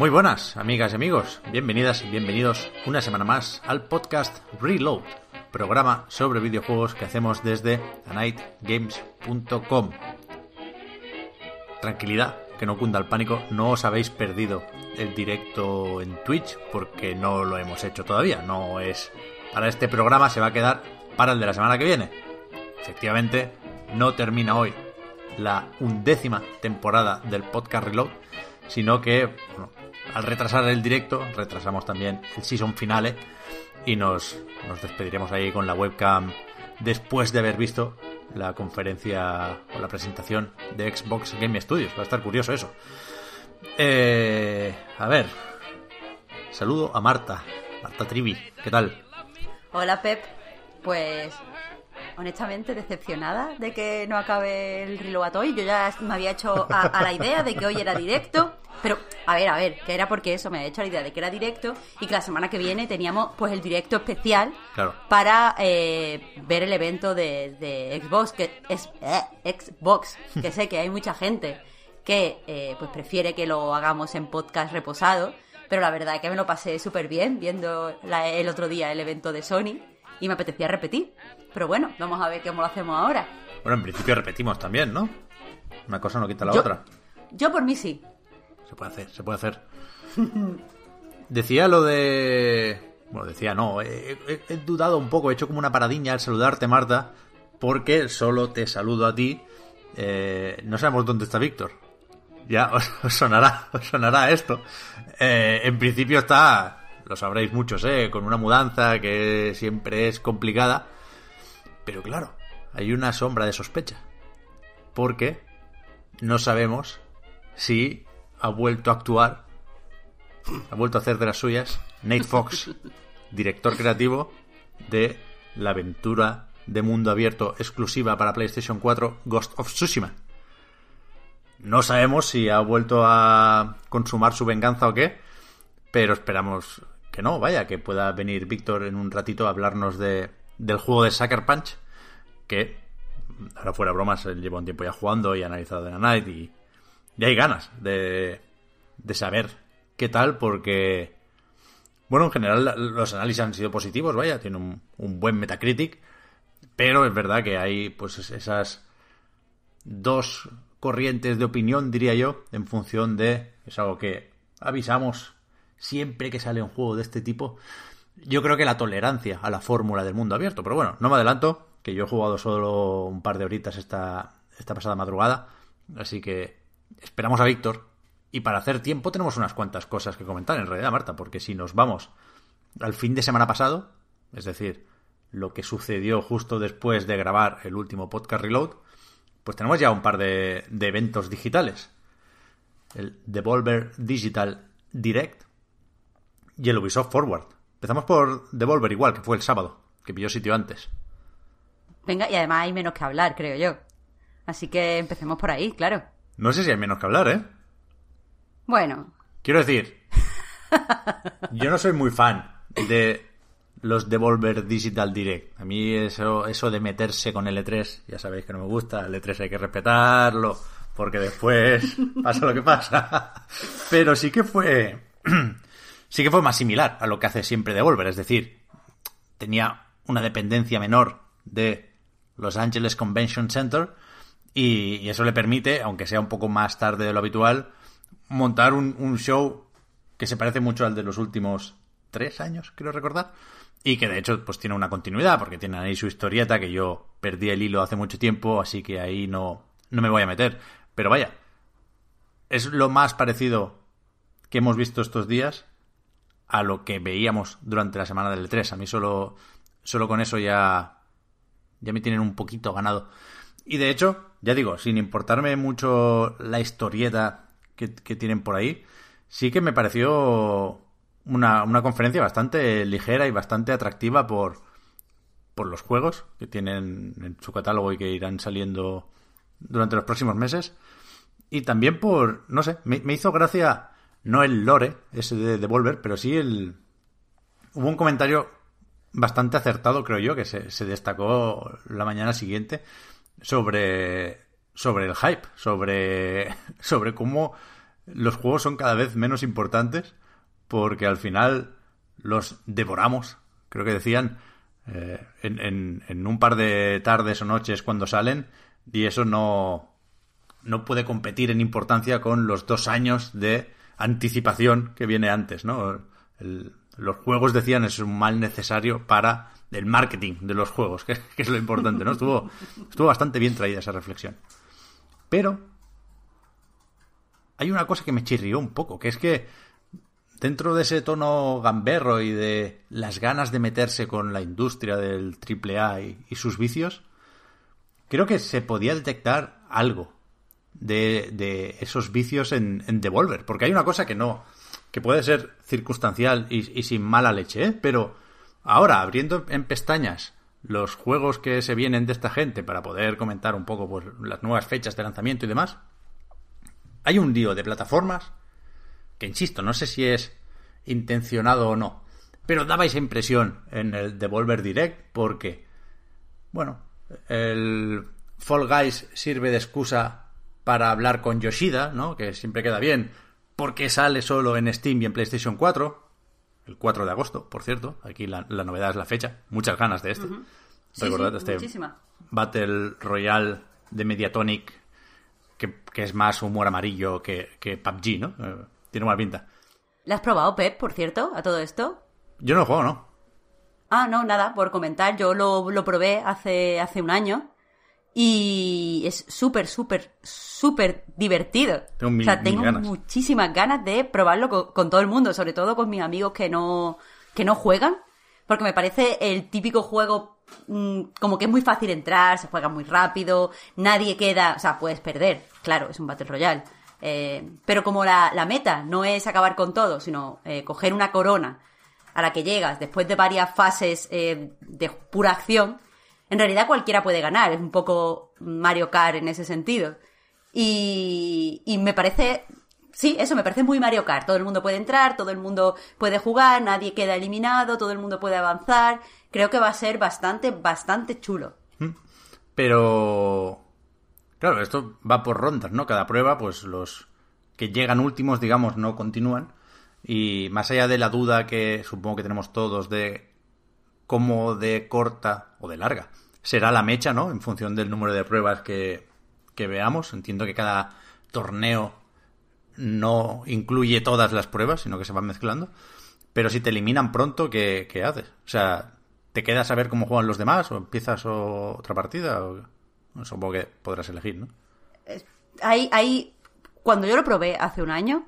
Muy buenas, amigas y amigos. Bienvenidas y bienvenidos una semana más al podcast Reload, programa sobre videojuegos que hacemos desde anightgames.com. Tranquilidad, que no cunda el pánico, no os habéis perdido el directo en Twitch porque no lo hemos hecho todavía. No es para este programa, se va a quedar para el de la semana que viene. Efectivamente, no termina hoy la undécima temporada del podcast Reload, sino que al retrasar el directo, retrasamos también el season finale y nos, nos despediremos ahí con la webcam después de haber visto la conferencia o la presentación de Xbox Game Studios. Va a estar curioso eso. Eh, a ver, saludo a Marta, Marta Trivi, ¿qué tal? Hola Pep, pues honestamente decepcionada de que no acabe el Reload hoy. Yo ya me había hecho a, a la idea de que hoy era directo. Pero, a ver, a ver, que era porque eso, me había hecho la idea de que era directo y que la semana que viene teníamos pues el directo especial Claro. para eh, ver el evento de, de Xbox, que es eh, Xbox, que sé que hay mucha gente que eh, pues prefiere que lo hagamos en podcast reposado, pero la verdad es que me lo pasé súper bien viendo la- el otro día el evento de Sony y me apetecía repetir. Pero bueno, vamos a ver cómo lo hacemos ahora. Bueno, en principio repetimos también, ¿no? Una cosa no quita la Yo- otra. Yo por mí sí. Se puede hacer, se puede hacer. Decía lo de... Bueno, decía, no, he, he- he dudado un poco, he hecho como una paradiña al saludarte, Marta, porque solo te saludo a ti. Eh, no sabemos dónde está Víctor. Ya os, os sonará, os sonará esto. Eh, en principio está, lo sabréis muchos, ¿eh? con una mudanza que siempre es complicada. Pero claro, hay una sombra de sospecha. Porque no sabemos si ha vuelto a actuar, ha vuelto a hacer de las suyas Nate Fox, director creativo de la aventura de mundo abierto exclusiva para PlayStation 4 Ghost of Tsushima. No sabemos si ha vuelto a consumar su venganza o qué, pero esperamos que no, vaya, que pueda venir Víctor en un ratito a hablarnos de, del juego de Sucker Punch, que ahora fuera bromas, él lleva un tiempo ya jugando y analizado de la Night y, y hay ganas de, de saber qué tal porque, bueno, en general los análisis han sido positivos, vaya, tiene un, un buen Metacritic, pero es verdad que hay pues es- esas dos corrientes de opinión, diría yo, en función de, es algo que avisamos siempre que sale un juego de este tipo, yo creo que la tolerancia a la fórmula del mundo abierto. Pero bueno, no me adelanto, que yo he jugado solo un par de horitas esta, esta pasada madrugada. Así que esperamos a Víctor. Y para hacer tiempo tenemos unas cuantas cosas que comentar en realidad, Marta, porque si nos vamos al fin de semana pasado, es decir, lo que sucedió justo después de grabar el último podcast Reload, pues tenemos ya un par de, de eventos digitales. El Devolver Digital Direct y el Ubisoft Forward. Empezamos por Devolver igual, que fue el sábado, que pilló sitio antes. Venga, y además hay menos que hablar, creo yo. Así que empecemos por ahí, claro. No sé si hay menos que hablar, ¿eh? Bueno, Quiero decir, yo no soy muy fan de los Devolver Digital Direct. A mí eso, eso de meterse con el E3, ya sabéis que no me gusta, el E3 hay que respetarlo, porque después pasa lo que pasa. Pero sí que fue, sí que fue más similar a lo que hace siempre Devolver, es decir, tenía una dependencia menor de Los Angeles Convention Center y, eso le permite, aunque sea un poco más tarde de lo habitual, montar un, show que se parece mucho al de los últimos tres años, quiero recordar, y que de hecho pues tiene una continuidad, porque tienen ahí su historieta que yo perdí el hilo hace mucho tiempo, así que ahí no, no me voy a meter. Pero vaya, es lo más parecido que hemos visto estos días a lo que veíamos durante la semana del E3. A mí solo, solo con eso ya, ya me tienen un poquito ganado. Y de hecho, ya digo, sin importarme mucho la historieta que, que tienen por ahí, sí que me pareció una, una, conferencia bastante ligera y bastante atractiva por, por los juegos que tienen en su catálogo y que irán saliendo durante los próximos meses. Y también por, no sé, me, me hizo gracia, no el lore, ese de Devolver, pero sí el... Hubo un comentario bastante acertado, creo yo, que se, destacó la mañana siguiente sobre, sobre el hype, sobre, sobre cómo los juegos son cada vez menos importantes porque al final los devoramos, creo que decían, eh, en, en, en, un par de tardes o noches cuando salen y eso no, no puede competir en importancia con los dos años de anticipación que viene antes, ¿no? El, los juegos decían es un mal necesario para el marketing de los juegos, que, es lo importante, ¿no? Estuvo, bastante bien traída esa reflexión. Pero hay una cosa que me chirrió un poco, que es que dentro de ese tono gamberro y de las ganas de meterse con la industria del AAA y, y sus vicios, creo que se podía detectar algo de, de esos vicios en, en, Devolver. Porque hay una cosa que no. Que puede ser circunstancial y, y sin mala leche, ¿eh? Pero ahora, abriendo en pestañas los juegos que se vienen de esta gente para poder comentar un poco pues, las nuevas fechas de lanzamiento y demás, hay un lío de plataformas que, insisto, no sé si es intencionado o no, pero daba esa impresión en el Devolver Direct porque, bueno, el Fall Guys sirve de excusa para hablar con Yoshida, ¿no? Que siempre queda bien, porque sale solo en Steam y en PlayStation 4, el 4 de agosto, por cierto. Aquí la, la novedad es la fecha. Muchas ganas de este. Uh -huh. sí, Recordad sí, este muchísima. Battle Royale de Mediatonic, que, que, es más humor amarillo que, que PUBG, ¿no? Eh, tiene buena pinta. ¿La has probado, Pep, por cierto, a todo esto? Yo no lo juego, ¿no? Ah, no, nada, por comentar. Yo lo, lo probé hace, hace un año. Y es súper, súper, súper divertido. Tengo mil, o sea, tengo ganas. muchísimas ganas de probarlo con, con, todo el mundo, sobre todo con mis amigos que no, que no juegan, porque me parece el típico juego mmm, como que es muy fácil entrar, se juega muy rápido, nadie queda, o sea, puedes perder, claro, es un Battle Royale. Eh, pero como la, la, meta no es acabar con todo, sino eh, coger una corona a la que llegas después de varias fases eh, de pura acción, en realidad cualquiera puede ganar, es un poco Mario Kart en ese sentido. Y, y, me parece, sí, eso me parece muy Mario Kart. Todo el mundo puede entrar, todo el mundo puede jugar, nadie queda eliminado, todo el mundo puede avanzar. Creo que va a ser bastante, bastante chulo. Pero, claro, esto va por rondas, ¿no? Cada prueba, pues los que llegan últimos, digamos, no continúan. Y más allá de la duda que supongo que tenemos todos de cómo de corta o de larga será la mecha, ¿no? En función del número de pruebas que, que veamos. Entiendo que cada torneo no incluye todas las pruebas, sino que se van mezclando. Pero si te eliminan pronto, ¿qué, qué haces? O sea, ¿te quedas a ver cómo juegan los demás o empiezas otra partida? O, supongo que podrás elegir, ¿no? Ahí, ahí, cuando yo lo probé hace un año,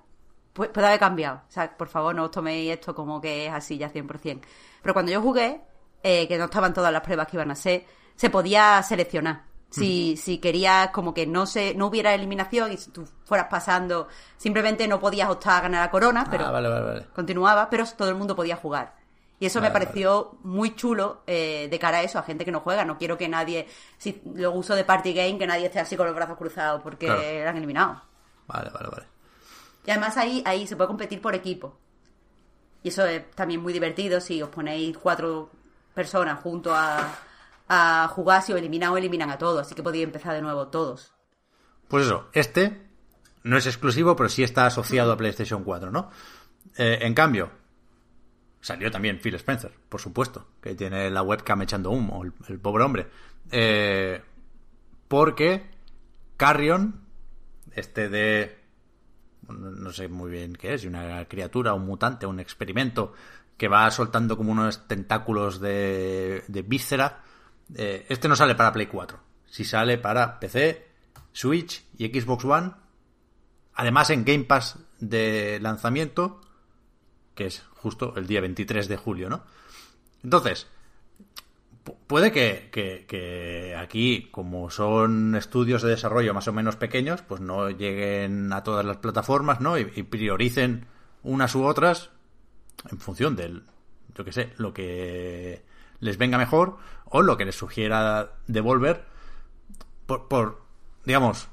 pues, puede haber cambiado. O sea, por favor, no os toméis esto como que es así ya 100%. Pero cuando yo jugué, eh, que no estaban todas las pruebas que iban a ser, se podía seleccionar. Si, mm. si querías como que no se no hubiera eliminación y si tú fueras pasando, simplemente no podías optar a ganar la corona, pero ah, vale, vale, vale. continuaba, pero todo el mundo podía jugar. Y eso me pareció muy chulo eh, de cara a eso, a gente que no juega. No quiero que nadie, si lo uso de party game, que nadie esté así con los brazos cruzados porque claro. la han eliminado. Vale, vale, vale. Y además ahí, ahí se puede competir por equipo. Y eso es también muy divertido si os ponéis cuatro personas junto a, a jugar, si os eliminan o eliminan a todos. Así que podéis empezar de nuevo todos. Pues eso, este no es exclusivo, pero sí está asociado a PlayStation 4, ¿no? Eh, en cambio, salió también Phil Spencer, por supuesto, que tiene la webcam echando humo, el, el pobre hombre. Eh, porque Carrion, este de... No sé muy bien qué es, una criatura, un mutante, un experimento que va soltando como unos tentáculos de, de víscera. Eh, este no sale para Play 4. Si sale para PC, Switch y Xbox One, además en Game Pass de lanzamiento, que es justo el día 23 de julio, ¿no? Entonces, puede que, aquí, como son estudios de desarrollo más o menos pequeños, pues no lleguen a todas las plataformas, ¿no? Y, prioricen unas u otras en función del, yo qué sé, lo que les venga mejor o lo que les sugiera devolver por, por digamos,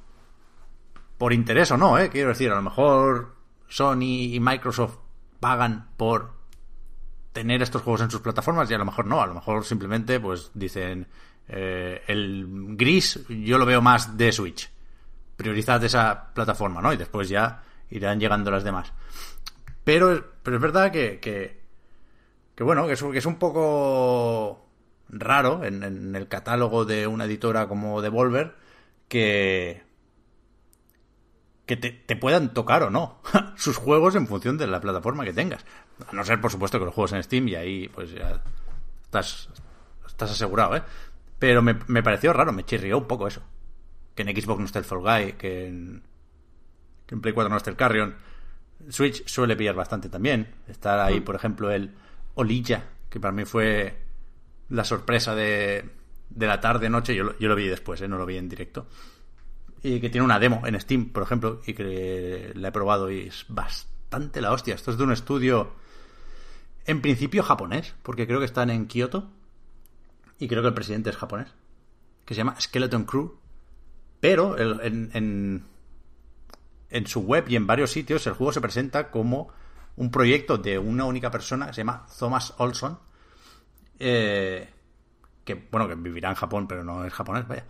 por interés o no, ¿eh? Quiero decir, a lo mejor Sony y Microsoft pagan por tener estos juegos en sus plataformas y a lo mejor no, a lo mejor simplemente pues dicen eh, el gris yo lo veo más de Switch, priorizad esa plataforma, ¿no? Y después ya irán llegando las demás. Pero, pero es verdad que, que, que bueno, que es, que es un poco raro en, en el catálogo de una editora como Devolver que que te, puedan tocar o no sus juegos en función de la plataforma que tengas. A no ser, por supuesto, que los juegos en Steam y ahí pues ya estás, estás asegurado, ¿eh? Pero me, pareció raro, me chirrió un poco eso. Que en Xbox no esté el Fall Guy, que en, que en Play 4 no esté el Carrion. Switch suele pillar bastante también. Está ahí, mm. por ejemplo, el Olilla, que para mí fue la sorpresa de, la tarde-noche. Yo, lo vi después, ¿eh? no lo vi en directo y que tiene una demo en Steam, por ejemplo, y que la he probado y es bastante la hostia. Esto es de un estudio, en principio japonés, porque creo que están en Kioto y creo que el presidente es japonés, que se llama Skeleton Crew, pero en, en su web y en varios sitios el juego se presenta como un proyecto de una única persona que se llama Thomas Olson, eh, que bueno, que vivirá en Japón, pero no es japonés, vaya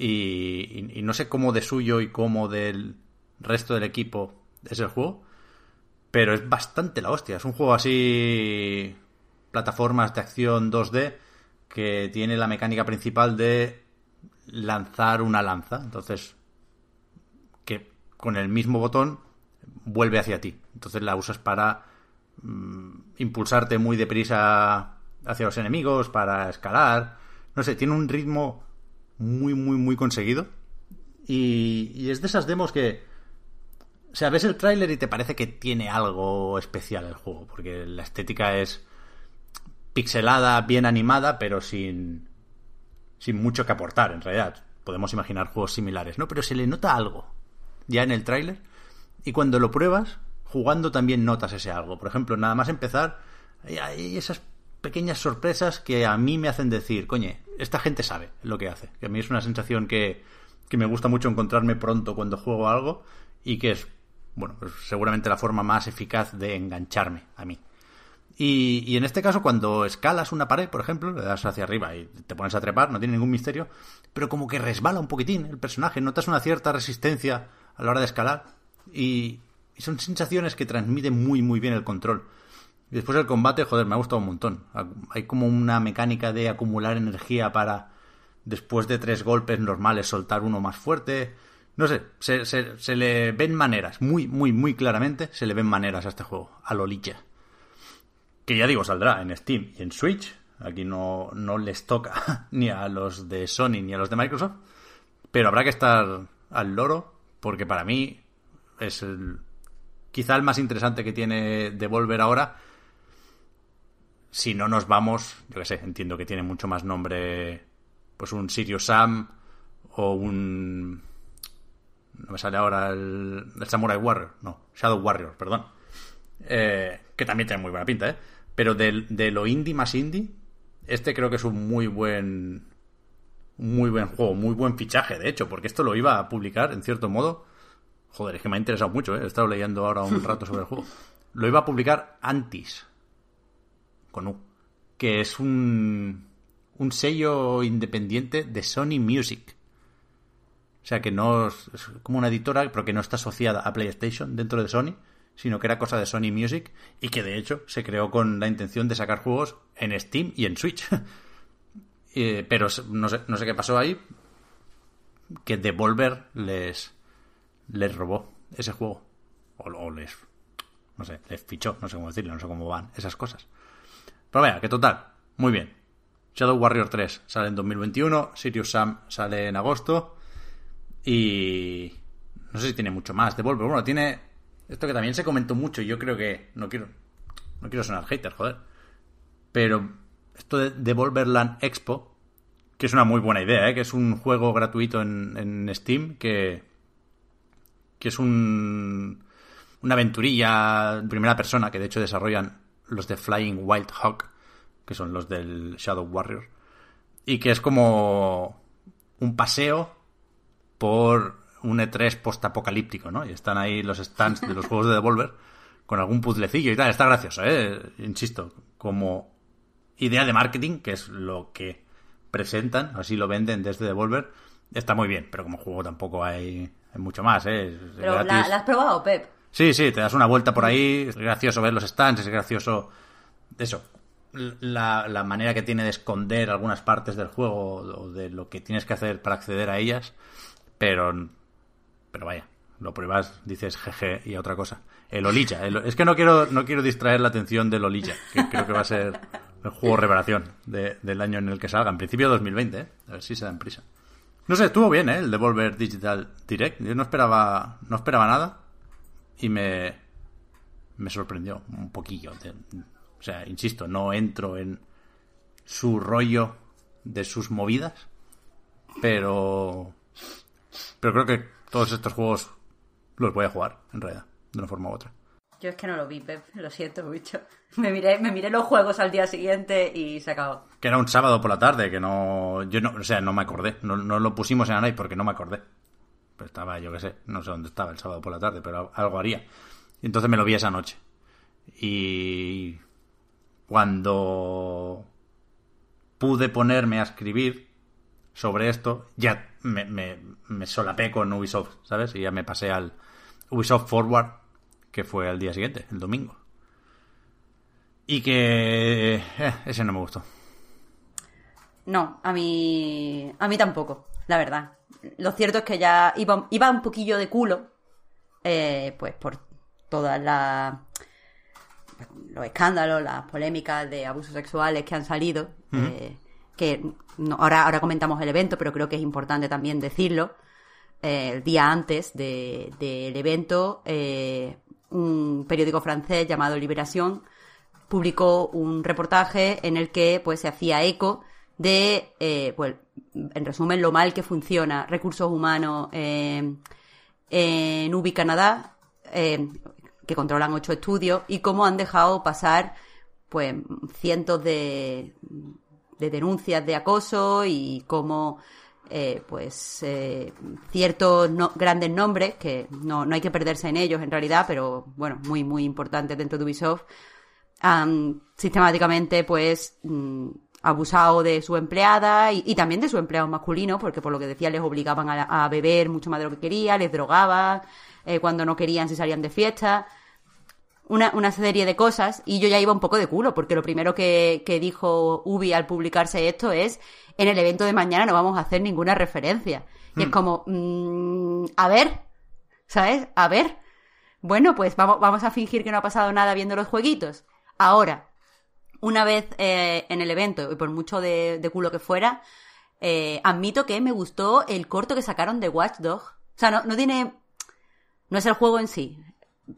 y, no sé cómo de suyo y cómo del resto del equipo es el juego, pero es bastante la hostia. Es un juego así, plataformas de acción 2D, que tiene la mecánica principal de lanzar una lanza. Entonces, que con el mismo botón vuelve hacia ti. Entonces la usas para mm, impulsarte muy deprisa hacia los enemigos, para escalar. No sé, tiene un ritmo muy, muy, muy conseguido. Y, es de esas demos que... O sea, ves el tráiler y te parece que tiene algo especial el juego, porque la estética es pixelada, bien animada, pero sin, sin mucho que aportar, en realidad. Podemos imaginar juegos similares, ¿no? Pero se le nota algo ya en el tráiler. Y cuando lo pruebas, jugando también notas ese algo. Por ejemplo, nada más empezar, hay esas pequeñas sorpresas que a mí me hacen decir, coñe, esta gente sabe lo que hace. Que a mí es una sensación que, que me gusta mucho encontrarme pronto cuando juego algo y que es, bueno, pues seguramente la forma más eficaz de engancharme a mí. Y, y, en este caso, cuando escalas una pared, por ejemplo, le das hacia arriba y te pones a trepar, no tiene ningún misterio, pero como que resbala un poquitín el personaje, notas una cierta resistencia a la hora de escalar y, son sensaciones que transmiten muy, muy bien el control. Después el combate, joder, me ha gustado un montón. Hay como una mecánica de acumular energía para después de tres golpes normales soltar uno más fuerte. No sé, se, le ven maneras, muy, muy, muy claramente se le ven maneras a este juego, a lo Que ya digo, saldrá en Steam y en Switch. Aquí no, no les toca ni a los de Sony ni a los de Microsoft. Pero habrá que estar al loro, porque para mí es el, quizá el más interesante que tiene Devolver ahora si no nos vamos, yo qué sé, entiendo que tiene mucho más nombre, pues un Sirius Sam o un... No me sale ahora el, el Samurai Warrior, no, Shadow Warrior, perdón. Eh, que también tiene muy buena pinta, ¿eh? Pero de, de lo indie más indie, este creo que es un muy buen muy buen juego, muy buen fichaje, de hecho, porque esto lo iba a publicar, en cierto modo. Joder, es que me ha interesado mucho, ¿eh? he estado leyendo ahora un rato sobre el juego. Lo iba a publicar Antis, con U, que es un, un sello independiente de Sony Music. O sea, que no es, como una editora, pero que no está asociada a PlayStation dentro de Sony, sino que era cosa de Sony Music y que de hecho se creó con la intención de sacar juegos en Steam y en Switch. Eh, pero no sé, no sé qué pasó ahí, que Devolver les, les robó ese juego. O, les, no sé, les fichó, no sé cómo decirlo, no sé cómo van esas cosas. Pero vaya, que total, muy bien. Shadow Warrior 3 sale en 2021, Sirius Sam sale en agosto y no sé si tiene mucho más. Devolver, bueno, tiene esto que también se comentó mucho. y Yo creo que no quiero, no quiero sonar hater, joder. Pero esto de Devolverland Expo, que es una muy buena idea, ¿eh? que es un juego gratuito en, en Steam que, que es un, una aventurilla en primera persona que de hecho desarrollan los de Flying Wild Hawk, que son los del Shadow Warrior, y que es como un paseo por un E3 postapocalíptico, ¿no? Y están ahí los stands de los juegos de Devolver con algún puzzlecillo y tal. Está gracioso, ¿eh? Insisto, como idea de marketing, que es lo que presentan, así lo venden desde Devolver, está muy bien, pero como juego tampoco hay, hay mucho más, ¿eh? Pero la, has probado, Pep. Sí, sí, te das una vuelta por ahí, es gracioso ver los stands, es gracioso eso, la, la manera que tiene de esconder algunas partes del juego o de lo que tienes que hacer para acceder a ellas, pero, pero vaya, lo pruebas, dices jeje y a otra cosa. El Olilla, el- es que no quiero, no quiero distraer la atención del Olilla, que creo que va a ser el juego revelación de- del año en el que salga, en principio 2020, ¿eh? a ver si se dan prisa. No sé, estuvo bien, ¿eh? El Devolver Digital Direct. Yo no esperaba, no esperaba nada y me, me sorprendió un poquillo. O sea, insisto, no entro en su rollo de sus movidas, pero, pero creo que todos estos juegos los voy a jugar, en realidad, de una forma u otra. Yo es que no lo vi, Pep. Lo siento mucho. Me miré, los juegos al día siguiente y se acabó. Que era un sábado por la tarde, que no, yo no, o sea, no me acordé, no, no lo pusimos en Anay porque no me acordé. Pero estaba, yo qué sé, no sé dónde estaba el sábado por la tarde, pero algo haría. Y entonces me lo vi esa noche. Y cuando pude ponerme a escribir sobre esto, ya me, me, me solapé con Ubisoft, ¿sabes? Y ya me pasé al Ubisoft Forward, que fue al día siguiente, el domingo. Y que... eh, ese no me gustó. No, a mí, a mí tampoco, la verdad. Lo cierto es que ya iba, iba un poquillo de culo, eh, pues por todas las los escándalos, las polémicas de abusos sexuales que han salido, eh, que no- ahora, ahora comentamos el evento, pero creo que es importante también decirlo. Eh, el día antes de- del evento, eh, un periódico francés llamado Liberación publicó un reportaje en el que pues se hacía eco de, pues, en resumen, lo mal que funciona recursos humanos en UBI Canadá, eh, que controlan ocho estudios, y cómo han dejado pasar pues cientos de, de denuncias de acoso y cómo eh, pues eh, ciertos no- grandes nombres, que no, no hay que perderse en ellos en realidad, pero bueno, muy muy importantes dentro de Ubisoft, han sistemáticamente pues mm, abusado de su empleada y, y también de su empleado masculino, porque por lo que decía les obligaban a, a beber mucho más de lo que quería, les drogaban, eh, cuando no querían se salían de fiesta, una, una serie de cosas y yo ya iba un poco de culo, porque lo primero que, que dijo Ubi al publicarse esto es en el evento de mañana no vamos a hacer ninguna referencia. Y es como, mm, a ver, ¿sabes? A ver. Bueno, pues vamos, vamos a fingir que no ha pasado nada viendo los jueguitos. Ahora, una vez eh, en el evento, y por mucho de, de culo que fuera, eh, admito que me gustó el corto que sacaron de Watch Dog. O sea, no, no tiene. No es el juego en sí.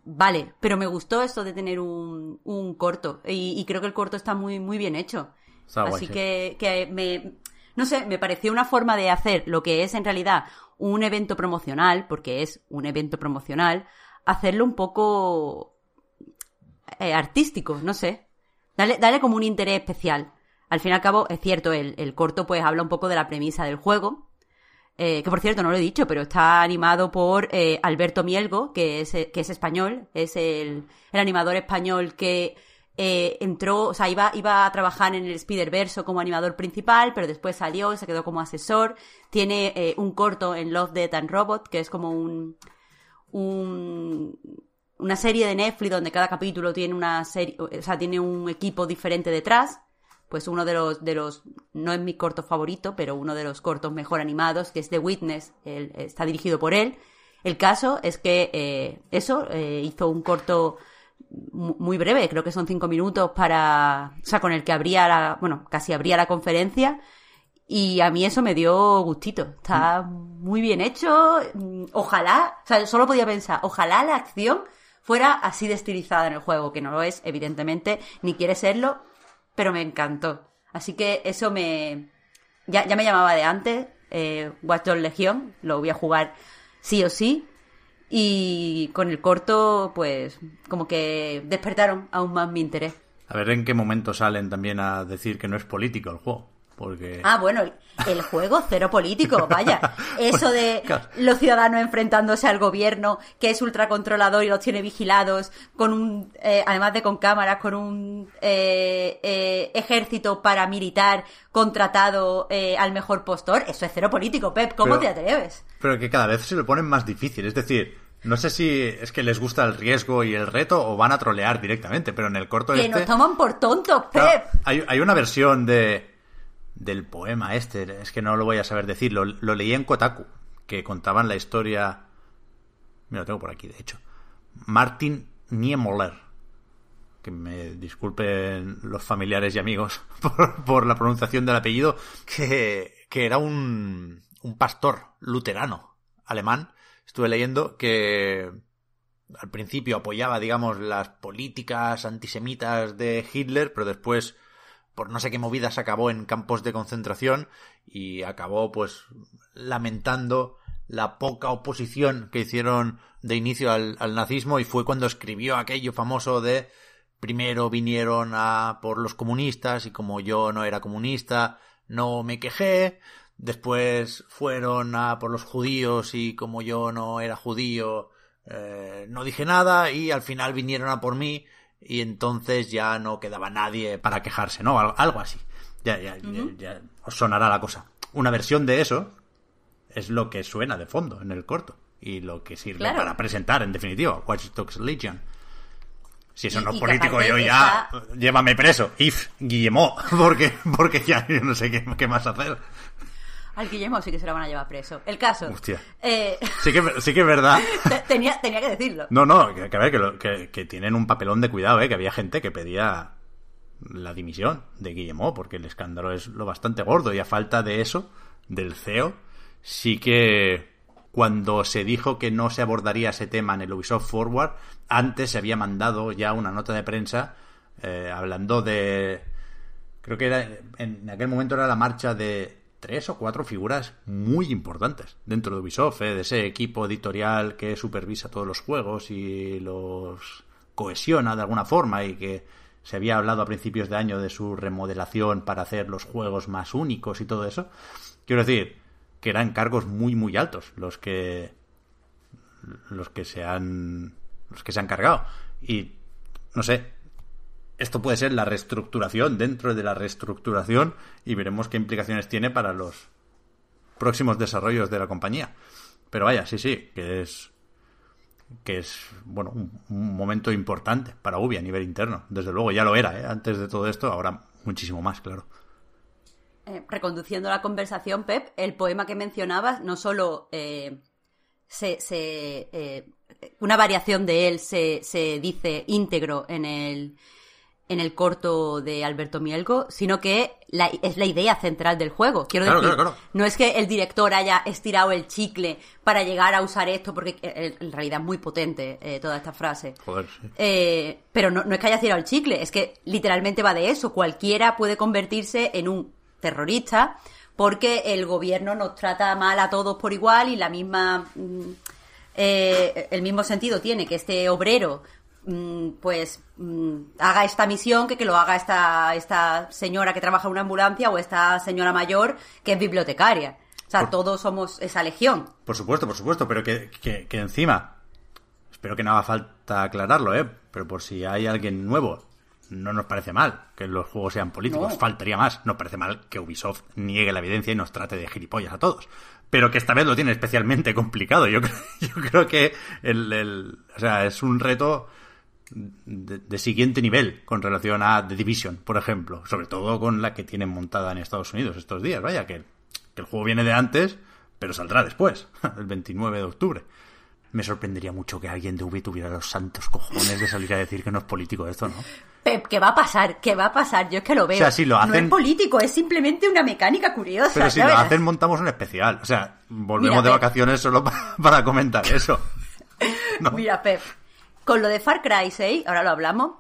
Vale, pero me gustó esto de tener un, un corto. Y, y creo que el corto está muy, muy bien hecho. Está guay, Así sí. que, que me. No sé, me pareció una forma de hacer lo que es en realidad un evento promocional, porque es un evento promocional, hacerlo un poco eh, artístico, no sé. Dale, dale como un interés especial. Al fin y al cabo, es cierto, el, el corto pues habla un poco de la premisa del juego. eh, que por cierto, no lo he dicho, pero está animado por eh, Alberto Mielgo, que es, eh, que es español, es el, el animador español que entró, o sea, iba, iba a trabajar en el Spider-Verse como animador principal, pero después salió, se quedó como asesor. Tiene un corto en Love, Death and Robot, que es como un, un, una serie de Netflix donde cada capítulo tiene una serie, o sea, tiene un equipo diferente detrás. Pues uno de los, de los, no es mi corto favorito, pero uno de los cortos mejor animados, que es The Witness, está dirigido por él. El caso es que eh, eso, eh, hizo un corto mu- muy breve, creo que son cinco minutos para, o sea, con el que abría la, bueno, casi abría la conferencia Y a mí eso me dio gustito. Está muy bien hecho. Mm, Ojalá, o sea, solo podía pensar, ojalá la acción fuera así de estilizada en el juego, que no lo es, evidentemente, ni quiere serlo, pero me encantó. Así que eso me... Ya, ya me llamaba de antes, eh, Watch Dogs Legión, lo voy a jugar sí o sí. Y con el corto, pues, como que despertaron aún más mi interés. A ver en qué momento salen también a decir que no es político el juego. Porque... Ah, bueno, el juego cero político, vaya. Eso de los ciudadanos enfrentándose al gobierno, que es ultracontrolador y los tiene vigilados, con un, eh, además de con cámaras, con un eh, eh, ejército paramilitar contratado eh, al mejor postor, eso es cero político, Pep, ¿cómo Pero- te atreves? Pero que cada vez se lo ponen más difícil. Es decir, no sé si es que les gusta el riesgo y el reto o van a trolear directamente, pero en el corto Que este... nos toman por tontos, Pep. Claro, hay, hay una versión de del poema este, es que no lo voy a saber decir, lo, leí en Kotaku, que contaban la historia... Mira, lo tengo por aquí, de hecho. Martin Niemöller. Que me disculpen los familiares y amigos por, por la pronunciación del apellido, que, que era un, un pastor luterano alemán. Estuve leyendo que al principio apoyaba, digamos, las políticas antisemitas de Hitler, pero después, por no sé qué movidas, acabó en campos de concentración y acabó, pues, lamentando la poca oposición que hicieron de inicio al, al nazismo y fue cuando escribió aquello famoso de primero vinieron a por los comunistas y como yo no era comunista, no me quejé, después fueron a por los judíos y como yo no era judío, eh, no dije nada y al final vinieron a por mí y entonces ya no quedaba nadie para quejarse, ¿no? Algo, así. Ya, ya, ya, ya os sonará la cosa. Una versión de eso es lo que suena de fondo en el corto y lo que sirve Claro. para presentar, en definitiva, Watch Dogs Legion. Si eso Y- no es político, yo ya llévame preso, if Guillemot, porque, porque ya yo no sé qué, qué más hacer. Al Guillermo sí que se lo van a llevar preso. El caso. Hostia. eh, Sí que, sí que es verdad. te- tenía, tenía que decirlo. No, no, que, que a ver, que, lo- que- que tienen un papelón de cuidado, ¿eh? Que había gente que pedía la dimisión de Guillemot, porque el escándalo es lo bastante gordo y a falta de eso, del CEO, sí que cuando se dijo que no se abordaría ese tema en el Ubisoft Forward, antes se había mandado ya una nota de prensa eh, hablando de... Creo que era, en aquel momento era la marcha de tres o cuatro figuras muy importantes dentro de Ubisoft, ¿eh? de ese equipo editorial que supervisa todos los juegos y los cohesiona de alguna forma y que se había hablado a principios de año de su remodelación para hacer los juegos más únicos y todo eso. Quiero decir que eran cargos muy muy altos los que los que se han los que se han cargado y no sé esto puede ser la reestructuración dentro de la reestructuración y veremos qué implicaciones tiene para los próximos desarrollos de la compañía. Pero vaya, sí, sí, que es que es bueno un, momento importante para Ubi a nivel interno. Desde luego ya lo era, ¿eh? antes de todo esto, ahora muchísimo más, claro. Eh, reconduciendo la conversación, Pep, el poema que mencionabas no solo eh, se, se, eh, una variación de él se, se dice íntegro en el, en el corto de Alberto Mielgo, sino que la- es la idea central del juego. Quiero Claro, decir, claro, claro. no es que el director haya estirado el chicle para llegar a usar esto, porque eh, en realidad es muy potente eh, toda esta frase. Joder, sí. Eh, pero no, no es que haya tirado el chicle, es que literalmente va de eso. Cualquiera puede convertirse en un terrorista porque el gobierno nos trata mal a todos por igual y la misma mm, eh, el mismo sentido tiene que este obrero pues mm, haga esta misión que que lo haga esta esta señora que trabaja en una ambulancia o esta señora mayor que es bibliotecaria. O sea, Por- todos somos esa legión. Por supuesto, por supuesto, pero que, que, que encima, espero que no haga falta aclararlo, ¿eh? Pero por si hay alguien nuevo, no nos parece mal que los juegos sean políticos, No. faltaría más. Nos parece mal que Ubisoft niegue la evidencia y nos trate de gilipollas a todos. Pero que esta vez lo tiene especialmente complicado. Yo, creo- yo creo que el, el- o sea, es un reto de, de siguiente nivel con relación a The Division, por ejemplo. Sobre todo con la que tienen montada en Estados Unidos estos días. Vaya, que, que el juego viene de antes, pero saldrá después, el 29 de octubre. me sorprendería mucho que alguien de Ubi tuviera los santos cojones de salir a decir que no es político esto, ¿no? Pep, ¿qué va a pasar? ¿Qué va a pasar? Yo es que lo veo. O sea, si lo No hacen- es político, es simplemente una mecánica curiosa. Pero si lo hacen, montamos un especial. O sea, volvemos Mira, de Pep. vacaciones solo para, para comentar eso. No. Mira, Pep, con lo de Far Cry 6, ahora lo hablamos,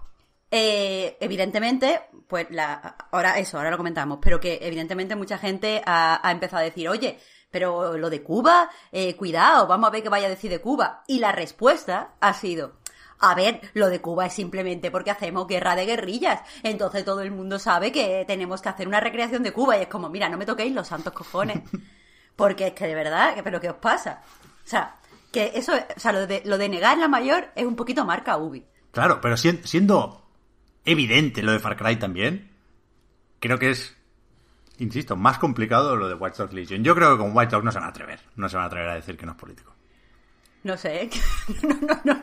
eh, evidentemente, pues la, ahora eso, ahora lo comentamos, pero que evidentemente mucha gente ha, ha empezado a decir, oye, pero lo de Cuba, eh, cuidado, vamos a ver qué vaya a decir de Cuba. Y la respuesta ha sido, a ver, lo de Cuba es simplemente porque hacemos guerra de guerrillas. Entonces todo el mundo sabe que tenemos que hacer una recreación de Cuba. Y es como, mira, no me toquéis los santos cojones. Porque es que de verdad, ¿pero qué os pasa? O sea, que eso, o sea, lo de, lo de negar la mayor es un poquito marca Ubi. Claro, pero sien- siendo evidente lo de Far Cry también, creo que es, insisto, más complicado lo de Watch Dogs Legion. Yo creo que con Watch Dogs no se van a atrever. No se van a atrever a decir que no es político. No sé, no, no, no,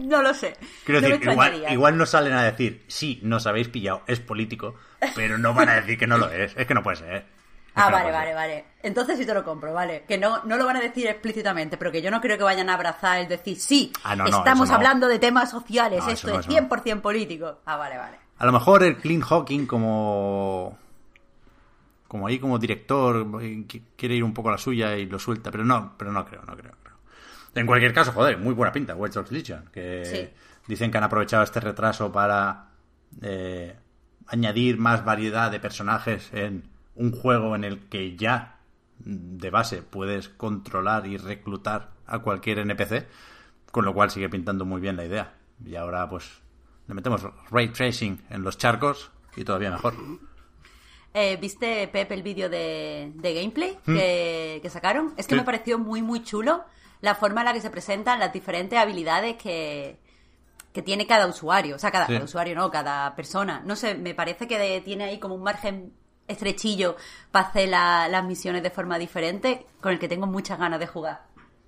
no lo sé. Quiero No decir, igual, igual no salen a decir, sí, nos habéis pillado, es político, pero no van a decir que no lo es. Es que no puede ser. Ah, vale, vale, vale. Entonces sí te lo compro, vale. Que no, no lo van a decir explícitamente, pero que yo no creo que vayan a abrazar el decir, sí, Ah, no, no, estamos hablando de temas sociales, esto es eso no. 100% político. Ah, vale, vale. A lo mejor el Clean Hawking como como ahí como director eh, qui- quiere ir un poco a la suya y lo suelta, pero no, pero no creo, no creo. creo. En cualquier caso, joder, muy buena pinta Watch Dogs Legion, que Sí. dicen que han aprovechado este retraso para eh, añadir más variedad de personajes en un juego en el que ya mm, de base puedes controlar y reclutar a cualquier NPC, con lo cual sigue pintando muy bien la idea. Y ahora pues le metemos ray tracing en los charcos y todavía mejor. Eh, ¿Viste, Pep, el vídeo de, de gameplay que, que sacaron? Es que Hmm. Sí. me pareció muy, muy chulo la forma en la que se presentan las diferentes habilidades que, que tiene cada usuario. O sea, cada, Sí. cada usuario, no, cada persona. No sé, me parece que de- tiene ahí como un margen estrechillo para hacer la- las misiones de forma diferente, con el que tengo muchas ganas de jugar.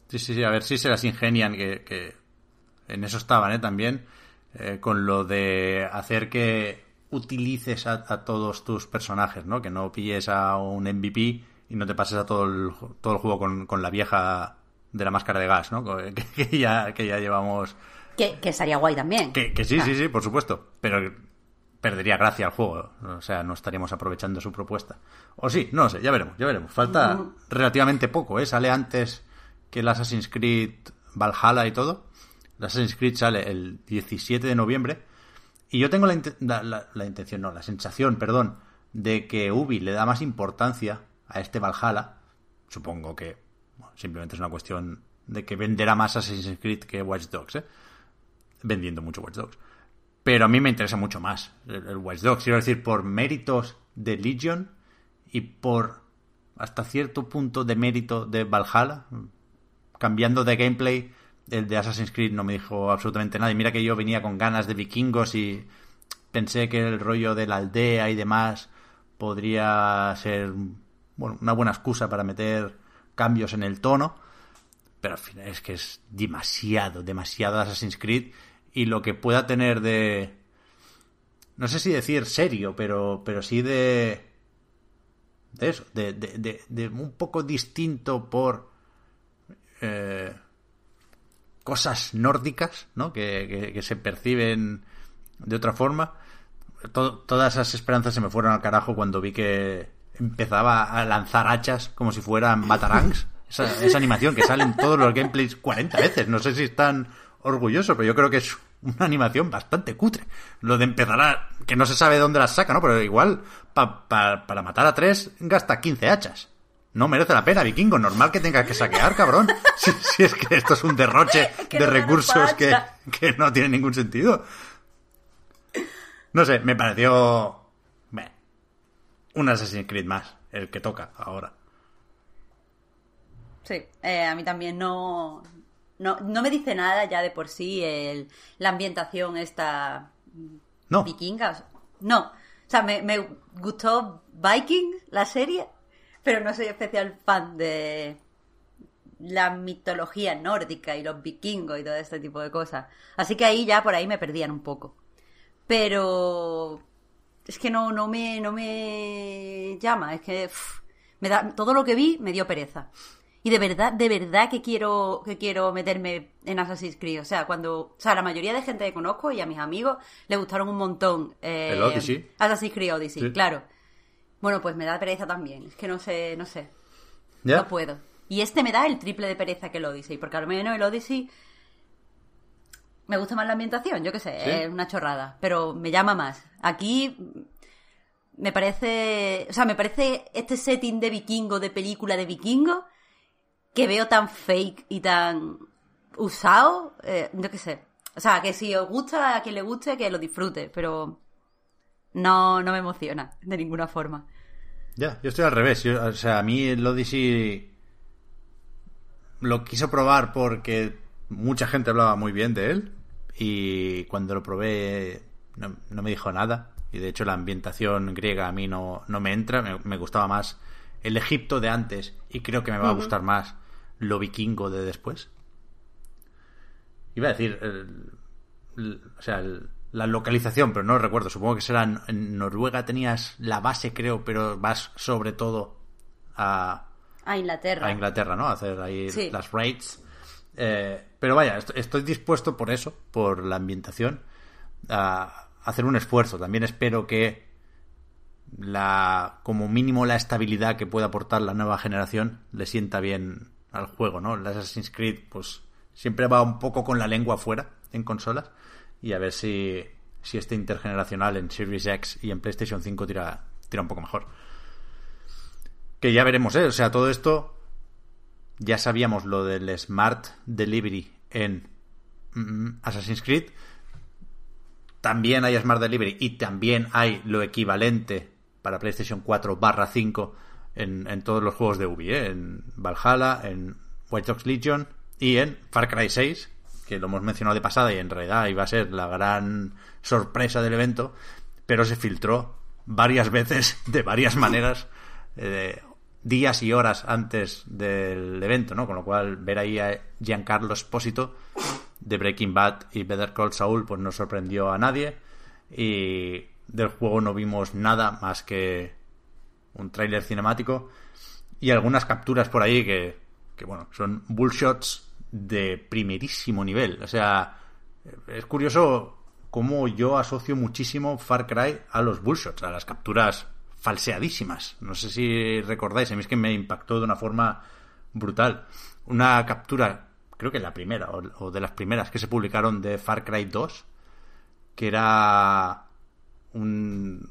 Sí, sí, sí, a ver si se las ingenian, que, que en eso estaban, ¿eh? También, eh, con lo de hacer que utilices a, a todos tus personajes, ¿no? Que no pilles a un MVP y no te pases a todo el, todo el juego con, con la vieja de la máscara de gas, ¿no? Que, que ya, que ya llevamos... Que, que estaría guay también. Que, que sí, sí, sí, por supuesto, pero perdería gracia al juego, o sea, no estaríamos aprovechando su propuesta. O sí, no lo sé, ya veremos, ya veremos. Falta relativamente poco, ¿eh? Sale antes que el Assassin's Creed Valhalla y todo. El Assassin's Creed sale el 17 de noviembre. Y yo tengo la, la- la- la intención, no, la sensación, perdón, de que Ubi le da más importancia a este Valhalla. Supongo que bueno, simplemente es una cuestión de que venderá más Assassin's Creed que Watch Dogs, ¿eh? Vendiendo mucho Watch Dogs. Pero a mí me interesa mucho más el, el Watch Dogs. Quiero decir, por méritos de Legion y por hasta cierto punto de mérito de Valhalla. Cambiando de gameplay, el de Assassin's Creed no me dijo absolutamente nada. Y mira que yo venía con ganas de vikingos y pensé que el rollo de la aldea y demás podría ser bueno, una buena excusa para meter cambios en el tono. Pero al final es que es demasiado, demasiado Assassin's Creed. Y lo que pueda tener de. No sé si decir serio, pero, pero sí de. De eso, de, de, de- de un poco distinto por. eh, cosas nórdicas, ¿no? Que, que- se perciben de otra forma. To- todas esas esperanzas se me fueron al carajo cuando vi que empezaba a lanzar hachas como si fueran batarangs. Esa, esa animación que sale en todos los gameplays 40 veces. No sé si están orgullosos, pero yo creo que es una animación bastante cutre. Lo de empezar a... que no se sabe de dónde las saca, ¿no? Pero igual pa- pa- para matar a tres gasta 15 hachas. No merece la pena, vikingo. Normal que tengas que saquear, cabrón. Si, si es que esto es un derroche de recursos que, que no tiene ningún sentido. No sé, me pareció... Un Assassin's Creed más, el que toca ahora. Sí, eh, a mí también no, no, no me dice nada ya de por sí el, la ambientación esta No, vikinga. No, o sea, me, me gustó Viking, la serie, pero no soy especial fan de la mitología nórdica y los vikingos y todo este tipo de cosas. Así que ahí ya por ahí me perdían un poco. Pero es que no, no me, no me llama, es que me da, todo lo que vi me dio pereza. Y de verdad, de verdad que quiero, que quiero meterme en Assassin's Creed. O sea, cuando, o sea, la mayoría de gente que conozco y a mis amigos les gustaron un montón. Eh, El Odyssey. Assassin's Creed Odyssey, Sí. claro. Bueno, pues me da pereza también. Es que no sé, no sé. ¿Ya? No puedo. Y este me da el triple de pereza que el Odyssey, porque al menos el Odyssey me gusta más la ambientación, yo qué sé, ¿Sí? es una chorrada, pero me llama más. Aquí me parece, o sea, me parece este setting de vikingo, de película de vikingo, que veo tan fake y tan usado, eh, yo qué sé. O sea, que si os gusta, a quien le guste, que lo disfrute, pero no, no me emociona de ninguna forma. Ya, yo estoy al revés. Yo- o sea, a mí el Odyssey lo quiso probar porque mucha gente hablaba muy bien de él y cuando lo probé no, no me dijo nada y de hecho la ambientación griega a mí no, no me entra, me, me gustaba más el Egipto de antes y creo que me va a gustar más lo vikingo de después. Iba a decir, el- el- o sea, el- la localización, pero no recuerdo. Supongo que será en, Noruega tenías la base, creo, pero vas sobre todo a, A Inglaterra. a Inglaterra, ¿no? A hacer ahí Sí. las raids. Eh, pero vaya, est- estoy dispuesto por eso, por la ambientación, a hacer un esfuerzo. También espero que la, como mínimo la estabilidad que pueda aportar la nueva generación le sienta bien al juego, ¿no? El Assassin's Creed, pues siempre va un poco con la lengua fuera en consolas y a ver si, si este intergeneracional en Series X y en PlayStation 5 tira, tira un poco mejor. Que ya veremos, ¿eh? O sea, todo esto ya sabíamos lo del Smart Delivery en mm, Assassin's Creed. También hay Smart Delivery y también hay lo equivalente para PlayStation 4 barra 5 en, en todos los juegos de Ubi, ¿eh? en Valhalla, en White Ox Legion y en Far Cry 6, que lo hemos mencionado de pasada y en realidad iba a ser la gran sorpresa del evento, pero se filtró varias veces, de varias maneras, eh, días y horas antes del evento, ¿no? Con lo cual ver ahí a Giancarlo Espósito de Breaking Bad y Better Call Saul pues no sorprendió a nadie y del juego no vimos nada más que un tráiler cinemático y algunas capturas por ahí que, que bueno, son bullshots de primerísimo nivel. O sea, es curioso cómo yo asocio muchísimo Far Cry a los bullshots, a las capturas falseadísimas. No sé si recordáis, a mí es que me impactó de una forma brutal. Una captura, creo que la primera, o, o de las primeras que se publicaron de Far Cry 2, que era un...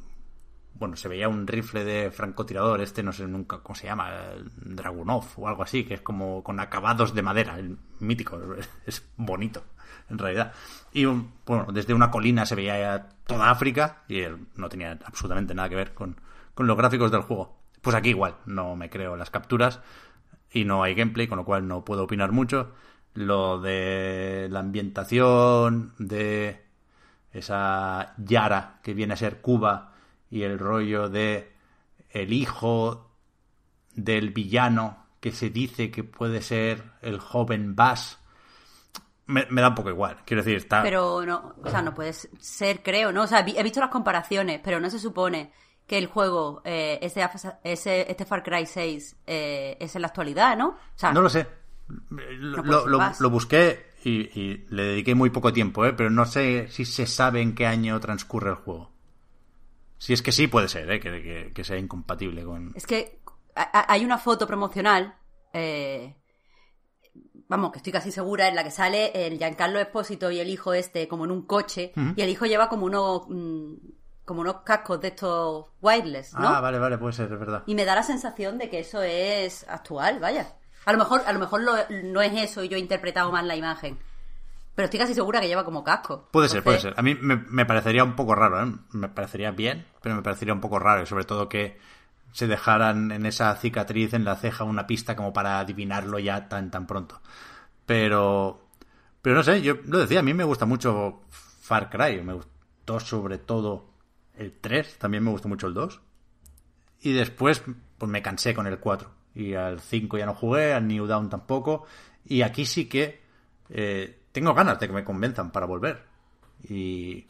Bueno, se veía un rifle de francotirador, este no sé nunca cómo se llama, Dragunov o algo así, que es como con acabados de madera, el mítico, es bonito en realidad. Y bueno, desde una colina se veía toda África y no tenía absolutamente nada que ver con, con los gráficos del juego. Pues aquí igual, no me creo las capturas y no hay gameplay, con lo cual no puedo opinar mucho. Lo de la ambientación, de esa Yara que viene a ser Cuba y el rollo de el hijo del villano que se dice que puede ser el joven Bass me, me da un poco igual. Quiero decir, está. Pero no, o sea, no puede ser, creo, ¿no? O sea, he visto las comparaciones, pero no se supone que el juego, eh, ese, ese- este Far Cry 6, eh, es en la actualidad, ¿no? O sea, No lo sé. Lo busqué y, y le dediqué muy poco tiempo, ¿eh? pero no sé si se sabe en qué año transcurre el juego. Si es que sí, puede ser, ¿eh? que, que- que sea incompatible con. Es que hay una foto promocional, eh, vamos, que estoy casi segura, en la que sale el Giancarlo Espósito y el hijo este como en un coche, y el hijo lleva como unos, mm, como unos cascos de estos wireless, ¿no? Ah, vale, vale, puede ser, es verdad. Y me da la sensación de que eso es actual, vaya. A lo mejor, a lo mejor lo- no es eso y yo he interpretado mal la imagen. Pero estoy casi segura que lleva como casco. Puede ser, puede ser. A mí me, me parecería un poco raro, ¿eh? Me parecería bien, pero me parecería un poco raro. Y sobre todo que se dejaran en esa cicatriz en la ceja una pista como para adivinarlo ya tan, tan pronto. Pero, pero no sé, yo lo decía, a mí me gusta mucho Far Cry. Me gustó sobre todo el 3, también me gustó mucho el 2. Y después, pues me cansé con el 4. Y al 5 ya no jugué, al New Down tampoco. Y aquí sí que eh, tengo ganas de que me convenzan para volver. Y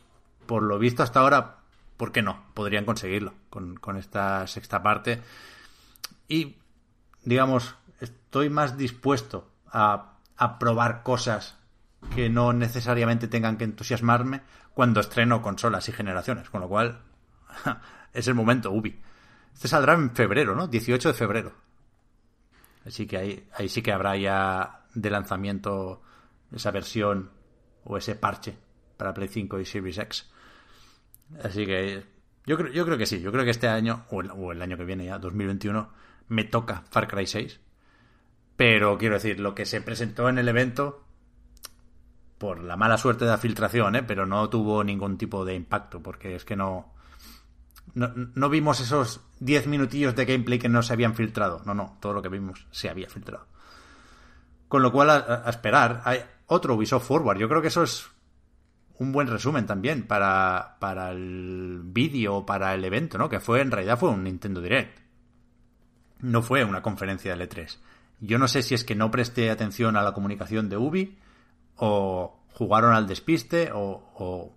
por lo visto hasta ahora, ¿por qué no? Podrían conseguirlo con, con esta sexta parte. Y, digamos, estoy más dispuesto a, a probar cosas que no necesariamente tengan que entusiasmarme cuando estreno consolas y generaciones, con lo cual es el momento, Ubi. Este saldrá en febrero, ¿no? 18 de febrero. Así que ahí, ahí sí que habrá ya de lanzamiento esa versión o ese parche para Play 5 y Series X. Así que yo creo, yo creo que sí, yo creo que este año, o el, año que viene ya, 2021, me toca Far Cry 6. Pero quiero decir, lo que se presentó en el evento, por la mala suerte de la filtración, ¿eh? pero no tuvo ningún tipo de impacto, porque es que no, no, no vimos esos 10 minutillos de gameplay que no se habían filtrado. No, no, todo lo que vimos se había filtrado. Con lo cual, a, a esperar, hay otro Ubisoft Forward. Yo creo que eso es un buen resumen también para, para el vídeo, para el evento, ¿no? Que fue, en realidad fue un Nintendo Direct. No fue una conferencia de L3. Yo no sé si es que no presté atención a la comunicación de Ubi, o jugaron al despiste, o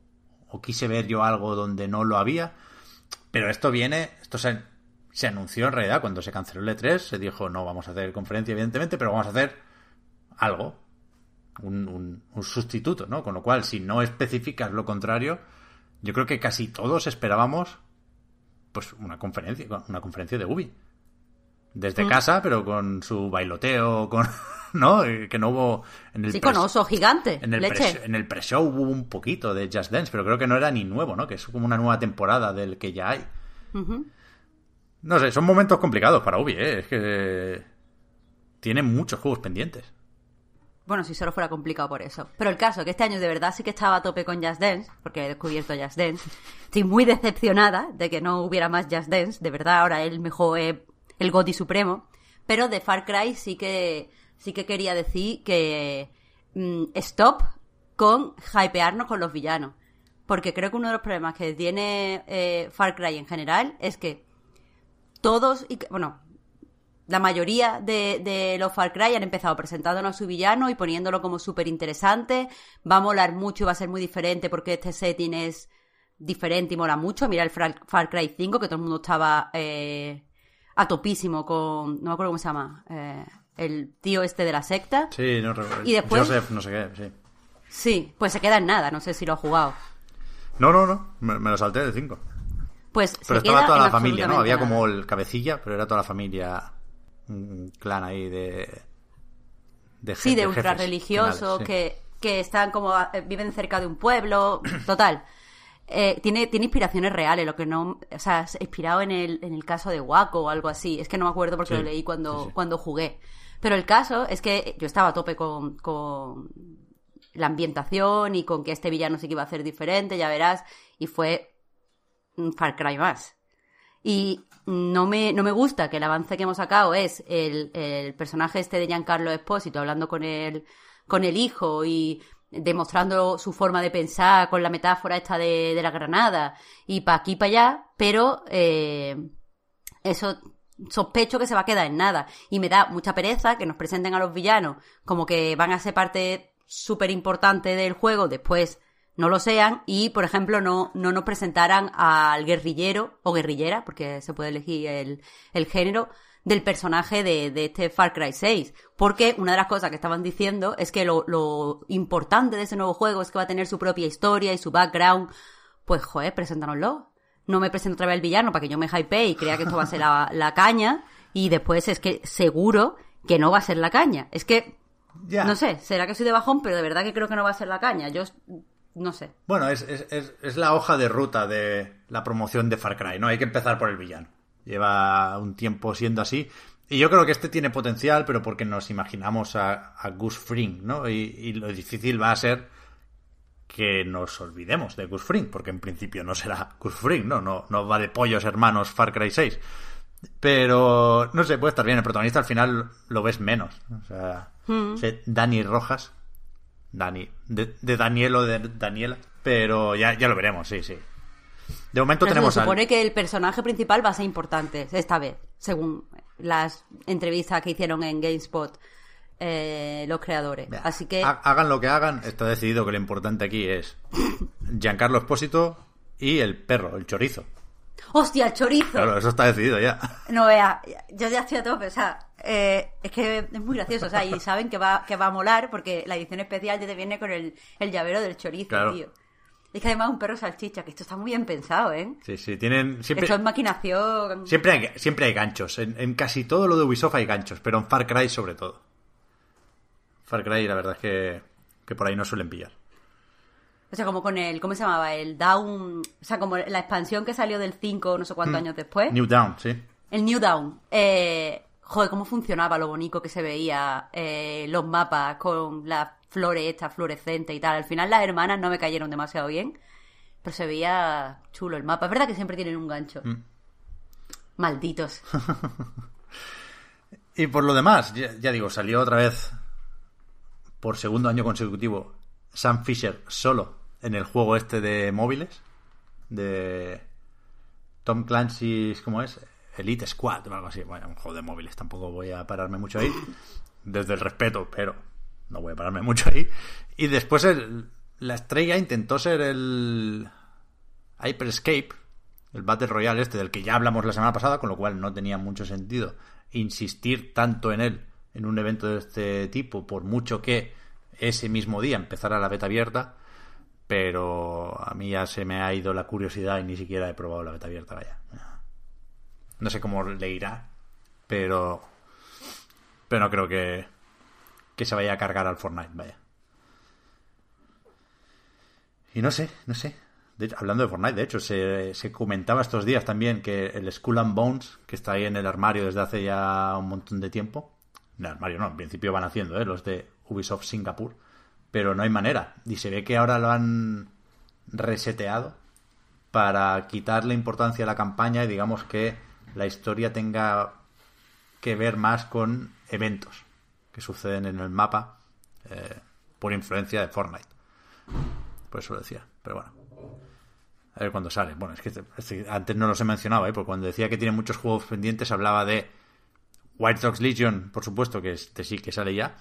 quise ver yo algo donde no lo había. Pero esto viene, esto se, se anunció en realidad cuando se canceló el E3, se dijo no vamos a hacer conferencia evidentemente, pero vamos a hacer algo, un, un, un, sustituto, ¿no? Con lo cual, si no especificas lo contrario, yo creo que casi todos esperábamos pues una conferencia, una conferencia de Ubi. Desde mm. casa, pero con su bailoteo, con ¿no? Que no hubo en el Sí, con oso gigante. En el leche. Pre, en el pre-show hubo un poquito de Just Dance, pero creo que no era ni nuevo, ¿no? Que es como una nueva temporada del que ya hay. Uh -huh. No sé, son momentos complicados para Ubi, ¿eh? Es que tiene muchos juegos pendientes. Bueno, si solo fuera complicado por eso. Pero el caso, que este año de verdad sí que estaba a tope con Just Dance, porque he descubierto Just Dance. Estoy muy decepcionada de que no hubiera más Just Dance. De verdad, ahora el mejor es el Goti Supremo. Pero de Far Cry sí que, sí que quería decir que mmm, stop con hypearnos con los villanos. Porque creo que uno de los problemas que tiene eh, Far Cry en general es que todos, y, bueno, la mayoría de, de, los Far Cry han empezado presentándonos a su villano y poniéndolo como súper interesante. Va a molar mucho y va a ser muy diferente porque este setting es diferente y mola mucho. Mira el Far Cry 5, que todo el mundo estaba eh, a topísimo con. No me acuerdo cómo se llama. Eh, el tío este de la secta. Sí, no recuerdo. Y después. Joseph, no sé qué, sí. Sí, pues se queda en nada. No sé si lo ha jugado. No, no, no. Me, me lo salté de 5. Pues pero estaba toda la familia, ¿no? Había nada. como el cabecilla, pero era toda la familia un clan ahí de. de sí, de, de ultra religiosos sí. que, que están como. Eh, viven cerca de un pueblo. Total. Eh, tiene, tiene inspiraciones reales, lo que no. O sea, es inspirado en el, en el caso de Waco o algo así. Es que no me acuerdo porque sí, lo leí cuando, sí, cuando jugué. Pero el caso es que yo estaba a tope con, con la ambientación y con que este villano sí que iba a ser diferente, ya verás. Y fue un Far Cry más. Y no me, no me gusta que el avance que hemos sacado es el, el personaje este de Giancarlo Espósito hablando con el, con el hijo y demostrando su forma de pensar con la metáfora esta de, de la granada y pa' aquí para allá, pero eh, eso sospecho que se va a quedar en nada. Y me da mucha pereza que nos presenten a los villanos como que van a ser parte súper importante del juego, después no lo sean y, por ejemplo, no, no nos presentaran al guerrillero o guerrillera, porque se puede elegir el, el género, del personaje de, de, este Far Cry 6. Porque una de las cosas que estaban diciendo es que lo, lo, importante de ese nuevo juego es que va a tener su propia historia y su background. Pues, joder, preséntanoslo. No me presento otra vez el villano para que yo me hype y crea que esto va a ser la, la caña. Y después es que seguro que no va a ser la caña. Es que, ya. no sé, será que soy de bajón, pero de verdad que creo que no va a ser la caña. Yo no sé. Bueno, es, es, es, es, la hoja de ruta de la promoción de Far Cry, ¿no? Hay que empezar por el villano. Lleva un tiempo siendo así. Y yo creo que este tiene potencial, pero porque nos imaginamos a, a Gus Fring, ¿no? Y, y, lo difícil va a ser que nos olvidemos de Gus Fring, porque en principio no será Gus Fring, ¿no? No, no va de pollos hermanos Far Cry 6. Pero, no sé, puede estar bien. El protagonista al final lo ves menos. O sea, mm. Dani Rojas. Dani. De, de Daniel o de Daniela. Pero ya, ya lo veremos, sí, sí. De momento Pero tenemos. Se supone al... que el personaje principal va a ser importante esta vez, según las entrevistas que hicieron en GameSpot eh, los creadores. Mira, Así que. Hagan lo que hagan, está decidido que lo importante aquí es Giancarlo Espósito y el perro, el chorizo. ¡Hostia, el chorizo! Claro, eso está decidido ya. No vea, yo ya estoy a tope, o sea, eh, es que es muy gracioso, o sea, y saben que va, que va a molar porque la edición especial ya te viene con el, el llavero del chorizo, Claro. tío. Es que además un perro salchicha, que esto está muy bien pensado, ¿eh? Sí, sí, tienen... Siempre, Esto es maquinación. siempre, hay, siempre hay ganchos. En, en casi todo lo de Ubisoft hay ganchos, pero en Far Cry sobre todo. Far Cry la verdad es que, que por ahí no suelen pillar. O sea, como con el, ¿cómo se llamaba? El Down, o sea, como la expansión que salió del 5 no sé cuántos años después. New Down, sí. El New Down. Eh, joder, cómo funcionaba lo bonito que se veía eh, los mapas con las flores estas fluorescentes y tal. Al final las hermanas no me cayeron demasiado bien, pero se veía chulo el mapa. Es verdad que siempre tienen un gancho. Malditos. Y por lo demás, ya, ya digo, salió otra vez por segundo año consecutivo Sam Fisher solo en el juego este de móviles de Tom Clancy's, ¿cómo es? Elite Squad o algo así. Bueno, un juego de móviles, tampoco voy a pararme mucho ahí. Desde el respeto, pero no voy a pararme mucho ahí. Y después el- la estrella intentó ser el Hyper Escape, el Battle Royale este del que ya hablamos la semana pasada, con lo cual no tenía mucho sentido insistir tanto en él en un evento de este tipo, por mucho que ese mismo día empezara la beta abierta, pero a mí ya se me ha ido la curiosidad y ni siquiera he probado la beta abierta, vaya. No sé cómo le irá, pero pero no creo que que se vaya a cargar al Fortnite, vaya. Y no sé, no sé. Hablando de Fortnite, de hecho, se, se comentaba estos días también que el Skull and Bones, que está ahí en el armario desde hace ya un montón de tiempo, en el armario no, en principio van haciendo, ¿eh? los de Ubisoft Singapur, pero no hay manera. Y se ve que ahora lo han reseteado para quitarle importancia a la campaña y digamos que la historia tenga que ver más con eventos que suceden en el mapa eh, por influencia de Fortnite. Por eso lo decía, pero bueno. A ver cuándo sale. Bueno, es que, es que antes no los he mencionado, ¿eh? porque cuando decía que tiene muchos juegos pendientes hablaba de White Sox Legion, por supuesto, que este sí que sale ya,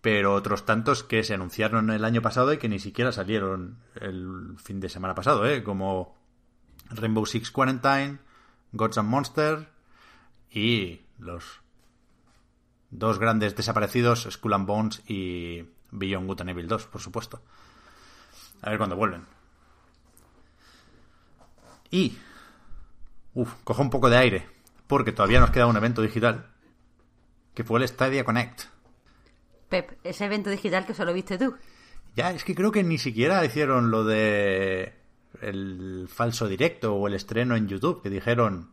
pero otros tantos que se anunciaron el año pasado y que ni siquiera salieron el fin de semana pasado, ¿eh? como Rainbow Six Quarantine, Gods and Monsters y los dos grandes desaparecidos, Skull and Bones y Beyond Good and Evil 2, por supuesto. A ver cuándo vuelven. Y... Uf, cojo un poco de aire, porque todavía nos queda un evento digital, que fue el Stadia Connect. Pep, ese evento digital que solo viste tú. Ya, es que creo que ni siquiera hicieron lo de el falso directo o el estreno en YouTube, que dijeron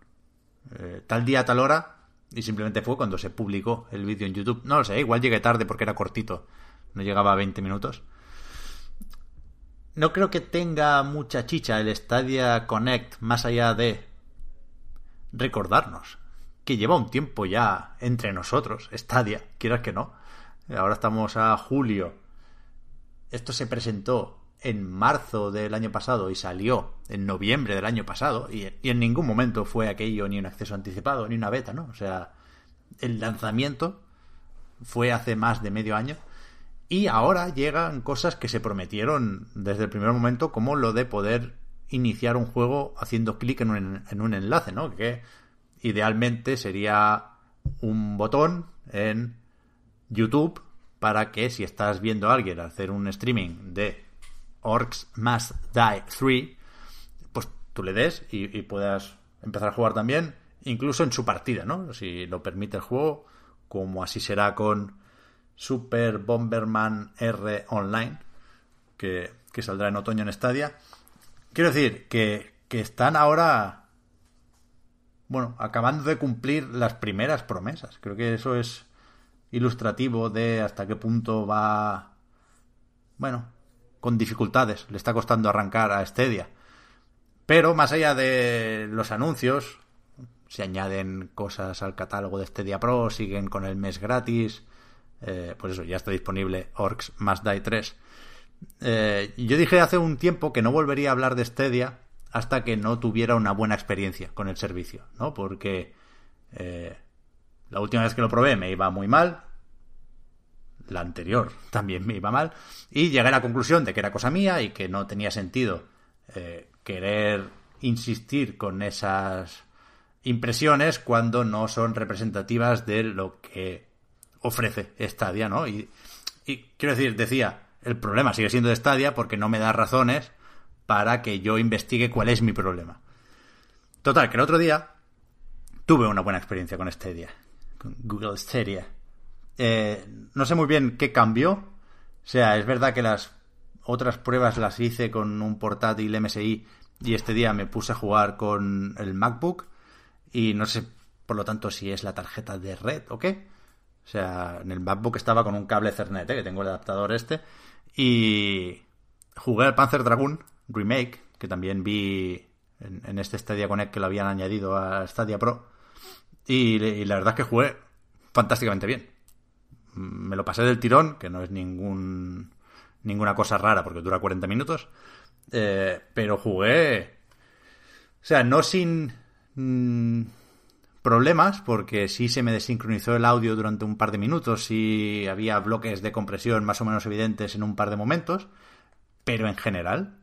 eh, tal día, tal hora, y simplemente fue cuando se publicó el vídeo en YouTube. No lo sé, igual llegué tarde porque era cortito, no llegaba a 20 minutos. No creo que tenga mucha chicha el Stadia Connect más allá de recordarnos que lleva un tiempo ya entre nosotros, Stadia, quieras que no. Ahora estamos a julio. Esto se presentó en marzo del año pasado y salió en noviembre del año pasado y, en ningún momento fue aquello ni un acceso anticipado ni una beta, ¿no? O sea, el lanzamiento fue hace más de medio año y ahora llegan cosas que se prometieron desde el primer momento como lo de poder iniciar un juego haciendo clic en un, en un enlace, ¿no? Que idealmente sería un botón en YouTube para que si estás viendo a alguien hacer un streaming de Orcs Must Die 3, pues tú le des y, puedas empezar a jugar también, incluso en su partida, ¿no? Si lo permite el juego, como así será con Super Bomberman R Online, que, que saldrá en otoño en Stadia. Quiero decir que, que están ahora, bueno, acabando de cumplir las primeras promesas. Creo que eso es ilustrativo de hasta qué punto va, bueno, con dificultades, le está costando arrancar a Stadia. Pero más allá de los anuncios, se añaden cosas al catálogo de Stadia Pro, siguen con el mes gratis, eh, pues eso, ya está disponible Orcs Must Die 3. Eh, yo dije hace un tiempo que no volvería a hablar de Stadia hasta que no tuviera una buena experiencia con el servicio, ¿no? Porque eh, la última vez que lo probé me iba muy mal. La anterior también me iba mal. Y llegué a la conclusión de que era cosa mía y que no tenía sentido eh, querer insistir con esas impresiones cuando no son representativas de lo que ofrece Stadia, ¿no? Y, quiero decir, decía, el problema sigue siendo de Stadia porque no me da razones para que yo investigue cuál es mi problema. Total, que el otro día tuve una buena experiencia con Stadia, con Google Stadia. Eh, no sé muy bien qué cambió. O sea, es verdad que las otras pruebas las hice con un portátil MSI y este día me puse a jugar con el MacBook y no sé, por lo tanto, si es la tarjeta de red o qué. O sea, en el MacBook estaba con un cable Ethernet, ¿eh? que tengo el adaptador este, y jugué al Panzer Dragoon Remake, que también vi en, este Stadia Connect que lo habían añadido a Stadia Pro, y, y la verdad es que jugué fantásticamente bien. Me lo pasé del tirón, que no es ningún ninguna cosa rara porque dura 40 minutos. Eh, pero jugué. O sea, no sin mm, problemas, porque sí se me desincronizó el audio durante un par de minutos, y había bloques de compresión más o menos evidentes en un par de momentos. Pero en general.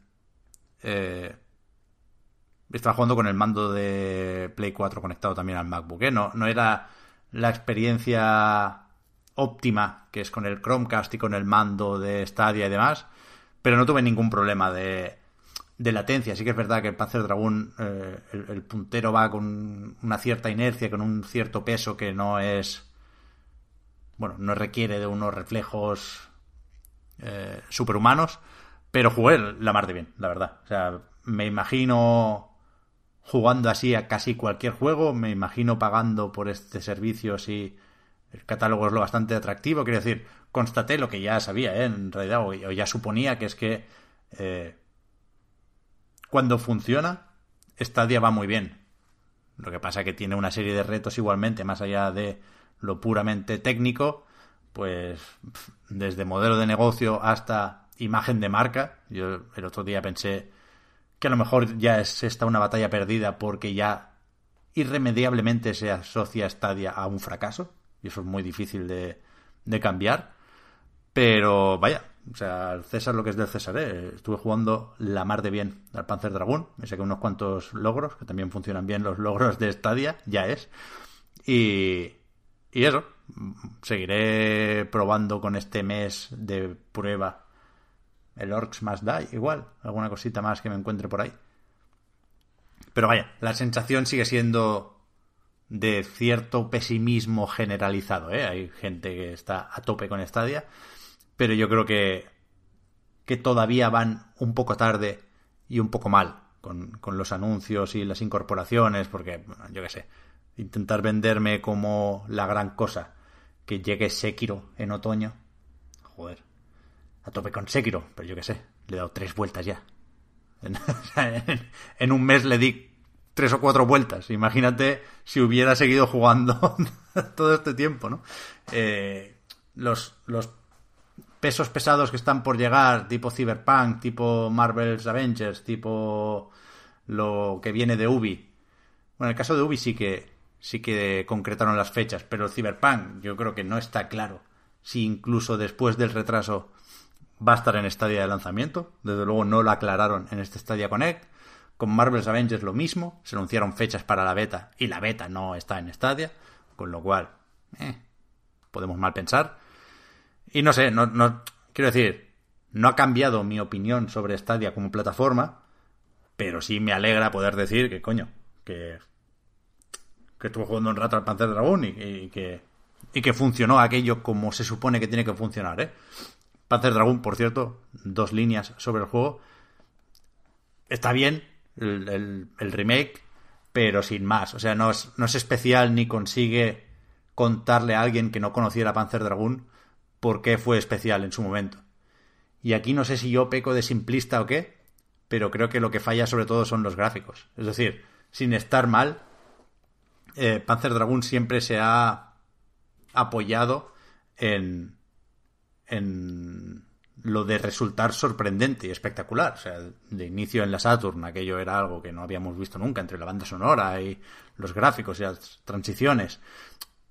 Eh, estaba jugando con el mando de Play 4 conectado también al MacBook. ¿eh? No, no era la experiencia óptima, que es con el Chromecast y con el mando de Stadia y demás, pero no tuve ningún problema de, de latencia. Sí que es verdad que el Panzer Dragoon, eh, el, puntero va con una cierta inercia, con un cierto peso que no es. Bueno, no requiere de unos reflejos eh, superhumanos, pero jugué la mar de bien, la verdad. O sea, me imagino jugando así a casi cualquier juego, me imagino pagando por este servicio si el catálogo es lo bastante atractivo. Quiero decir, constaté lo que ya sabía, ¿eh? en realidad, o ya suponía, que es que eh, cuando funciona, Stadia va muy bien. Lo que pasa es que tiene una serie de retos igualmente, más allá de lo puramente técnico, pues desde modelo de negocio hasta imagen de marca. Yo el otro día pensé que a lo mejor ya es esta una batalla perdida porque ya irremediablemente se asocia Stadia a un fracaso y eso es muy difícil de, de cambiar. Pero vaya, o sea, el César lo que es del César, ¿eh? estuve jugando la mar de bien al Panzer Dragoon, me saqué unos cuantos logros, que también funcionan bien los logros de Stadia, ya es. Y, y eso, seguiré probando con este mes de prueba el Orcs Must Die, igual, alguna cosita más que me encuentre por ahí. Pero vaya, la sensación sigue siendo de cierto pesimismo generalizado. ¿eh? Hay gente que está a tope con Stadia, pero yo creo que, que todavía van un poco tarde y un poco mal con, con los anuncios y las incorporaciones, porque, yo qué sé, intentar venderme como la gran cosa que llegue Sekiro en otoño. Joder, a tope con Sekiro, pero yo qué sé, le he dado tres vueltas ya. en un mes le di tres o cuatro vueltas. Imagínate si hubiera seguido jugando todo este tiempo, ¿no? Eh, los, pesos pesados que están por llegar, tipo Cyberpunk, tipo Marvel's Avengers, tipo lo que viene de Ubi. Bueno, en el caso de Ubi sí que sí que concretaron las fechas, pero el Cyberpunk yo creo que no está claro si incluso después del retraso va a estar en estadio de lanzamiento. Desde luego no lo aclararon en este Stadia Connect. Con Marvel's Avengers lo mismo, se anunciaron fechas para la beta y la beta no está en Stadia, con lo cual, eh, podemos mal pensar. Y no sé, no, quiero decir, no ha cambiado mi opinión sobre Stadia como plataforma, pero sí me alegra poder decir que, coño, que, que estuve jugando un rato al Panzer Dragon y, que, y que funcionó aquello como se supone que tiene que funcionar, ¿eh? Panzer Dragon, por cierto, dos líneas sobre el juego. Está bien, el, remake, pero sin más. O sea, no es, no es especial ni consigue contarle a alguien que no conociera Panzer Dragoon por qué fue especial en su momento. Y aquí no sé si yo peco de simplista o qué, pero creo que lo que falla sobre todo son los gráficos. Es decir, sin estar mal, eh, Panzer Dragoon siempre se ha apoyado en, en lo de resultar sorprendente y espectacular. O sea, de inicio en la Saturn, aquello era algo que no habíamos visto nunca entre la banda sonora y los gráficos y las transiciones.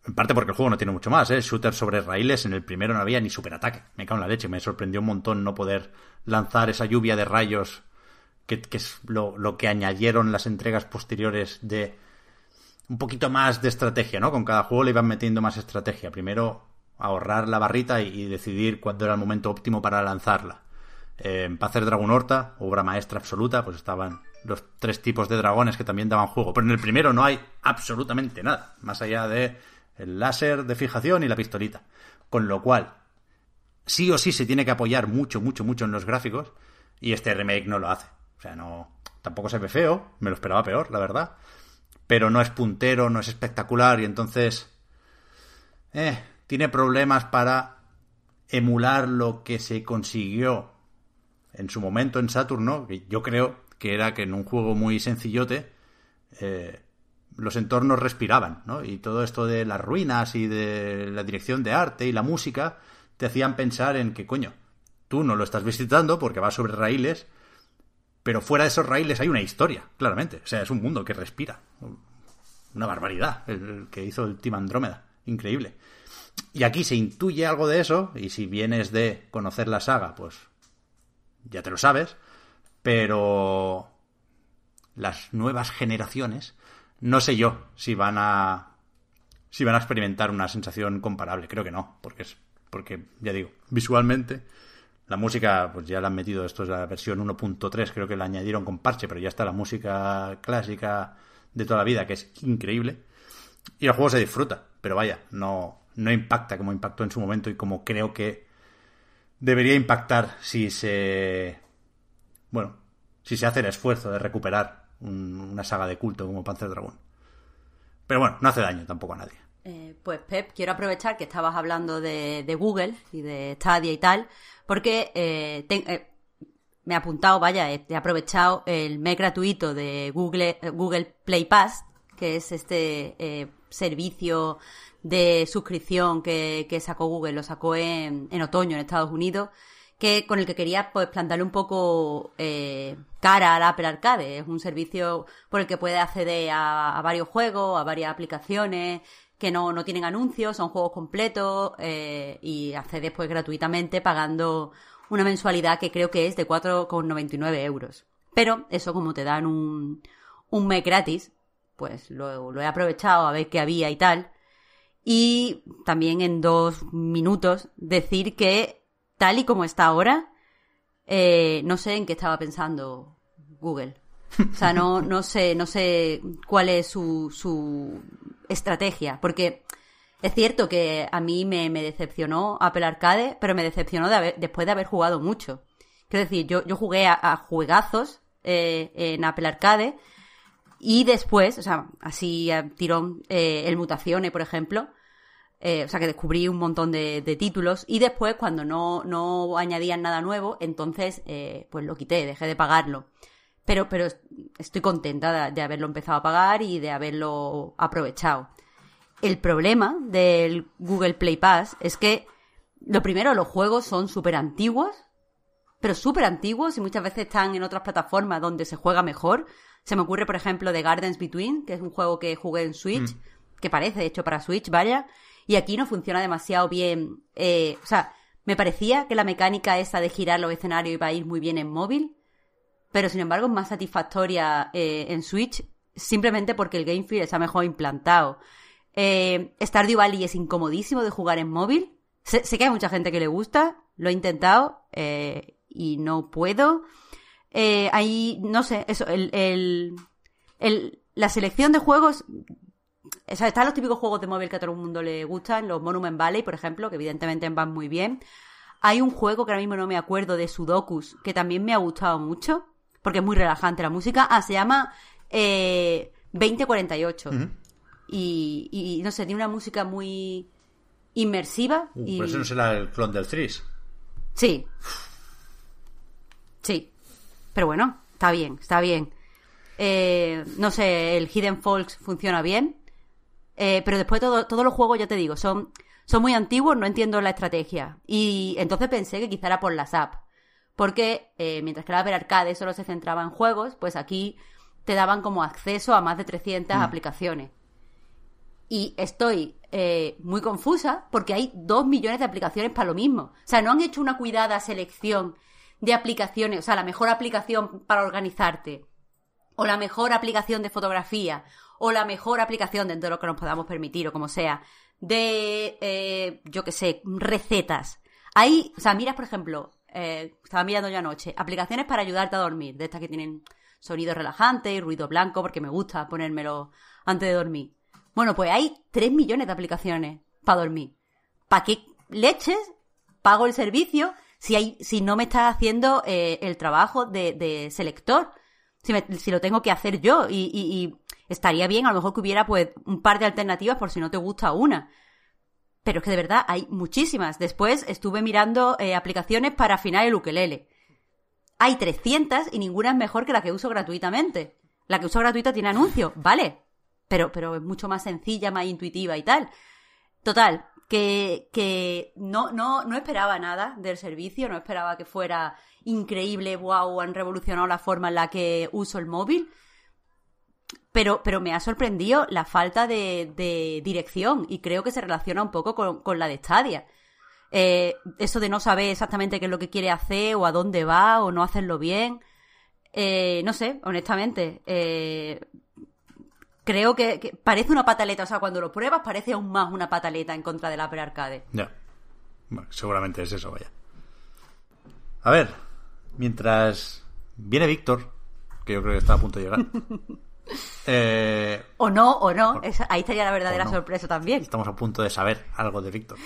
En parte porque el juego no tiene mucho más, ¿eh? Shooter sobre raíles, en el primero no había ni superataque. Me cago en la leche, me sorprendió un montón no poder lanzar esa lluvia de rayos que, que es lo, lo que añadieron las entregas posteriores de un poquito más de estrategia, ¿no? Con cada juego le iban metiendo más estrategia. Primero ahorrar la barrita y, decidir cuándo era el momento óptimo para lanzarla. Eh, en Panzer Dragon Horta, obra maestra absoluta, pues estaban los tres tipos de dragones que también daban juego. Pero en el primero no hay absolutamente nada, más allá de el láser de fijación y la pistolita. Con lo cual, sí o sí se tiene que apoyar mucho, mucho, mucho en los gráficos y este remake no lo hace. O sea, no, tampoco se ve feo, me lo esperaba peor, la verdad. Pero no es puntero, no es espectacular y entonces... Eh, tiene problemas para emular lo que se consiguió en su momento en Saturn, ¿no? Yo creo que era que en un juego muy sencillote eh, los entornos respiraban, ¿no? Y todo esto de las ruinas y de la dirección de arte y la música te hacían pensar en que, coño, tú no lo estás visitando porque va sobre raíles, pero fuera de esos raíles hay una historia, claramente. O sea, es un mundo que respira. Una barbaridad el que hizo el Team Andrómeda. Increíble. Y aquí se intuye algo de eso, y si vienes de conocer la saga, pues ya te lo sabes, pero las nuevas generaciones, no sé yo si van a si van a experimentar una sensación comparable, creo que no, porque es porque ya digo, visualmente la música, pues ya la han metido, esto es la versión 1.3, creo que la añadieron con parche, pero ya está la música clásica de toda la vida, que es increíble. Y el juego se disfruta, pero vaya, no, no impacta como impactó en su momento y como creo que debería impactar si se. Bueno, si se hace el esfuerzo de recuperar una saga de culto como Panzer Dragon. Pero bueno, no hace daño tampoco a nadie. Eh, pues Pep, quiero aprovechar que estabas hablando de, Google y de Stadia y tal, porque eh, eh, me he apuntado, vaya, he, aprovechado el mes gratuito de Google, Google Play Pass, que es este servicio de suscripción que, sacó Google, lo sacó en, otoño en Estados Unidos, que con el que quería pues plantarle un poco cara al Apple Arcade. Es un servicio por el que puede acceder a, a varios juegos, a varias aplicaciones, que no, no tienen anuncios, son juegos completos eh, y accedes pues gratuitamente pagando una mensualidad que creo que es de 4,99 euros. Pero eso como te dan un, un mes gratis, pues lo, lo he aprovechado a ver qué había y tal. Y también en dos minutos decir que tal y como está ahora, eh, no sé en qué estaba pensando Google. O sea, no, no sé, no sé cuál es su, su estrategia, porque es cierto que a mí me, decepcionó Apple Arcade, pero me decepcionó después de haber jugado mucho. Quiero decir, yo, yo jugué a, juegazos eh, en Apple Arcade y después, o sea, así tirón eh, el Mutaciones, por ejemplo, eh, o sea, que descubrí un montón de, títulos y después cuando no, no añadían nada nuevo, entonces pues lo quité, dejé de pagarlo. Pero, pero estoy contenta de, haberlo empezado a pagar y de haberlo aprovechado. El problema del Google Play Pass es que, lo primero, los juegos son súper antiguos, pero súper antiguos y muchas veces están en otras plataformas donde se juega mejor. Se me ocurre, por ejemplo, The Gardens Between, que es un juego que jugué en Switch, mm. que parece hecho para Switch, vaya, y aquí no funciona demasiado bien. Eh, o sea, me parecía que la mecánica esa de girar los escenarios iba a ir muy bien en móvil, pero sin embargo es más satisfactoria eh, en Switch simplemente porque el Game Feel está mejor implantado. Eh, Stardew Valley es incomodísimo de jugar en móvil. Sé, que hay mucha gente que le gusta, lo he intentado eh, y no puedo. Eh, ahí, no sé, eso, el, el, la selección de juegos. O sea, están los típicos juegos de móvil que a todo el mundo le gustan, los Monument Valley, por ejemplo, que evidentemente van muy bien. Hay un juego que ahora mismo no me acuerdo de Sudokus, que también me ha gustado mucho, porque es muy relajante la música. Ah, se llama eh, 2048. y, y, no sé, tiene una música muy inmersiva. Uh, y... Por eso no será el clon del Threes. Sí. Sí. Pero bueno, está bien, está bien. Eh, no sé, el Hidden Folks funciona bien. Eh, pero después todo, todos los juegos, ya te digo, son, son muy antiguos, no entiendo la estrategia. Y entonces pensé que quizá era por las apps porque eh, mientras que la Apple Arcade solo se centraba en juegos, pues aquí te daban como acceso a más de 300 mm. aplicaciones. Y estoy eh, muy confusa porque hay dos millones de aplicaciones para lo mismo. O sea, no han hecho una cuidada selección de aplicaciones, o sea, la mejor aplicación para organizarte o la mejor aplicación de fotografía, o la mejor aplicación dentro de lo que nos podamos permitir, o como sea, de, eh, yo qué sé, recetas. Hay, o sea, miras, por ejemplo, eh, estaba mirando yo anoche, aplicaciones para ayudarte a dormir, de estas que tienen sonido relajante y ruido blanco, porque me gusta ponérmelo antes de dormir. Bueno, pues hay 3 millones de aplicaciones para dormir. ¿Para qué leches pago el servicio si, hay, si no me está haciendo eh, el trabajo de, selector? Si, lo tengo que hacer yo y, y, estaría bien a lo mejor que hubiera pues un par de alternativas por si no te gusta una. Pero es que de verdad hay muchísimas. Después estuve mirando eh, aplicaciones para afinar el ukelele. Hay 300 y ninguna es mejor que la que uso gratuitamente. La que uso gratuita tiene anuncio, vale. Pero, pero es mucho más sencilla, más intuitiva y tal. Total, que, no, no, no esperaba nada del servicio, no esperaba que fuera increíble, wow, han revolucionado la forma en la que uso el móvil. Pero, pero me ha sorprendido la falta de, dirección y creo que se relaciona un poco con, la de Stadia. Eh, eso de no saber exactamente qué es lo que quiere hacer o a dónde va o no hacerlo bien. Eh, no sé, honestamente. Eh, creo que, parece una pataleta. O sea, cuando lo pruebas parece aún más una pataleta en contra del Apple Arcade. Ya. Bueno, seguramente es eso, vaya. A ver, mientras viene Víctor, que yo creo que está a punto de llegar. Eh, o no, o no. ahí estaría la verdadera sorpresa también. Estamos a punto de saber algo de Víctor.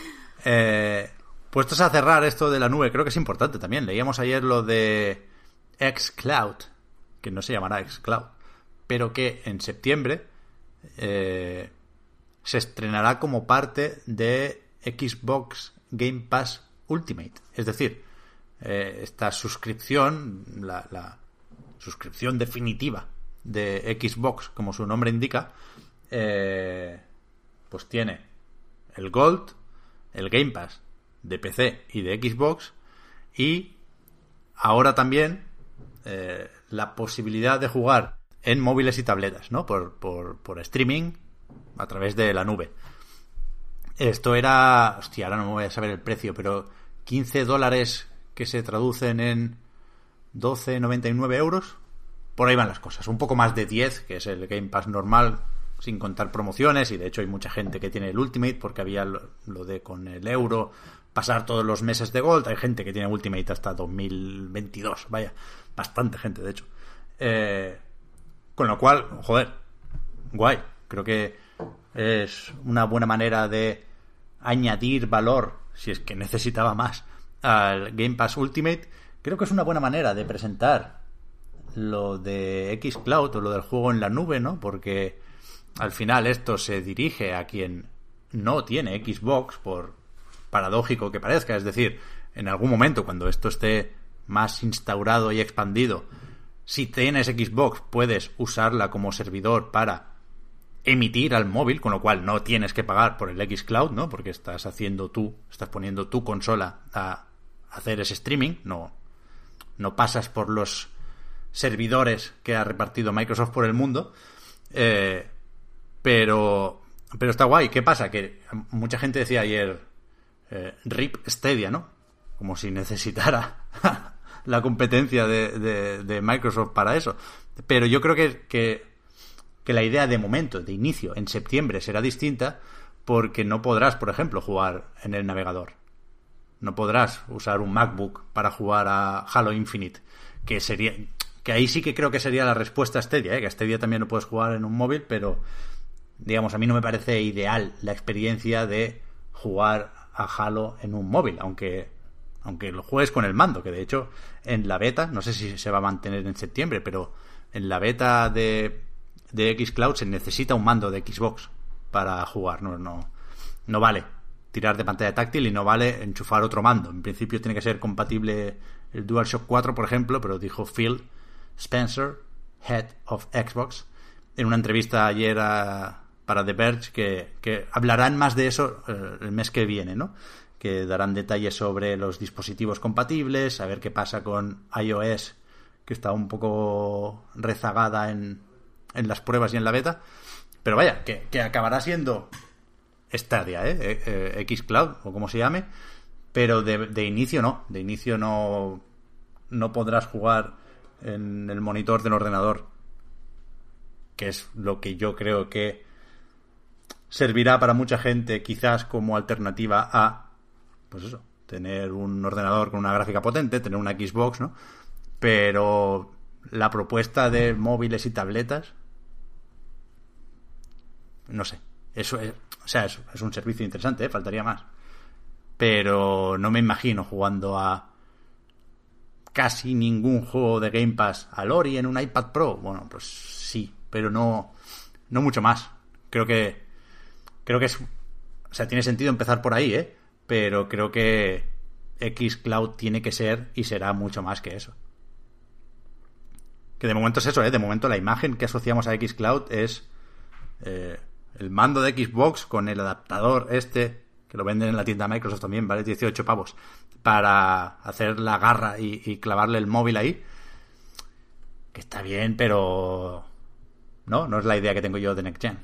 Eh, puestos a cerrar esto de la nube, creo que es importante también. Leíamos ayer lo de xCloud, que no se llamará xCloud, pero que en septiembre eh, se estrenará como parte de Xbox Game Pass Ultimate. Es decir, esta suscripción, la suscripción definitiva de Xbox, como su nombre indica, eh, pues tiene el Gold, el Game Pass de PC y de Xbox y ahora también eh, la posibilidad de jugar en móviles y tabletas, ¿no? Por, por, por, streaming a través de la nube. Esto era, hostia, ahora no me voy a saber el precio, pero 15 dólares que se traducen en 12,99 euros por ahí van las cosas. Un poco más de 10, que es el Game Pass normal, sin contar promociones, y de hecho hay mucha gente que tiene el Ultimate, porque había lo, de con el euro pasar todos los meses de Gold. Hay gente que tiene Ultimate hasta 2022, vaya, bastante gente, de hecho. Eh, con lo cual, joder, guay. Creo que es una buena manera de añadir valor, si es que necesitaba más, al Game Pass Ultimate. Creo que es una buena manera de presentar lo de Xcloud o lo del juego en la nube, ¿no? Porque al final esto se dirige a quien no tiene Xbox, por paradójico que parezca. Es decir, en algún momento, cuando esto esté más instaurado y expandido, si tienes Xbox, puedes usarla como servidor para emitir al móvil, con lo cual no tienes que pagar por el Xcloud, ¿no? Porque estás haciendo tú, estás poniendo tu consola a hacer ese streaming, no, no pasas por los servidores que ha repartido Microsoft por el mundo. Eh, pero, pero está guay. ¿Qué pasa? Que mucha gente decía ayer eh, RIP Stadia, ¿no? Como si necesitara la competencia de, Microsoft para eso. Pero yo creo que, que, que la idea de momento, de inicio, en septiembre será distinta porque no podrás, por ejemplo, jugar en el navegador. No podrás usar un MacBook para jugar a Halo Infinite, que sería que ahí sí que creo que sería la respuesta a Stadia, ¿eh? que a Stadia también lo puedes jugar en un móvil, pero digamos, a mí no me parece ideal la experiencia de jugar a Halo en un móvil, aunque aunque lo juegues con el mando, que de hecho en la beta, no sé si se va a mantener en septiembre, pero en la beta de, de Xcloud se necesita un mando de Xbox para jugar, no, no, no vale tirar de pantalla táctil y no vale enchufar otro mando. En principio tiene que ser compatible el DualShock 4, por ejemplo, pero dijo Phil Spencer, Head of Xbox, en una entrevista ayer para The Verge que, hablarán más de eso eh, el mes que viene, ¿no? Que darán detalles sobre los dispositivos compatibles, a ver qué pasa con iOS, que está un poco rezagada en, en las pruebas y en la beta. Pero vaya, que, acabará siendo Stadia, ¿eh? eh, eh Xcloud o como se llame, pero de, de, inicio no, de inicio no, no podrás jugar en el monitor del ordenador que es lo que yo creo que servirá para mucha gente quizás como alternativa a, pues eso, tener un ordenador con una gráfica potente, tener una Xbox, ¿no? Pero la propuesta de móviles y tabletas, no sé, eso es, o sea, es, es un servicio interesante, ¿eh? faltaría más. Pero no me imagino jugando a casi ningún juego de Game Pass a Lori en un iPad Pro. Bueno, pues sí, pero no, no mucho más. Creo que, creo que es, o sea, tiene sentido empezar por ahí, ¿eh? Pero creo que Xcloud tiene que ser y será mucho más que eso. Que de momento es eso, ¿eh? De momento la imagen que asociamos a Xcloud es eh, el mando de Xbox con el adaptador este, que lo venden en la tienda Microsoft también, vale 18 pavos, para hacer la garra y, y clavarle el móvil ahí. Que está bien, pero... No, no es la idea que tengo yo de Next Gen.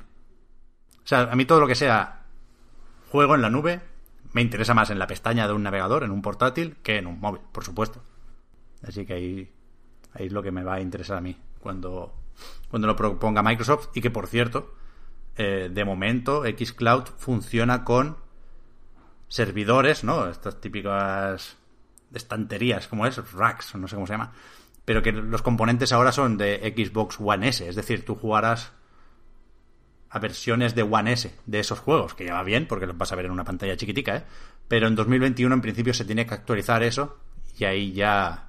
O sea, a mí todo lo que sea juego en la nube me interesa más en la pestaña de un navegador, en un portátil, que en un móvil, por supuesto. Así que ahí, ahí es lo que me va a interesar a mí cuando, cuando lo proponga Microsoft. Y que, por cierto, eh, de momento Xcloud funciona con servidores, ¿no? Estas típicas estanterías, como es, racks, no sé cómo se llama. Pero que los componentes ahora son de Xbox One S, es decir, tú jugarás a versiones de One S de esos juegos, que ya va bien porque los vas a ver en una pantalla chiquitica, ¿eh? Pero en 2021 en principio se tiene que actualizar eso y ahí ya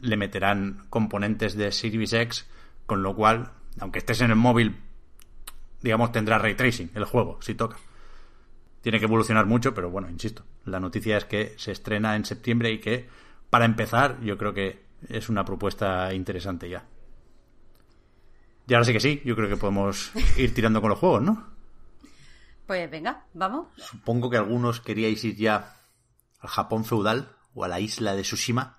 le meterán componentes de Series X, con lo cual, aunque estés en el móvil, digamos, tendrá ray tracing el juego, si toca. Tiene que evolucionar mucho, pero bueno, insisto, la noticia es que se estrena en septiembre y que, para empezar, yo creo que es una propuesta interesante ya. Y ahora sí que sí, yo creo que podemos ir tirando con los juegos, ¿no? Pues venga, vamos. Supongo que algunos queríais ir ya al Japón feudal o a la isla de Tsushima,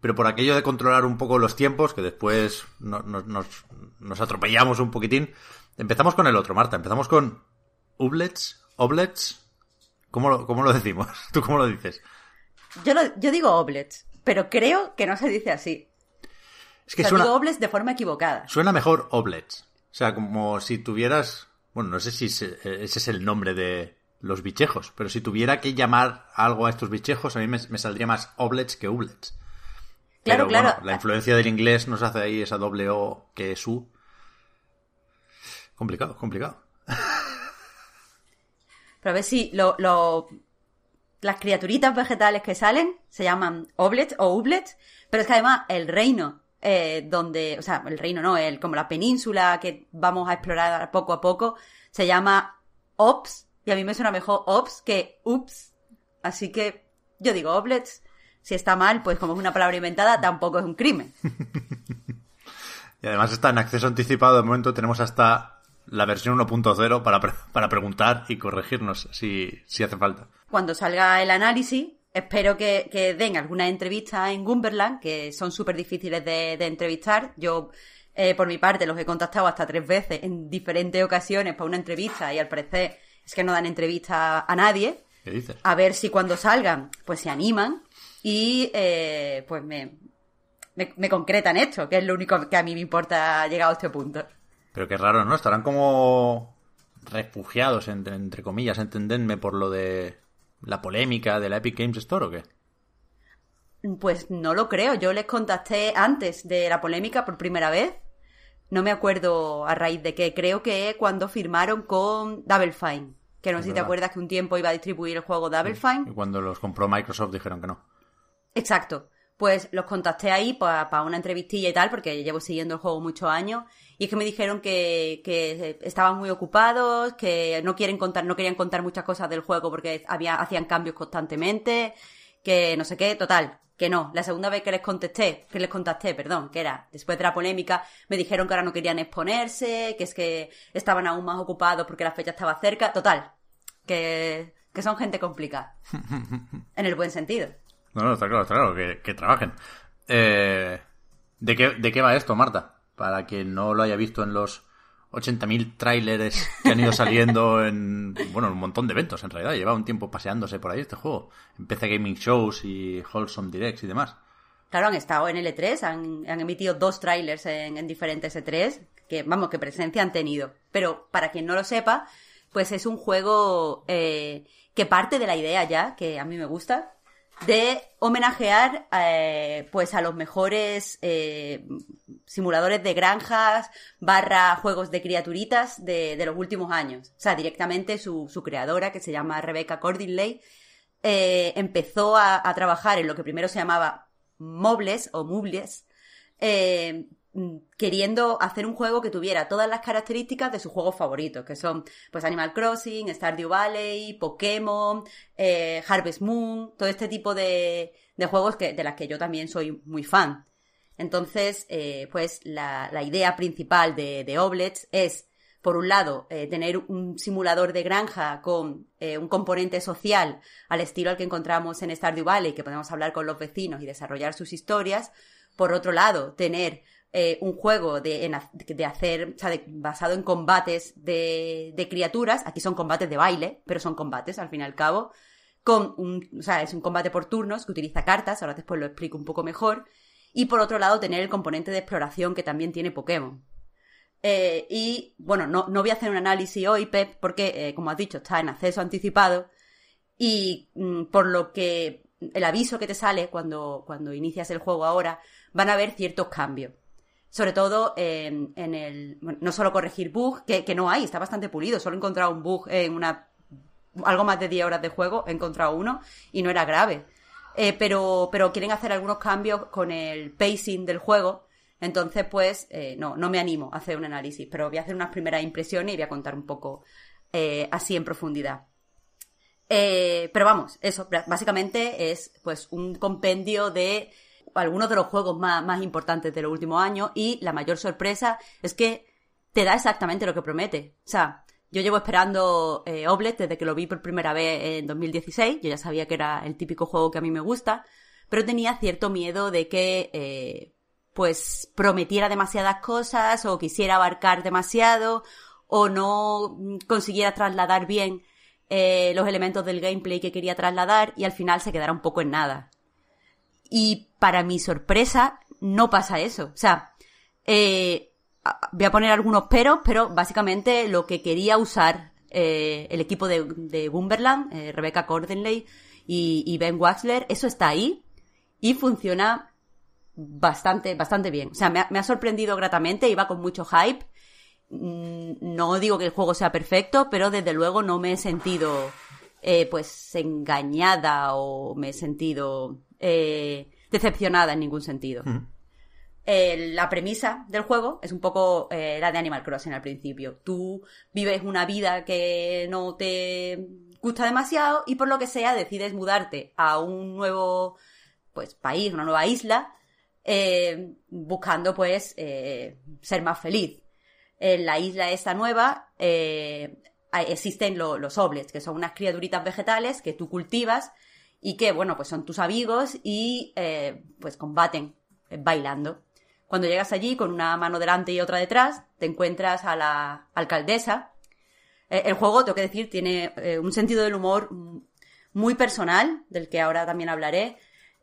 pero por aquello de controlar un poco los tiempos, que después no, no, nos, nos, atropellamos un poquitín, empezamos con el otro, Marta. Empezamos con Ublets, Oblets. ¿Cómo lo, cómo lo decimos? ¿Tú cómo lo dices? Yo, lo, yo digo Oblets, pero creo que no se dice así. Es que o sea, suena, digo oblets de forma equivocada. Suena mejor oblets. O sea, como si tuvieras. Bueno, no sé si ese es el nombre de los bichejos, pero si tuviera que llamar algo a estos bichejos, a mí me, me saldría más oblets que ublets. Claro, pero, claro. Bueno, la influencia del inglés nos hace ahí esa doble O que es U. Complicado, complicado. Pero a ver si lo, lo, las criaturitas vegetales que salen se llaman oblets o ublets, pero es que además el reino eh, donde, o sea, el reino no, el, como la península que vamos a explorar poco a poco, se llama Ops, y a mí me suena mejor Ops que Ups, así que yo digo Oblets, si está mal, pues como es una palabra inventada, tampoco es un crimen. y además está en acceso anticipado, de momento tenemos hasta la versión 1.0 para, pre para preguntar y corregirnos si, si hace falta. Cuando salga el análisis, Espero que, que, den alguna entrevista en Gumberland, que son súper difíciles de, de, entrevistar. Yo, eh, por mi parte, los he contactado hasta tres veces en diferentes ocasiones para una entrevista y al parecer es que no dan entrevista a nadie. ¿Qué dices? A ver si cuando salgan, pues se animan y eh, pues me, me, me, concretan esto, que es lo único que a mí me importa llegado a este punto. Pero qué raro, ¿no? Estarán como refugiados, entre, entre comillas, entendenme por lo de la polémica de la Epic Games Store o qué? Pues no lo creo. Yo les contacté antes de la polémica por primera vez. No me acuerdo a raíz de qué. Creo que cuando firmaron con Double Fine. Que no sé si te acuerdas que un tiempo iba a distribuir el juego Double Fine. Y cuando los compró Microsoft dijeron que no. Exacto. Pues los contacté ahí para pa una entrevistilla y tal, porque llevo siguiendo el juego muchos años. Y es que me dijeron que, que estaban muy ocupados, que no quieren contar, no querían contar muchas cosas del juego porque había, hacían cambios constantemente, que no sé qué, total, que no. La segunda vez que les contesté, que les contacté, perdón, que era después de la polémica, me dijeron que ahora no querían exponerse, que es que estaban aún más ocupados porque la fecha estaba cerca, total, que, que son gente complicada. en el buen sentido. No, no, está claro, está claro, que, que trabajen. Eh, ¿de, qué, ¿De qué va esto, Marta? Para quien no lo haya visto en los 80.000 tráileres que han ido saliendo en, bueno, un montón de eventos en realidad. Lleva un tiempo paseándose por ahí este juego. En PC Gaming Shows y Wholesome Directs y demás. claro, han estado en L3, han, han emitido dos trailers en, en diferentes E3, que vamos, que presencia han tenido. Pero para quien no lo sepa, pues es un juego eh, que parte de la idea ya, que a mí me gusta, de homenajear eh, pues a los mejores eh, simuladores de granjas barra juegos de criaturitas de, de, los últimos años. O sea, directamente su, su creadora, que se llama Rebecca Cordinley, eh, empezó a, a, trabajar en lo que primero se llamaba Mobles o Mubles, queriendo hacer un juego que tuviera todas las características de sus juegos favoritos, que son pues Animal Crossing, Stardew Valley, Pokémon, eh, Harvest Moon, todo este tipo de, de juegos que, de las que yo también soy muy fan. Entonces, eh, pues la, la, idea principal de, Oblets es, por un lado, eh, tener un simulador de granja con un componente social al estilo al que encontramos en Stardew Valley, que podemos hablar con los vecinos y desarrollar sus historias. Por otro lado, tener eh, un juego de, de hacer, o sea, de, basado en combates de, de, criaturas. Aquí son combates de baile, pero son combates al fin y al cabo. Con o sea, es un combate por turnos que utiliza cartas, ahora después lo explico un poco mejor. Y por otro lado, tener el componente de exploración que también tiene Pokémon. Eh, y bueno, no, no voy a hacer un análisis hoy, Pep, porque, eh, como has dicho, está en acceso anticipado. Y mm, por lo que el aviso que te sale cuando, cuando inicias el juego ahora, van a haber ciertos cambios sobre todo en, el, no solo corregir bugs, que, que, no hay, está bastante pulido, solo he encontrado un bug en una, algo más de 10 horas de juego, he encontrado uno y no era grave. Eh, pero, pero quieren hacer algunos cambios con el pacing del juego, entonces pues eh, no, no me animo a hacer un análisis, pero voy a hacer unas primeras impresiones y voy a contar un poco eh, así en profundidad. Pero vamos, eso, básicamente es pues un compendio de algunos de los juegos más, importantes de los últimos años y la mayor sorpresa es que te da exactamente lo que promete. O sea, yo llevo esperando eh, Oblet desde que lo vi por primera vez en 2016. Yo ya sabía que era el típico juego que a mí me gusta, pero tenía cierto miedo de que, eh, pues, prometiera demasiadas cosas o quisiera abarcar demasiado o no consiguiera trasladar bien eh, los elementos del gameplay que quería trasladar y al final se quedara un poco en nada. Y para mi sorpresa, no pasa eso. O sea, eh, voy a poner algunos peros, pero básicamente lo que quería usar eh, el equipo de, de Wumberland, eh, Rebecca Cordenley y, Ben Waxler, eso está ahí y funciona bastante, bastante bien. O sea, me ha, me ha sorprendido gratamente, iba con mucho hype. Mm, no digo que el juego sea perfecto, pero desde luego no me he sentido eh, pues engañada o me he sentido eh, decepcionada en ningún sentido. Mm. Eh, la premisa del juego es un poco eh, la de Animal Crossing al principio. Tú vives una vida que no te gusta demasiado y por lo que sea decides mudarte a un nuevo pues país, una nueva isla, eh, buscando pues ser más feliz. En la isla esta nueva existen lo, los oblets, que son unas criaturitas vegetales que tú cultivas y que, bueno, pues son tus amigos y eh, pues combaten eh, bailando. Cuando llegas allí con una mano delante y otra detrás, te encuentras a la alcaldesa. Eh, el juego, tengo que decir, tiene un sentido del humor muy personal, del que ahora también hablaré,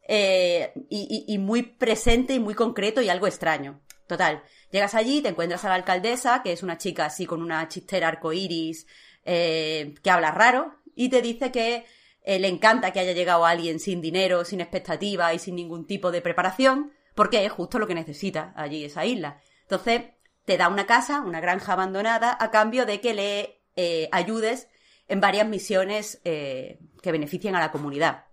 y, muy presente y muy concreto y algo extraño. Total, llegas allí, te encuentras a la alcaldesa, que es una chica así con una chistera arcoiris, eh, que habla raro, y te dice que eh, le encanta que haya llegado alguien sin dinero, sin expectativa y sin ningún tipo de preparación, porque es justo lo que necesita allí esa isla. Entonces, te da una casa, una granja abandonada, a cambio de que le eh, ayudes en varias misiones eh, que beneficien a la comunidad.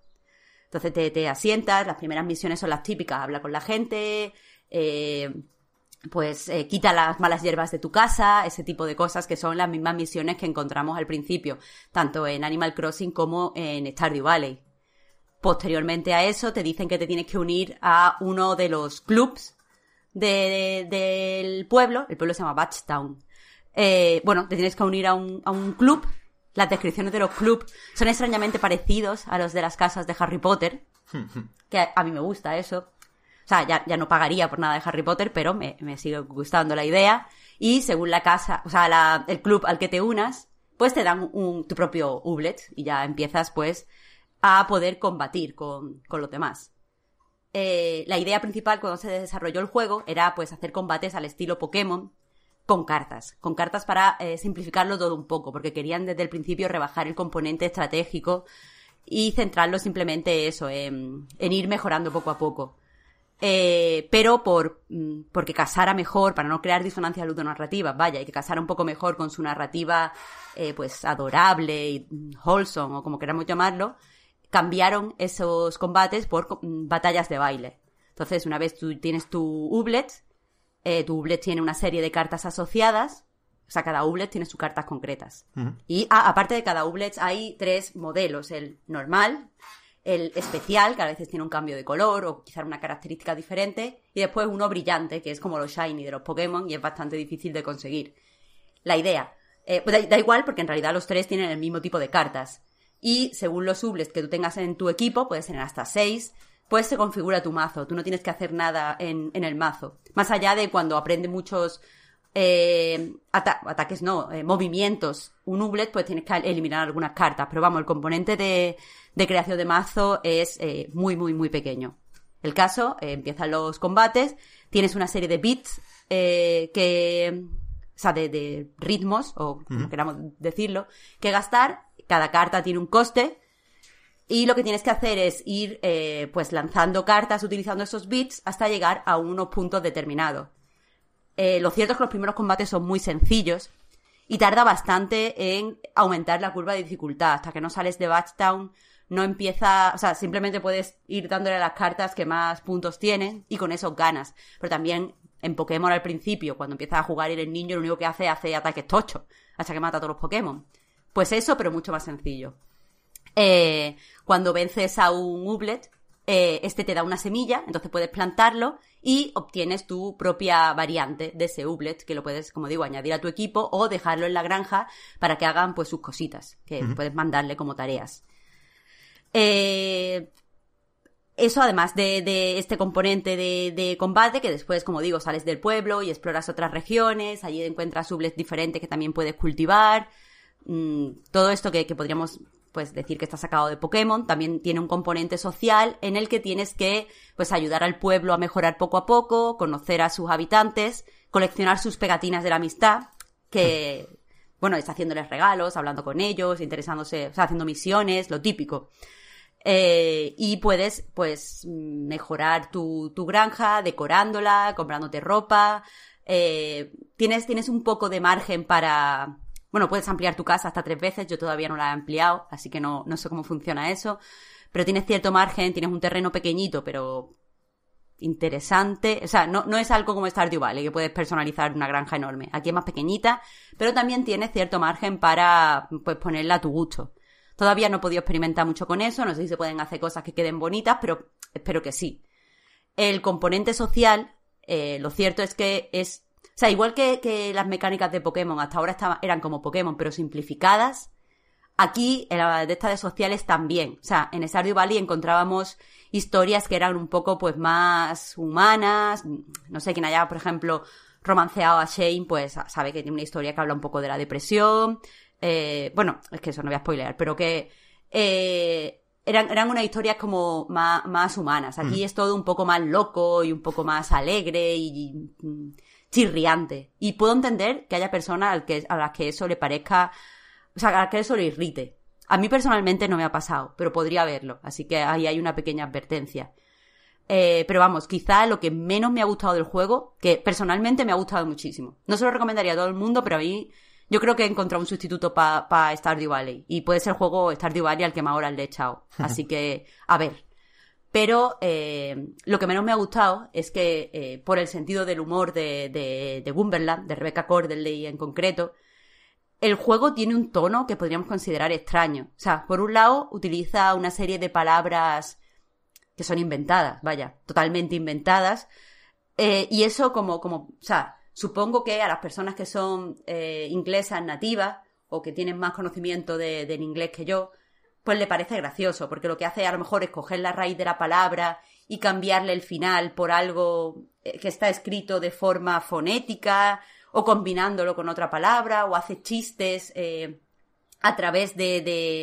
Entonces te, te, asientas, las primeras misiones son las típicas, habla con la gente, eh, pues eh, quita las malas hierbas de tu casa, ese tipo de cosas que son las mismas misiones que encontramos al principio, tanto en Animal Crossing como en Stardew Valley. Posteriormente a eso te dicen que te tienes que unir a uno de los clubs de, de, del pueblo, el pueblo se llama Batchtown. Eh, bueno, te tienes que unir a un, a un club. Las descripciones de los clubs son extrañamente parecidos a los de las casas de Harry Potter, que a, a mí me gusta eso. O sea, ya, ya no pagaría por nada de Harry Potter, pero me, me sigue gustando la idea. Y según la casa, o sea, la, el club al que te unas, pues te dan tu propio Ublet y ya empiezas pues a poder combatir con, con los demás. eh, la idea principal cuando se desarrolló el juego era pues hacer combates al estilo Pokémon con cartas, con cartas para eh, simplificarlo todo un poco, porque querían desde el principio rebajar el componente estratégico y centrarlo simplemente eso, en, ir mejorando poco a poco. Eh, pero por mm, porque casara mejor, para no crear disonancias ludonarrativas, vaya, y que casara un poco mejor con su narrativa eh, pues adorable y wholesome, o como queramos llamarlo, cambiaron esos combates por mm, batallas de baile. Entonces, una vez tú tienes tu Ublet, eh, tu Ublet tiene una serie de cartas asociadas. O sea, cada Ublet tiene sus cartas concretas. Y ah, aparte de cada Ublet hay tres modelos. El normal, el especial, que a veces tiene un cambio de color o quizás una característica diferente. Y después uno brillante, que es como los shiny de los Pokémon y es bastante difícil de conseguir. La idea. Eh, pues da, igual porque en realidad los tres tienen el mismo tipo de cartas. Y según los Ublets que tú tengas en tu equipo, puedes tener hasta seis, pues se configura tu mazo. Tú no tienes que hacer nada en, el mazo. Más allá de cuando aprende muchos eh, ataques, no, eh, movimientos, un Ublet, pues tienes que eliminar algunas cartas. Pero vamos, el componente de, creación de mazo es eh, muy, muy, muy pequeño. El caso, empiezan los combates, tienes una serie de bits que. O sea, de, ritmos, o como queramos decirlo, que gastar. Cada carta tiene un coste y lo que tienes que hacer es ir eh, pues lanzando cartas utilizando esos bits hasta llegar a unos puntos determinados. Eh, lo cierto es que los primeros combates son muy sencillos y tarda bastante en aumentar la curva de dificultad. Hasta que no sales de Batchtown no empieza, o sea, simplemente puedes ir dándole las cartas que más puntos tienen y con eso ganas. Pero también en Pokémon al principio, cuando empiezas a jugar y el niño lo único que hace es hacer ataques tochos hasta que mata a todos los Pokémon. Pues eso, pero mucho más sencillo. Eh, cuando vences a un Ublet, eh, este te da una semilla, entonces puedes plantarlo y obtienes tu propia variante de ese Ublet, que lo puedes, como digo, añadir a tu equipo o dejarlo en la granja para que hagan pues sus cositas, que puedes mandarle como tareas. Eh, eso además de, este componente de, combate, que después, como digo, sales del pueblo y exploras otras regiones, allí encuentras Ublets diferentes que también puedes cultivar. Mm, todo esto que podríamos pues decir que está sacado de Pokémon, también tiene un componente social en el que tienes que pues ayudar al pueblo a mejorar poco a poco, conocer a sus habitantes, coleccionar sus pegatinas de la amistad, que bueno, está haciéndoles regalos, hablando con ellos, interesándose, o sea, haciendo misiones, lo típico. Eh, y puedes, pues, mejorar tu, tu granja, decorándola, comprándote ropa. Eh, tienes, tienes un poco de margen para, bueno, puedes ampliar tu casa hasta tres veces, yo todavía no la he ampliado, así que no, no sé cómo funciona eso. Pero tienes cierto margen, tienes un terreno pequeñito, pero interesante. O sea, no, no es algo como Stardew Valley, que puedes personalizar una granja enorme. Aquí es más pequeñita, pero también tienes cierto margen para pues, ponerla a tu gusto. Todavía no he podido experimentar mucho con eso, no sé si se pueden hacer cosas que queden bonitas, pero espero que sí. El componente social, eh, lo cierto es que es o sea, igual que, las mecánicas de Pokémon hasta ahora eran como Pokémon, pero simplificadas, aquí en la de estas de sociales también. O sea, en Stardew Valley encontrábamos historias que eran un poco pues más humanas. No sé, quien haya, por ejemplo, romanceado a Shane, pues sabe que tiene una historia que habla un poco de la depresión. Eh, bueno, es que eso no voy a spoilear, pero que eh, eran, eran unas historias como más, humanas. Aquí mm. es todo un poco más loco y un poco más alegre y chirriante. Y puedo entender que haya personas al que, a las que eso le parezca, o sea, a las que eso le irrite. A mí personalmente no me ha pasado, pero podría haberlo. Así que ahí hay una pequeña advertencia. Eh, pero vamos, quizá lo que menos me ha gustado del juego, que personalmente me ha gustado muchísimo. No se lo recomendaría a todo el mundo, pero a mí yo creo que he encontrado un sustituto para pa Stardew Valley. Y puede ser el juego Stardew Valley al que más horas le he echado. Así que, a ver, pero eh, lo que menos me ha gustado es que, eh, por el sentido del humor de, de, de de Rebecca Cordeley en concreto, el juego tiene un tono que podríamos considerar extraño. O sea, por un lado, utiliza una serie de palabras que son inventadas, vaya, totalmente inventadas. Eh, y eso como, como, o sea, supongo que a las personas que son inglesas nativas o que tienen más conocimiento del inglés que yo, pues le parece gracioso, porque lo que hace a lo mejor es coger la raíz de la palabra y cambiarle el final por algo eh, que está escrito de forma fonética o combinándolo con otra palabra o hace chistes eh, a través de,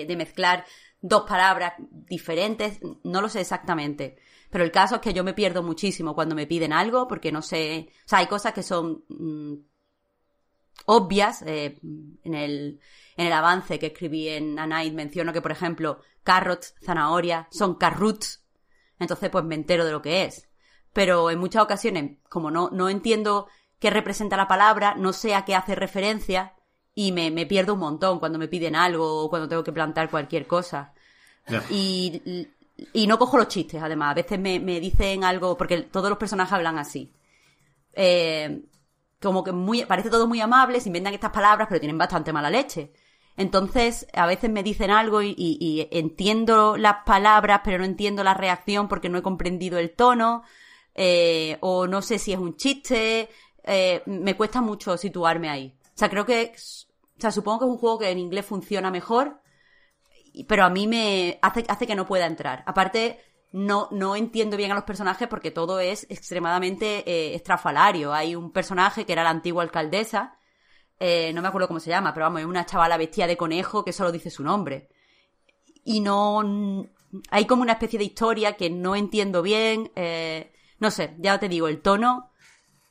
de, mezclar dos palabras diferentes, no lo sé exactamente. Pero el caso es que yo me pierdo muchísimo cuando me piden algo porque no sé, o sea, hay cosas que son mm, obvias. Eh, en, el, en el avance que escribí en A Night menciono que, por ejemplo, carrots, zanahoria, son carrots. Entonces, pues me entero de lo que es. Pero en muchas ocasiones, como no, no entiendo qué representa la palabra, no sé a qué hace referencia y me, me pierdo un montón cuando me piden algo o cuando tengo que plantar cualquier cosa. Y, y no cojo los chistes, además. A veces me, me dicen algo, porque todos los personajes hablan así. Eh, como que muy, parece todo muy amable, se inventan estas palabras, pero tienen bastante mala leche. Entonces, a veces me dicen algo y, entiendo las palabras, pero no entiendo la reacción porque no he comprendido el tono, eh, o no sé si es un chiste, eh, me cuesta mucho situarme ahí. O sea, creo que, o sea, supongo que es un juego que en inglés funciona mejor, pero a mí me hace, hace que no pueda entrar. Aparte, no, no entiendo bien a los personajes porque todo es extremadamente eh, estrafalario. Hay un personaje que era la antigua alcaldesa, eh, no me acuerdo cómo se llama, pero vamos, es una chavala vestida de conejo que solo dice su nombre. Y no... Hay como una especie de historia que no entiendo bien. Eh, no sé, ya te digo, el tono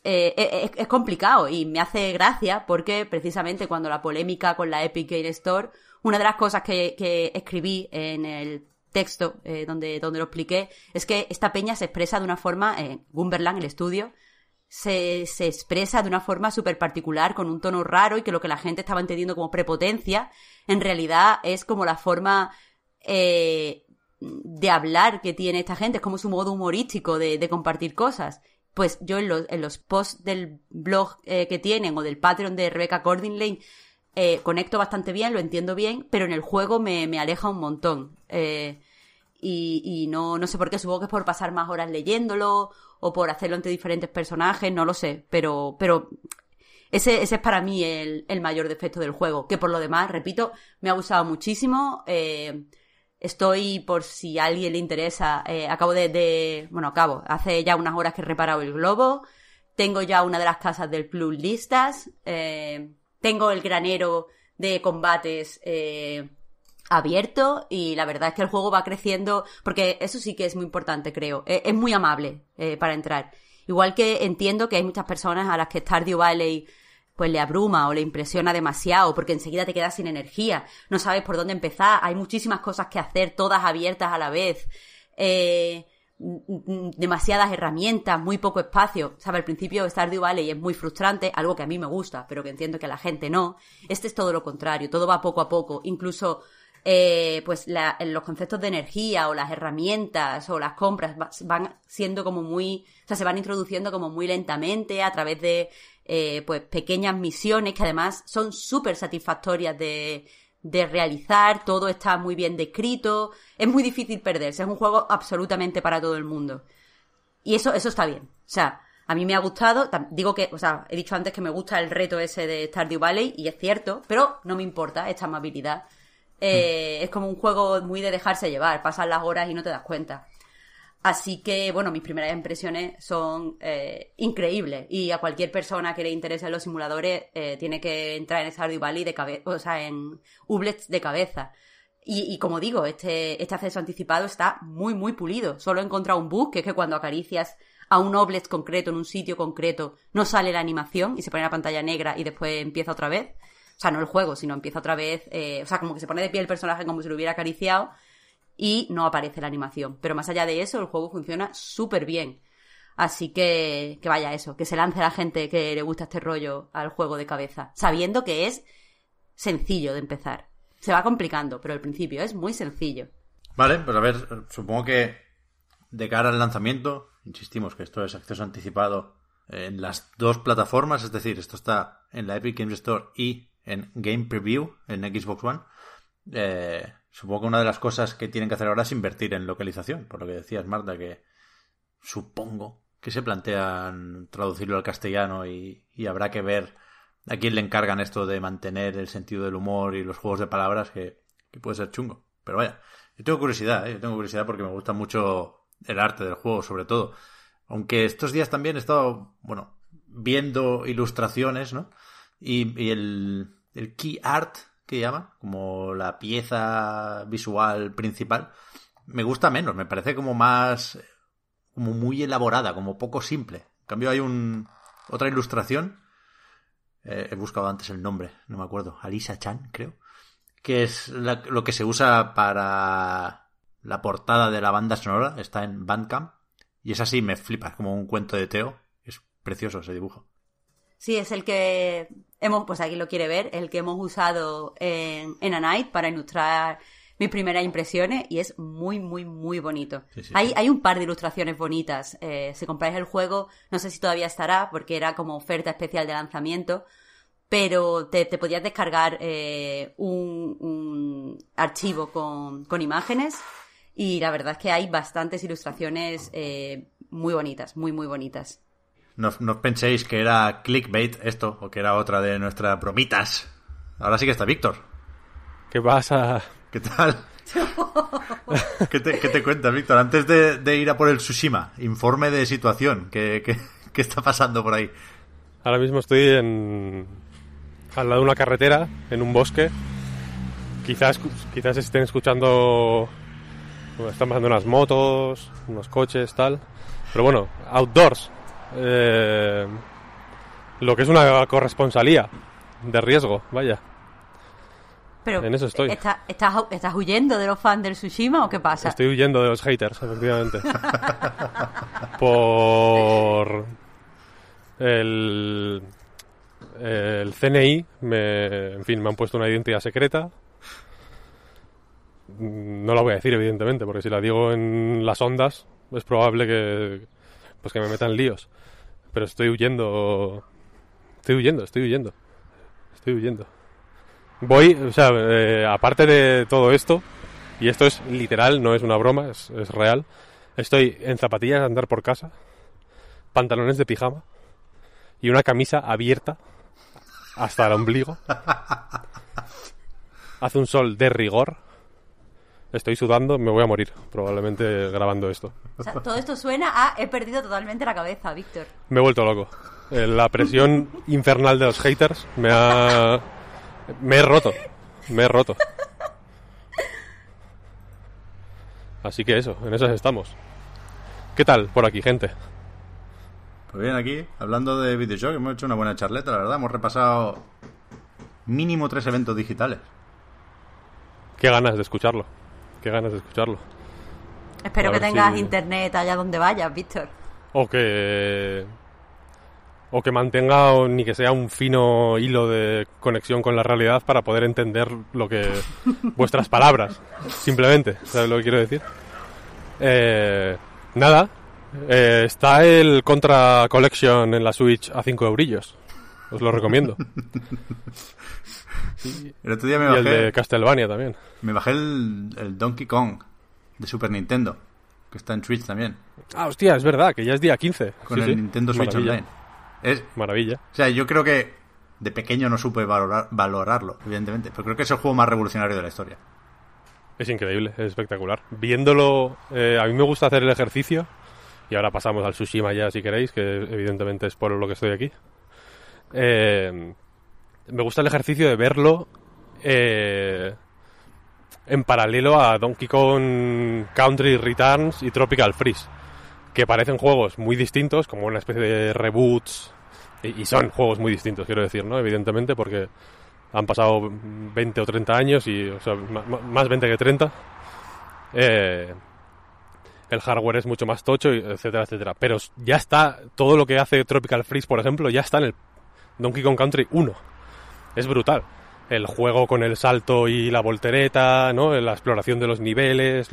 es, es, complicado y me hace gracia porque precisamente cuando la polémica con la Epic Game Store, una de las cosas que escribí en el texto eh, donde, donde lo expliqué, es que esta peña se expresa de una forma, eh, Gumberland, el estudio, se, se expresa de una forma súper particular, con un tono raro y que lo que la gente estaba entendiendo como prepotencia, en realidad es como la forma eh, de hablar que tiene esta gente, es como su modo humorístico de, de compartir cosas. Pues yo en los, en los posts del blog eh, que tienen o del Patreon de Rebecca Cordingley eh, conecto bastante bien, lo entiendo bien, pero en el juego me, me aleja un montón. Eh, y, no, no sé por qué, supongo que es por pasar más horas leyéndolo o por hacerlo entre diferentes personajes, no lo sé, pero, pero ese, es para mí el, el mayor defecto del juego, que por lo demás, repito, me ha gustado muchísimo. Eh, estoy, por si a alguien le interesa, eh, acabo de, de, bueno, acabo, hace ya unas horas que he reparado el globo, tengo ya una de las casas del club listas, eh, tengo el granero de combates eh, abierto y la verdad es que el juego va creciendo porque eso sí que es muy importante, creo. E, es, muy amable eh, para entrar. Igual que entiendo que hay muchas personas a las que Stardew Valley pues le abruma o le impresiona demasiado porque enseguida te quedas sin energía, no sabes por dónde empezar, hay muchísimas cosas que hacer, todas abiertas a la vez. Eh, demasiadas herramientas, muy poco espacio. Sabe, al principio Stardew Valley es muy frustrante, algo que a mí me gusta, pero que entiendo que a la gente no. Este es todo lo contrario, todo va poco a poco. Incluso eh, pues los conceptos de energía o las herramientas o las compras van siendo como muy, o sea, se van introduciendo como muy lentamente a través de eh, pues pequeñas misiones que además son súper satisfactorias de, de realizar, todo está muy bien descrito, es muy difícil perderse, es un juego absolutamente para todo el mundo. Y eso, eso está bien. O sea, a mí me ha gustado, digo que, o sea, he dicho antes que me gusta el reto ese de Stardew Valley, y es cierto, pero no me importa esta amabilidad. Eh. Es como un juego muy de dejarse llevar, pasan las horas y no te das cuenta. Así que, bueno, mis primeras impresiones son eh, increíbles. Y a cualquier persona que le interese los simuladores eh, tiene que entrar en Stardew Valley de cabeza, o sea, en Ublets de cabeza. Y, como digo, este, este acceso anticipado está muy, muy pulido. Solo he encontrado un bug, que es que cuando acaricias a un Oblet concreto en un sitio concreto, no sale la animación y se pone la pantalla negra y después empieza otra vez. O sea, no el juego, sino empieza otra vez. Eh, o sea, como que se pone de pie el personaje como si lo hubiera acariciado y no aparece la animación. Pero más allá de eso, el juego funciona súper bien. Así que, que vaya eso, que se lance la gente que le gusta este rollo al juego de cabeza, sabiendo que es sencillo de empezar. Se va complicando, pero al principio es muy sencillo. Vale, pues a ver, supongo que de cara al lanzamiento, insistimos que esto es acceso anticipado en las dos plataformas, es decir, esto está en la Epic Games Store y en Game Preview en Xbox One. Eh, Supongo que una de las cosas que tienen que hacer ahora es invertir en localización, por lo que decías, Marta, que supongo que se plantean traducirlo al castellano y, habrá que ver a quién le encargan esto de mantener el sentido del humor y los juegos de palabras, que, puede ser chungo. Pero vaya, yo tengo curiosidad, ¿eh? yo tengo curiosidad porque me gusta mucho el arte del juego, sobre todo. Aunque estos días también he estado, bueno, viendo ilustraciones, ¿no? Y, y el, el key art que llama, como la pieza visual principal, me gusta menos, me parece como más como muy elaborada, como poco simple. En cambio hay un otra ilustración, eh, he buscado antes el nombre, no me acuerdo, Alisa Chan, creo, que es lo que se usa para la portada de la banda sonora, está en Bandcamp, y es así, me flipa, es como un cuento de Teo, es precioso ese dibujo. Sí, es el que hemos, pues aquí lo quiere ver, el que hemos usado en, en A Night para ilustrar mis primeras impresiones y es muy, muy, muy bonito. hay, hay un par de ilustraciones bonitas. Eh, si compráis el juego, no sé si todavía estará porque era como oferta especial de lanzamiento, pero te, podías descargar eh, un, archivo con, con, imágenes y la verdad es que hay bastantes ilustraciones eh, muy bonitas, muy, muy bonitas. No, no penséis que era clickbait esto o que era otra de nuestras bromitas. Ahora sí que está Víctor. ¿Qué pasa? ¿Qué tal? ¿Qué, te, ¿Qué, cuentas, Víctor? Antes de, ir a por el Tsushima, informe de situación. ¿Qué, qué, está pasando por ahí? Ahora mismo estoy en, al lado de una carretera, en un bosque. Quizás, quizás estén escuchando. están pasando unas motos, unos coches, tal. Pero bueno, outdoors. Eh, lo que es una corresponsalía de riesgo, vaya. Pero, en eso estoy. ¿estás, ¿Estás huyendo de los fans del Tsushima o qué pasa? Estoy huyendo de los haters, efectivamente. Por el, el CNI, me, en fin, me han puesto una identidad secreta. No la voy a decir, evidentemente, porque si la digo en las ondas, es probable que, pues que me metan líos. Pero estoy huyendo. Estoy huyendo, estoy huyendo. Estoy huyendo. Voy, o sea, eh, aparte de todo esto, y esto es literal, no es una broma, es, real, estoy en zapatillas de andar por casa, pantalones de pijama y una camisa abierta hasta el ombligo. Hace un sol de rigor. Estoy sudando, me voy a morir, probablemente grabando esto. O sea, todo esto suena a he perdido totalmente la cabeza, Víctor. Me he vuelto loco. Eh, la presión infernal de los haters me ha me he roto. Me he roto. Así que eso, en esas estamos. ¿Qué tal por aquí, gente? Pues bien, aquí, hablando de videojuegos, hemos hecho una buena charleta, la verdad. Hemos repasado mínimo tres eventos digitales. Qué ganas de escucharlo. Qué ganas de escucharlo. Espero que tengas internet allá donde vayas, Víctor. O que o que mantenga ni que sea un fino hilo de conexión con la realidad para poder entender lo que vuestras palabras, simplemente, ¿sabes lo que quiero decir? Eh, nada, eh, está el Contra Collection en la Switch a 5 eurillos, os lo recomiendo. el otro día me bajé, y el de Castlevania también. Me bajé el, Donkey Kong de Super Nintendo, que está en Switch también. Ah, hostia, es verdad, que ya es día 15. Con el Nintendo Switch Online. Es, Maravilla. O sea, yo creo que de pequeño no supe valorarlo, evidentemente, pero creo que es el juego más revolucionario de la historia. Es increíble, es espectacular. Viéndolo, eh, a mí me gusta hacer el ejercicio, y ahora pasamos al Tsushima ya si queréis, que evidentemente es por lo que estoy aquí. Eh, me gusta el ejercicio de verlo eh, en paralelo a Donkey Kong Country Returns y Tropical Freeze, que parecen juegos muy distintos, como una especie de reboots y, son juegos muy distintos, quiero decir, ¿no? Evidentemente, porque han pasado 20 o 30 años y, o sea, más 20 que 30. Eh, el hardware es mucho más tocho, etcétera, etcétera. Pero ya está, todo lo que hace Tropical Freeze, por ejemplo, ya está en el Donkey Kong Country 1. Es brutal. El juego con el salto y la voltereta, ¿no? La exploración de los niveles,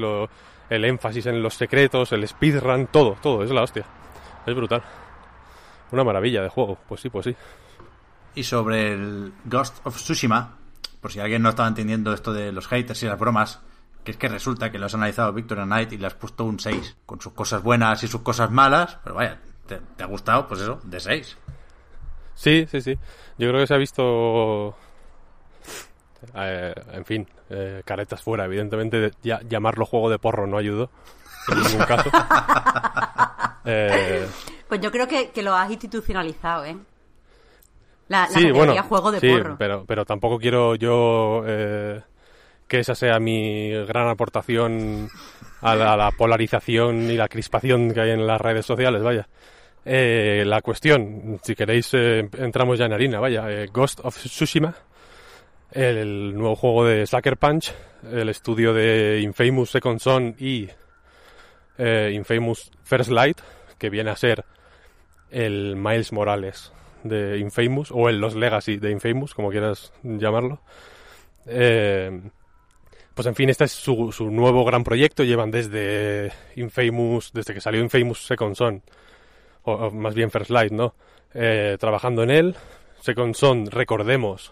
el énfasis en los secretos, el speedrun, todo, todo, es la hostia. Es brutal. Una maravilla de juego, pues sí, pues sí. Y sobre el Ghost of Tsushima, por si alguien no estaba entendiendo esto de los haters y las bromas, que es que resulta que lo has analizado Victor Knight y le has puesto un 6, con sus cosas buenas y sus cosas malas, pero vaya, te, ha gustado, pues eso, de 6. Sí, sí, sí. Yo creo que se ha visto eh, en fin, eh, caretas fuera. Evidentemente, llamarlo juego de porro no ayudó en ningún caso. Eh, pues yo creo que, lo has institucionalizado, ¿eh? La, sí, bueno, juego de sí, Pero, pero tampoco quiero yo eh, que esa sea mi gran aportación a la, polarización y la crispación que hay en las redes sociales, vaya. Eh, la cuestión, si queréis, eh, entramos ya en harina, vaya. Eh, Ghost of Tsushima, el nuevo juego de Sucker Punch, el estudio de Infamous Second Son y Infamous First Light, que viene a ser el Miles Morales de Infamous, o el Los Legacy de Infamous, como quieras llamarlo. pues en fin, este es su, su, nuevo gran proyecto. Llevan desde Infamous, desde que salió Infamous Second Son, o, más bien First Light, ¿no? Eh, trabajando en él. Second Son, recordemos,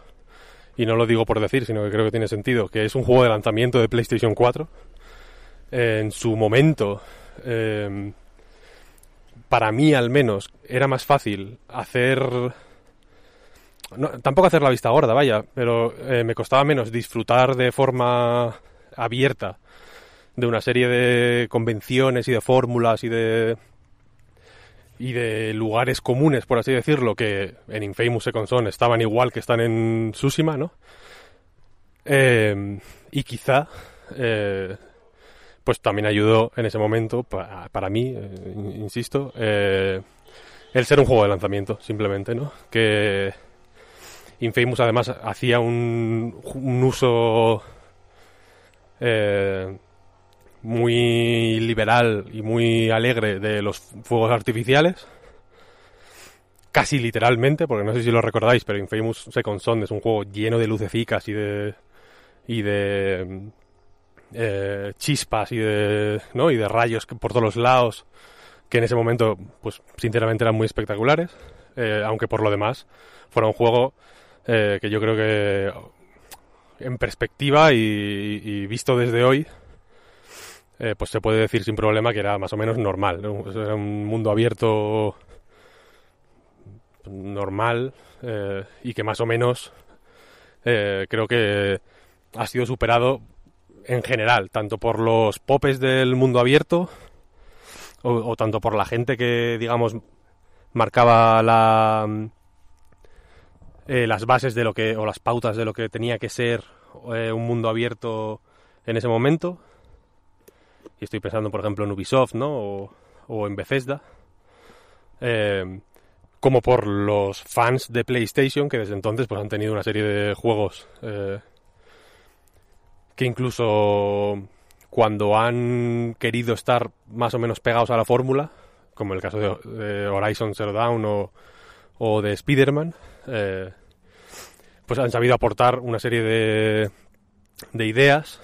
y no lo digo por decir, sino que creo que tiene sentido, que es un juego de lanzamiento de PlayStation 4. en su momento, em, para mí al menos, era más fácil hacer... tampoco hacer la vista gorda, vaya, pero eh, me costaba menos disfrutar de forma abierta de una serie de convenciones y de fórmulas y de y de lugares comunes, por así decirlo, que en Infamous Second Son estaban igual que están en Tsushima, ¿no? Eh, y quizá, eh, pues también ayudó en ese momento, para, mí, eh, insisto, el ser un juego de lanzamiento, simplemente, ¿no? Que Infamous además hacía un, un uso muy liberal y muy alegre de los fuegos artificiales. Casi literalmente, porque no sé si lo recordáis, pero Infamous Second Son es un juego lleno de lucecicas y de. y de. Eh, chispas y de. ¿no? y de rayos por todos los lados. Que en ese momento, pues sinceramente eran muy espectaculares. Eh, aunque por lo demás, fuera un juego eh, que yo creo que. en perspectiva y visto desde hoy, eh, pues se puede decir sin problema que era más o menos normal. Era un mundo abierto normal eh, y que más o menos eh, creo que ha sido superado en general, tanto por los popes del mundo abierto o, tanto por la gente que, digamos, marcaba la, las bases de lo que, o las pautas de lo que tenía que ser un mundo abierto en ese momento y estoy pensando, por ejemplo, en Ubisoft, ¿no? O, en Bethesda. Eh, como por los fans de PlayStation, que desde entonces pues, han tenido una serie de juegos eh, que incluso cuando han querido estar más o menos pegados a la fórmula, como el caso de, Horizon Zero Dawn o, o de Spider-Man, eh, pues han sabido aportar una serie de, de ideas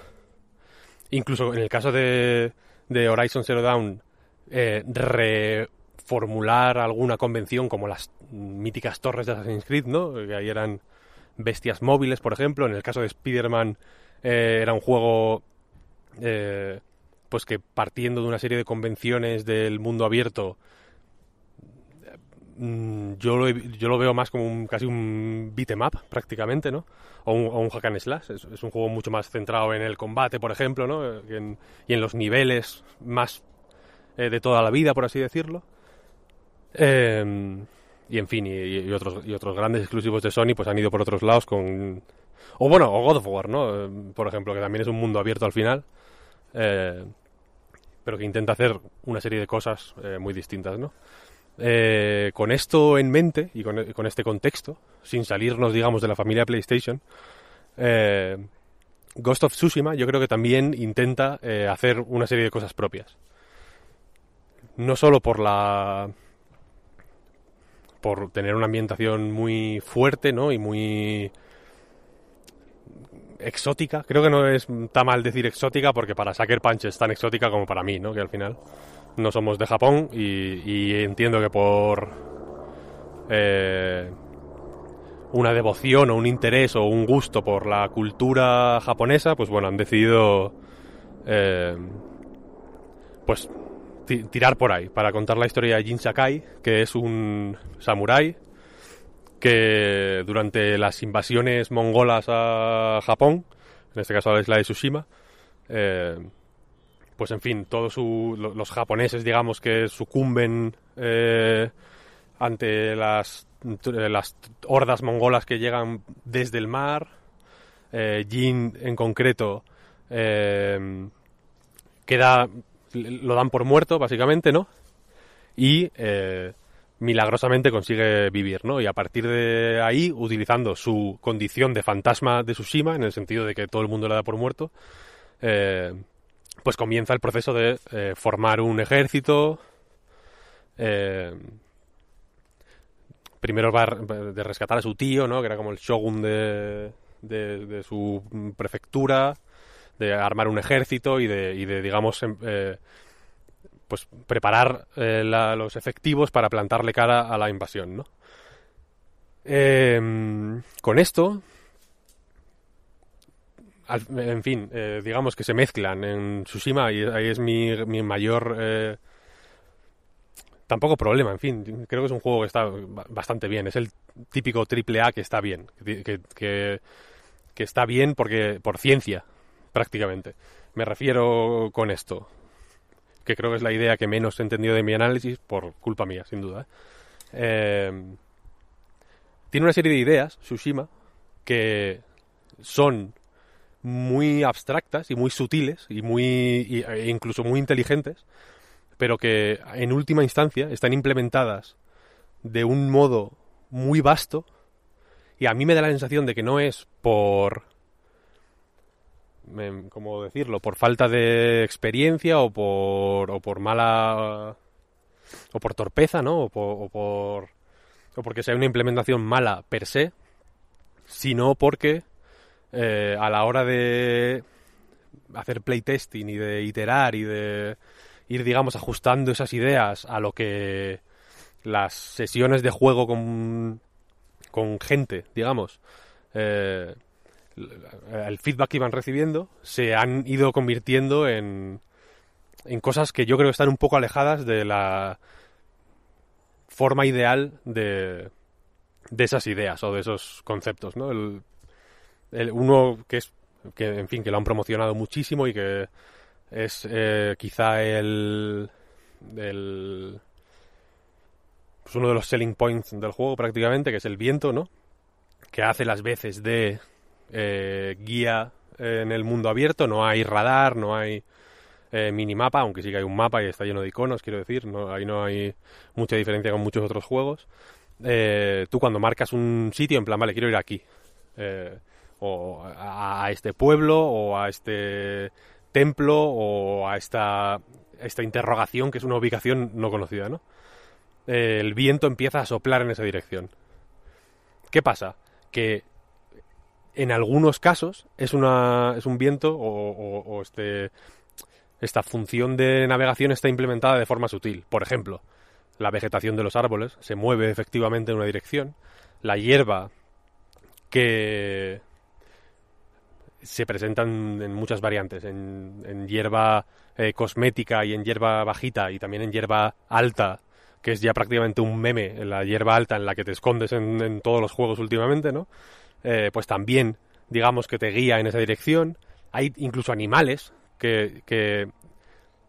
incluso en el caso de, de Horizon Zero Dawn, eh, reformular alguna convención como las míticas torres de Assassin's Creed, ¿no? Que ahí eran bestias móviles, por ejemplo. En el caso de Spider-Man eh, era un juego eh, pues que partiendo de una serie de convenciones del mundo abierto yo lo, yo lo veo más como un, casi un beat'em up prácticamente, ¿no? o un, hack and slash. Es, un juego mucho más centrado en el combate, por ejemplo, ¿no? y, en, los niveles más eh, de toda la vida, por así decirlo. Em, y en fin, y, otros, y otros grandes exclusivos de Sony pues han ido por otros lados con... O bueno, o God of War, ¿no? Em, por ejemplo, que también es un mundo abierto al final. Eh, pero que intenta hacer una serie de cosas eh, muy distintas, ¿no? Eh, con esto en mente y con, este contexto, sin salirnos, digamos, de la familia PlayStation, eh, Ghost of Tsushima yo creo que también intenta eh, hacer una serie de cosas propias. No solo por la por tener una ambientación muy fuerte, ¿no? Y muy exótica. Creo que no es tan mal decir exótica porque para Sucker Punch es tan exótica como para mí, ¿no? Que al final no somos de Japón y, entiendo que por eh, una devoción o un interés o un gusto por la cultura japonesa, pues bueno, han decidido eh, pues tirar por ahí para contar la historia de Jin Sakai, que es un samurái que durante las invasiones mongolas a Japón, en este caso a la isla de Tsushima, eh, pues en fin, todos los japoneses, digamos, que sucumben eh, ante las, las hordas mongolas que llegan desde el mar, eh, Jin en concreto eh, queda lo dan por muerto básicamente, ¿no? Y eh, milagrosamente consigue vivir, ¿no? Y a partir de ahí, utilizando su condición de fantasma de Tsushima, en el sentido de que todo el mundo le da por muerto, eh, pues comienza el proceso de eh, formar un ejército. eh, primero va de rescatar a su tío, ¿no? Que era como el shogun de, de, de su prefectura, de armar un ejército y de, y de digamos, em- eh, pues preparar eh, los efectivos para plantarle cara a la invasión, ¿no? Em, con esto, en fin, eh, digamos que se mezclan en Tsushima y ahí es mi, mi mayor... eh, tampoco problema, en fin, creo que es un juego que está ba- bastante bien, es el típico triple A que está bien, que, que, está bien porque por ciencia, prácticamente. Me refiero con esto, que creo que es la idea que menos he entendido de mi análisis por culpa mía, sin duda. Eh, tiene una serie de ideas, Tsushima, que son muy abstractas y muy sutiles y muy e incluso muy inteligentes, pero que en última instancia están implementadas de un modo muy vasto y a mí me da la sensación de que no es por em, ¿cómo decirlo? por falta de experiencia o por o por mala o por torpeza, ¿no? O por, o por o porque sea una implementación mala per se, sino porque eh, a la hora de hacer playtesting y de iterar y de ir, digamos, ajustando esas ideas a lo que las sesiones de juego con, con gente, digamos, eh, el feedback que iban recibiendo, se han ido convirtiendo en, en cosas que yo creo que están un poco alejadas de la forma ideal de, de esas ideas o de esos conceptos, ¿no? El, el- uno que es que en fin que lo han promocionado muchísimo y que es eh, quizá el, el pues uno de los selling points del juego prácticamente que es el viento no que hace las veces de eh, guía en el mundo abierto. No hay radar no hay eh, minimapa aunque sí que hay un mapa y está lleno de iconos quiero decir. No ahí no hay mucha diferencia con muchos otros juegos. Eh, tú cuando marcas un sitio en plan vale quiero ir aquí eh, o a, este pueblo o a este templo o a esta, esta interrogación que es una ubicación no conocida, ¿no? El viento empieza a soplar en esa dirección. ¿Qué pasa? Que en algunos casos es, una, es un viento o, o- o este, esta función de navegación está implementada de forma sutil. Por ejemplo, la vegetación de los árboles se mueve efectivamente en una dirección. La hierba que se presentan en muchas variantes, en, hierba eh, cosmética y en hierba bajita y también en hierba alta, que es ya prácticamente un meme, la hierba alta en la que te escondes en, en todos los juegos últimamente, ¿no? Eh, pues también, digamos que te guía en esa dirección. Hay incluso animales que, que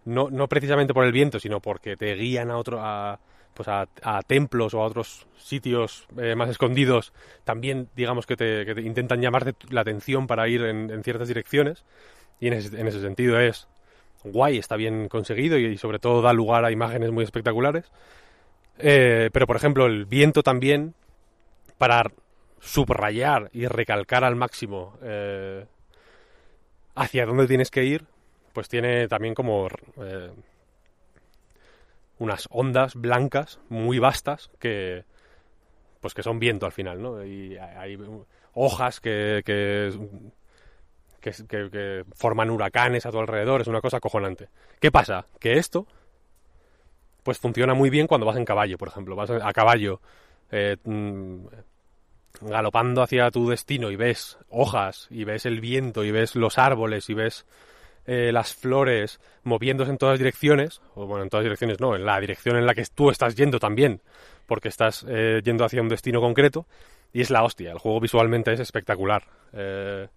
no, no precisamente por el viento, sino porque te guían a otro, a, pues a, templos o a otros sitios eh, más escondidos, también digamos que te, intentan llamarte la atención para ir en, ciertas direcciones. Y en ese, en ese sentido es guay, está bien conseguido y, sobre todo da lugar a imágenes muy espectaculares. Eh, pero por ejemplo el viento también, para subrayar y recalcar al máximo eh, hacia dónde tienes que ir, pues tiene también como unas ondas blancas muy vastas que pues que son viento al final, ¿no? Y hay hojas que, que, que, que- forman huracanes a tu alrededor, es una cosa acojonante. ¿Qué pasa? Que esto pues funciona muy bien cuando vas en caballo, por ejemplo. Vas a caballo eh, mm, galopando hacia tu destino y ves hojas y ves el viento y ves los árboles y ves eh, las flores moviéndose en todas direcciones, o bueno, en todas direcciones no, en la dirección en la que tú estás yendo también, porque estás eh, yendo hacia un destino concreto, y es la hostia, el juego visualmente es espectacular. Eh,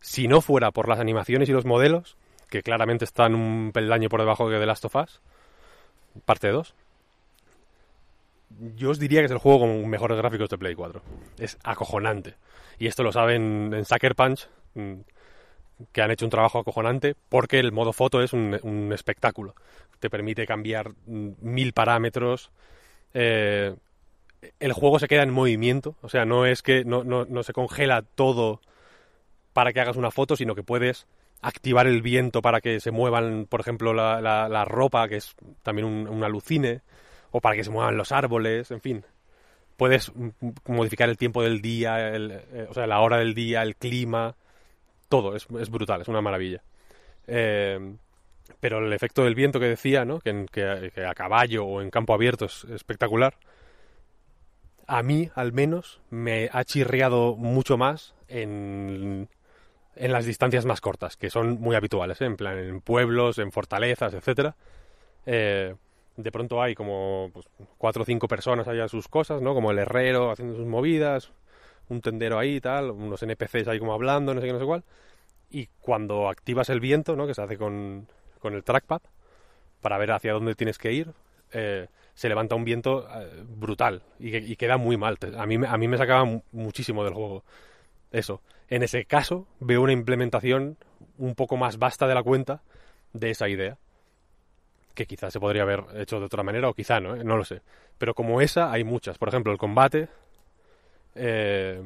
si no fuera por las animaciones y los modelos, que claramente están un peldaño por debajo de The Last of Us, parte 2, yo os diría que es el juego con mejores gráficos de Play 4. Es acojonante. Y esto lo saben en Sucker Punch, mm, que han hecho un trabajo acojonante, porque el modo foto es un, espectáculo. Te permite cambiar mm, mil parámetros. Eh, el juego se queda en movimiento, o sea, no es que no, no, no se congela todo para que hagas una foto, sino que puedes activar el viento para que se muevan, por ejemplo, la, la, la ropa, que es también un, un, alucine, o para que se muevan los árboles, en fin. Puedes modificar el tiempo del día, el, eh, o sea, la hora del día, el clima, todo, es, es brutal, es una maravilla. Eh, pero el efecto del viento que decía, ¿no? Que, que, que, a caballo o en campo abierto es espectacular. A mí, al menos, me ha chirriado mucho más en, en las distancias más cortas, que son muy habituales, ¿eh? en plan en pueblos, en fortalezas, etcétera. Eh, de pronto hay como pues, cuatro o cinco personas allá sus cosas, ¿no? Como el herrero haciendo sus movidas, un tendero ahí tal, unos NPCs ahí como hablando, no sé qué, no sé cuál. Y cuando activas el viento, ¿no? Que se hace con, con el trackpad, para ver hacia dónde tienes que ir, eh, se levanta un viento eh, brutal y, y, queda muy mal. A mí, a mí me sacaba muchísimo del juego eso. En ese caso, veo una implementación un poco más vasta de la cuenta de esa idea. Que quizás se podría haber hecho de otra manera o quizá no, ¿eh? no lo sé. Pero como esa hay muchas. Por ejemplo, el combate. Eh,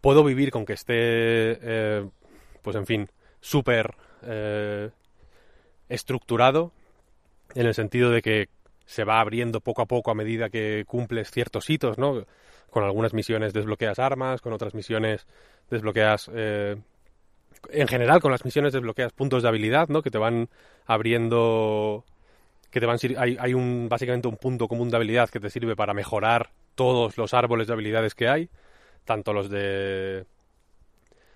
puedo vivir con que esté, eh, pues en fin, súper eh, estructurado. En el sentido de que se va abriendo poco a poco a medida que cumples ciertos hitos, ¿no? Con algunas misiones desbloqueas armas, con otras misiones desbloqueas... Eh, en general, con las misiones desbloqueas puntos de habilidad, ¿no? Que te van abriendo... Que te van... Hay, hay un, básicamente un punto común de habilidad que te sirve para mejorar todos los árboles de habilidades que hay. Tanto los de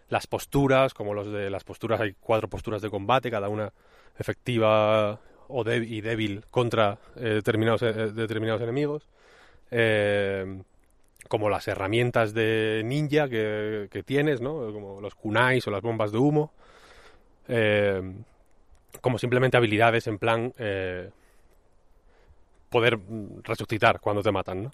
las posturas, como los de las posturas, hay cuatro posturas de combate, cada una efectiva o de, y débil contra eh, determinados, eh, determinados enemigos. Eh, como las herramientas de ninja que, que, tienes, ¿no? Como los kunais o las bombas de humo. Como simplemente habilidades en plan poder resucitar cuando te matan, ¿no?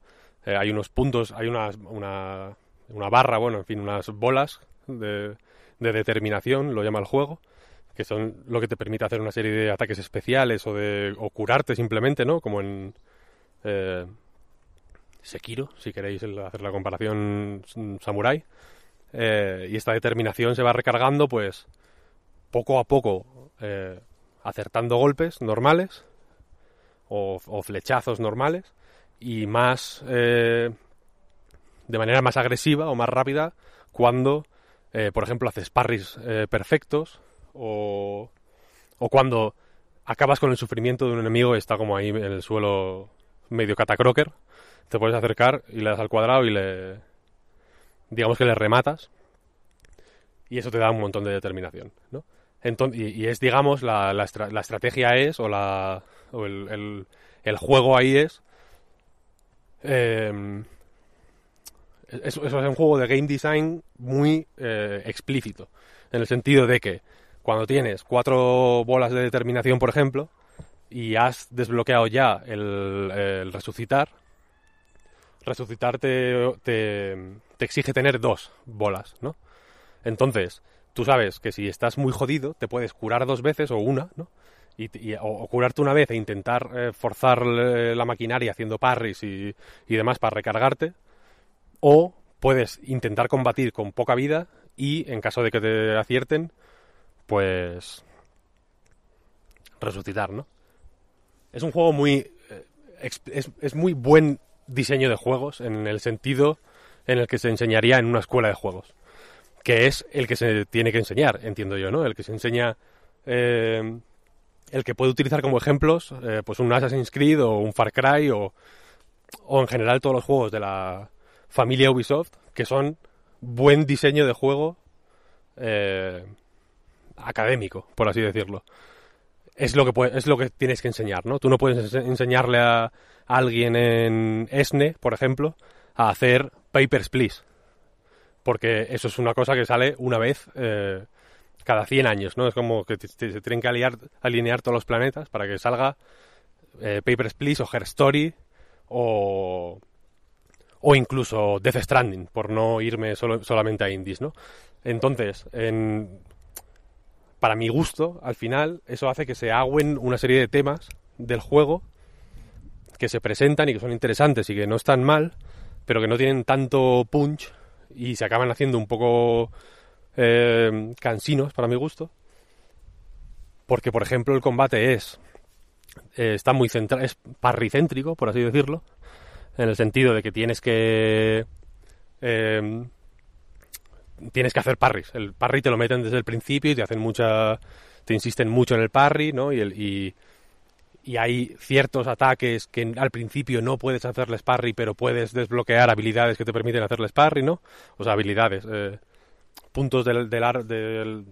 Eh, hay unos puntos, hay una, una, una, barra, bueno, en fin, unas bolas de, de, determinación, lo llama el juego, que son lo que te permite hacer una serie de ataques especiales o de o curarte simplemente, ¿no? Como en eh, Sekiro, si queréis hacer la comparación samurai. Eh, y esta determinación se va recargando, pues, poco a poco, acertando golpes normales o, o, flechazos normales y más, eh, de manera más agresiva o más rápida cuando, eh, por ejemplo, haces parries eh, perfectos o, o cuando acabas con el sufrimiento de un enemigo y está como ahí en el suelo medio catacroker te puedes acercar y le das al cuadrado y le. digamos que le rematas. Y eso te da un montón de determinación, ¿no? Entonces, y, es, digamos, la, la, estra la, estrategia es, o, la, o el, el juego ahí es. Eh, eso, es un juego de game design muy eh, explícito. En el sentido de que cuando tienes cuatro bolas de determinación, por ejemplo, y has desbloqueado ya el, resucitar, resucitar te, te, exige tener dos bolas, ¿no? Entonces, tú sabes que si estás muy jodido, te puedes curar dos veces o una, ¿no? Y, y o, curarte una vez e intentar eh, forzar la maquinaria haciendo parries y, y demás para recargarte. O puedes intentar combatir con poca vida y, en caso de que te acierten, pues resucitar, ¿no? Es un juego muy... Eh, es, es, muy buen diseño de juegos en el sentido en el que se enseñaría en una escuela de juegos. Que es el que se tiene que enseñar, entiendo yo, ¿no? El que se enseña... Eh, el que puede utilizar como ejemplos eh, pues un Assassin's Creed o un Far Cry o, o en general todos los juegos de la familia Ubisoft que son buen diseño de juego eh, académico, por así decirlo. Es lo, que es lo que tienes que enseñar, ¿no? Tú no puedes enseñarle a, alguien en ESNE, por ejemplo, a hacer Papers, Please. Porque eso es una cosa que sale una vez eh, cada 100 años, ¿no? Es como que se tienen que aliar, alinear todos los planetas para que salga eh, Papers, Please o Her Story o, o incluso Death Stranding, por no irme solo, solamente a indies, ¿no? Entonces, en, para mi gusto, al final, eso hace que se agüen una serie de temas del juego que se presentan y que son interesantes y que no están mal, pero que no tienen tanto punch y se acaban haciendo un poco eh, cansinos para mi gusto. Porque, por ejemplo, el combate es. eh, está muy centrado. Es parricéntrico, por así decirlo. En el sentido de que tienes que. eh, tienes que hacer parries. El parry te lo meten desde el principio y te hacen mucha. Te insisten mucho en el parry, ¿no? Y, el, y, y hay ciertos ataques que al principio no puedes hacerles parry, pero puedes desbloquear habilidades que te permiten hacerles parry, ¿no? O sea, habilidades. eh, puntos del, del, ar- del,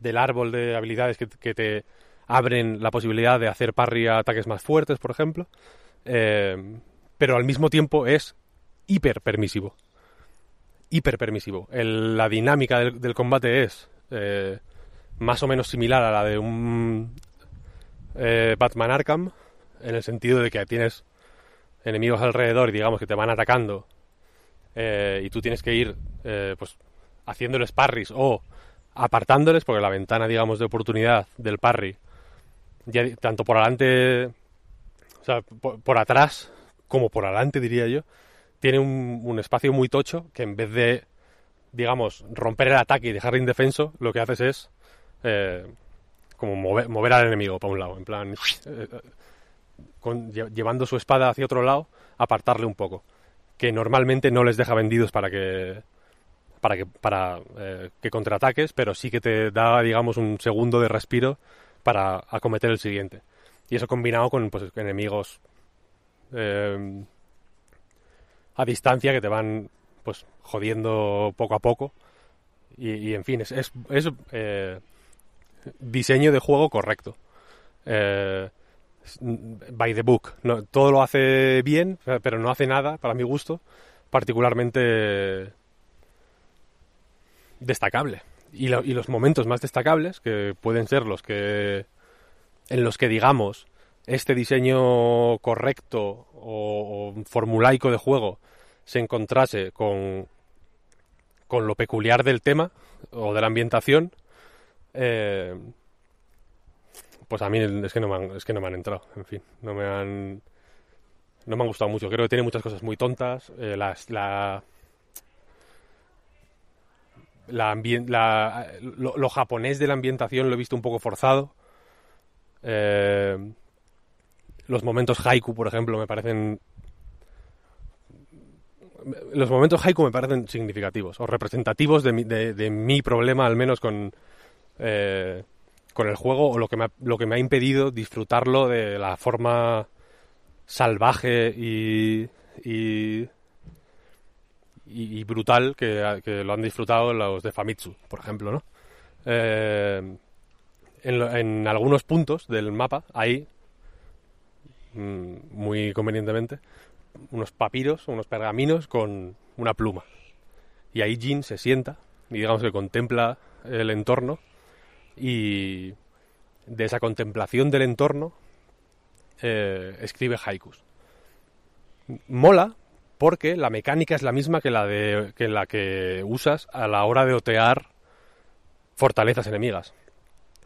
del árbol de habilidades que, te abren la posibilidad de hacer parry a ataques más fuertes, por ejemplo. Eh, pero al mismo tiempo es hiper permisivo. Hiper permisivo. El- la dinámica del, del combate es eh, más o menos similar a la de un eh, Batman Arkham, en el sentido de que tienes enemigos alrededor y digamos que te van atacando eh, y tú tienes que ir eh, pues haciéndoles parries o apartándoles porque la ventana digamos de oportunidad del parry ya tanto por adelante o sea por, por atrás como por adelante diría yo tiene un, un espacio muy tocho que en vez de digamos romper el ataque y dejarle indefenso lo que haces es eh, como mover, mover al enemigo para un lado en plan eh, con- lle- llevando su espada hacia otro lado apartarle un poco que normalmente no les deja vendidos para que para que para eh, que contraataques, pero sí que te da digamos un segundo de respiro para acometer el siguiente. Y eso combinado con pues enemigos eh, a distancia que te van pues jodiendo poco a poco y, en fin es, es, es, eh, diseño de juego correcto. Eh, by the book. Todo lo hace bien, pero no hace nada, para mi gusto, particularmente destacable. Y, lo, y, los momentos más destacables, que pueden ser los que en los que digamos este diseño correcto o, formulaico de juego se encontrase con, con lo peculiar del tema o de la ambientación, eh, pues a mí es que no me han, es que no me han entrado, en fin, no me han no me han gustado mucho. Creo que tiene muchas cosas muy tontas. Eh, las, la, la, la lo, japonés de la ambientación lo he visto un poco forzado. Eh, los momentos haiku, por ejemplo, me parecen los momentos haiku me parecen significativos o representativos de mi, de mi problema, al menos con eh, con el juego o lo que, me ha, lo que me ha impedido disfrutarlo de la forma salvaje y, y, y, brutal que, lo han disfrutado los de Famitsu, por ejemplo, ¿no? Eh, en, algunos puntos del mapa hay, mmm, muy convenientemente, unos papiros, unos pergaminos con una pluma. Y ahí Jin se sienta y digamos que contempla el entorno y de esa contemplación del entorno eh, escribe haikus. Mola porque la mecánica es la misma que la, de, que la que usas a la hora de otear fortalezas enemigas.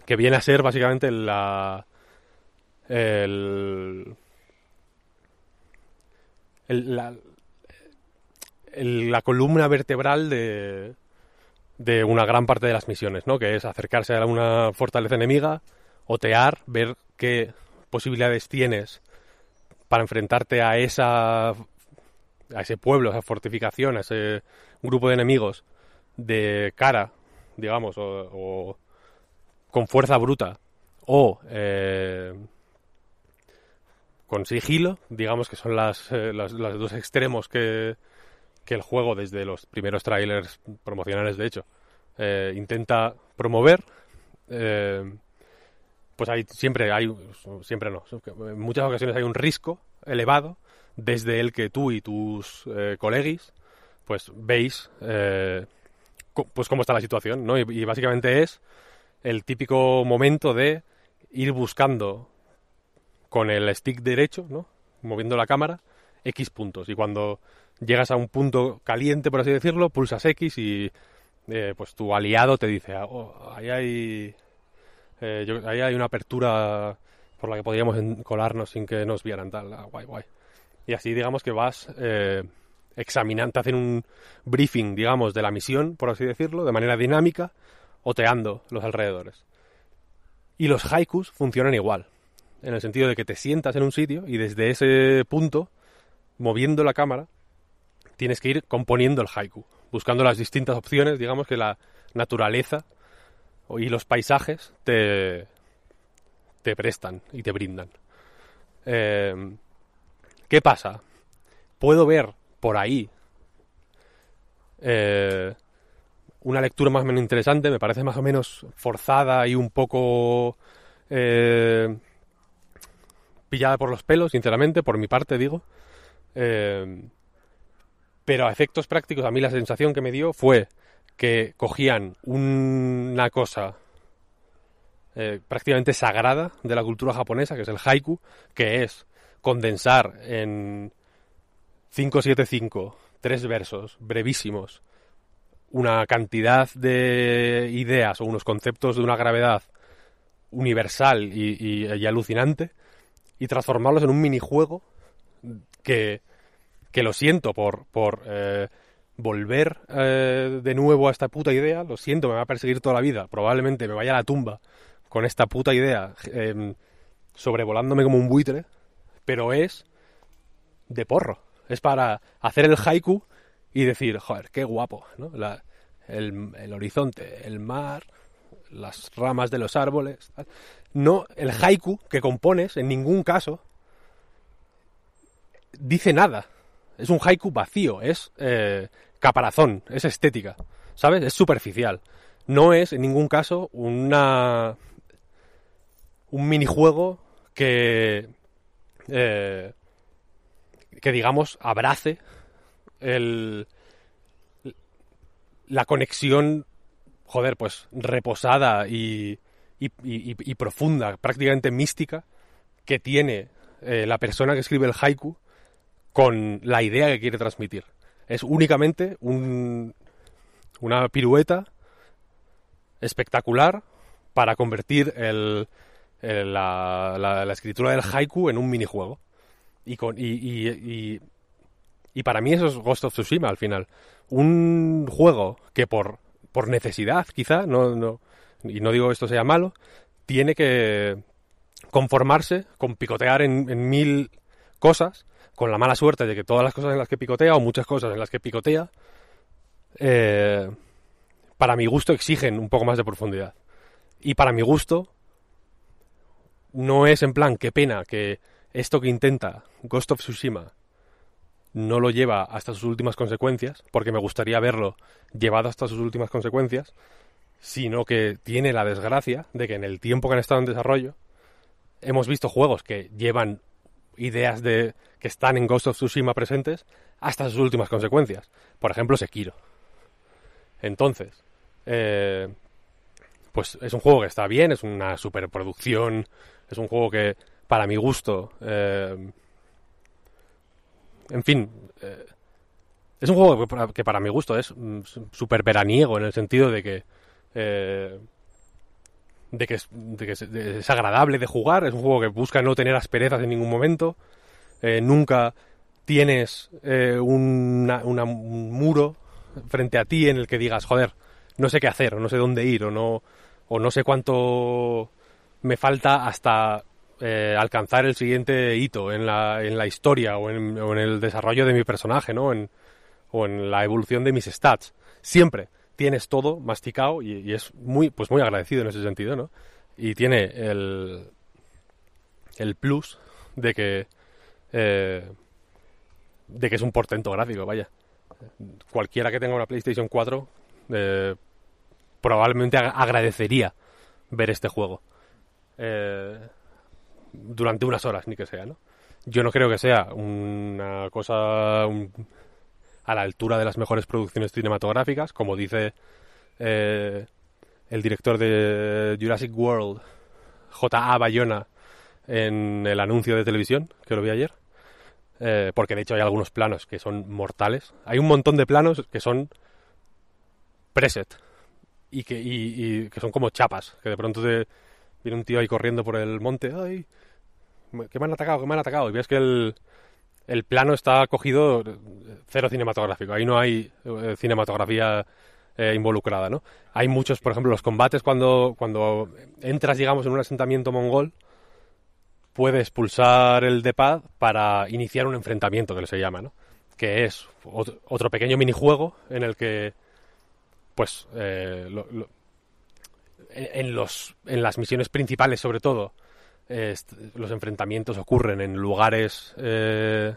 Que viene a ser básicamente la. El, el, la, la columna vertebral de, de una gran parte de las misiones, ¿no? Que es acercarse a una fortaleza enemiga, otear, ver qué posibilidades tienes para enfrentarte a esa a ese pueblo, a esa fortificación, a ese grupo de enemigos de cara, digamos, o, o con fuerza bruta o eh, con sigilo, digamos que son las, eh, dos extremos que, el juego desde los primeros trailers promocionales de hecho eh, intenta promover pues hay siempre hay siempre no en muchas ocasiones hay un risco elevado desde el que tú y tus eh, colegis pues veis eh, pues cómo está la situación no y, y, básicamente es el típico momento de ir buscando con el stick derecho no moviendo la cámara X puntos. Y cuando llegas a un punto caliente, por así decirlo, pulsas X y eh, pues tu aliado te dice, ah, oh, ahí hay, eh, ahí hay una apertura por la que podríamos colarnos sin que nos vieran tal, ah, guay, guay. Y así digamos que vas eh, examinando, te hacen un briefing, digamos, de la misión, por así decirlo, de manera dinámica, oteando los alrededores. Y los haikus funcionan igual, en el sentido de que te sientas en un sitio y desde ese punto, moviendo la cámara, tienes que ir componiendo el haiku, buscando las distintas opciones, digamos que la naturaleza y los paisajes te, te prestan y te brindan. Eh, ¿Qué pasa? Puedo ver por ahí eh, una lectura más o menos interesante, me parece más o menos forzada y un poco eh, pillada por los pelos, sinceramente, por mi parte digo. Eh, pero a efectos prácticos, a mí la sensación que me dio fue que cogían una cosa prácticamente sagrada de la cultura japonesa, que es el haiku, que es condensar en 575, tres versos brevísimos, una cantidad de ideas o unos conceptos de una gravedad universal y, alucinante y transformarlos en un minijuego que, que lo siento por, por eh, volver eh, de nuevo a esta puta idea, lo siento, me va a perseguir toda la vida, probablemente me vaya a la tumba con esta puta idea em, sobrevolándome como un buitre, pero es de porro. Es para hacer el haiku y decir, joder, qué guapo, ¿no? el, horizonte, el mar, las ramas de los árboles. No, el haiku que compones en ningún caso dice nada. Es un haiku vacío, es eh, caparazón, es estética, ¿sabes? Es superficial. No es en ningún caso una un minijuego que eh, que digamos abrace el, la conexión, joder, pues reposada y, y, profunda, prácticamente mística, que tiene eh, la persona que escribe el haiku con la idea que quiere transmitir. Es únicamente un, una pirueta espectacular para convertir el, la, la, escritura del haiku en un minijuego. Y, y, para mí eso es Ghost of Tsushima al final. Un juego que por, por necesidad, quizá, no, no, y no digo esto sea malo, tiene que conformarse con picotear en, mil cosas, con la mala suerte de que todas las cosas en las que picotea, o muchas cosas en las que picotea, eh, para mi gusto exigen un poco más de profundidad. Y para mi gusto, no es en plan, qué pena que esto que intenta Ghost of Tsushima no lo lleva hasta sus últimas consecuencias, porque me gustaría verlo llevado hasta sus últimas consecuencias, sino que tiene la desgracia de que en el tiempo que han estado en desarrollo hemos visto juegos que llevan ideas de que están en Ghost of Tsushima presentes hasta sus últimas consecuencias. Por ejemplo, Sekiro. Entonces, eh, pues es un juego que está bien, es una superproducción, es un juego que, para mi gusto, eh, en fin, eh, es un juego que para, mi gusto es súper veraniego en el sentido de que, eh, de que, es, agradable de jugar, es un juego que busca no tener asperezas en ningún momento, nunca tienes un muro frente a ti en el que digas, joder, no sé qué hacer, o no sé dónde ir, o no, o no sé cuánto me falta hasta eh, alcanzar el siguiente hito en la, en la historia o en, el desarrollo de mi personaje, ¿no? En, o en la evolución de mis stats. Siempre tienes todo masticado y, es muy, pues muy agradecido en ese sentido, ¿no? Y tiene el, el plus de que, eh, de que es un portento gráfico, vaya. Cualquiera que tenga una PlayStation 4 eh, probablemente agradecería ver este juego. Eh, durante unas horas, ni que sea, ¿no? Yo no creo que sea una cosa a la altura de las mejores producciones cinematográficas, como dice eh, el director de Jurassic World, J.A. Bayona, en el anuncio de televisión, que lo vi ayer. eh, porque de hecho hay algunos planos que son mortales. Hay un montón de planos que son preset y que, y, y que son como chapas, que de pronto te, viene un tío ahí corriendo por el monte, ¡ay! Que me han atacado, que me han atacado. Y ves que el, el plano está cogido cero cinematográfico. Ahí no hay eh, cinematografía eh, involucrada, ¿no? Hay muchos, por ejemplo, los combates cuando, cuando entras, digamos, en un asentamiento mongol, puedes pulsar el D-pad para iniciar un enfrentamiento, que se llama, ¿no? Que es otro pequeño minijuego en el que, pues, eh, lo, en, los, en las misiones principales, sobre todo, eh, los enfrentamientos ocurren en lugares eh,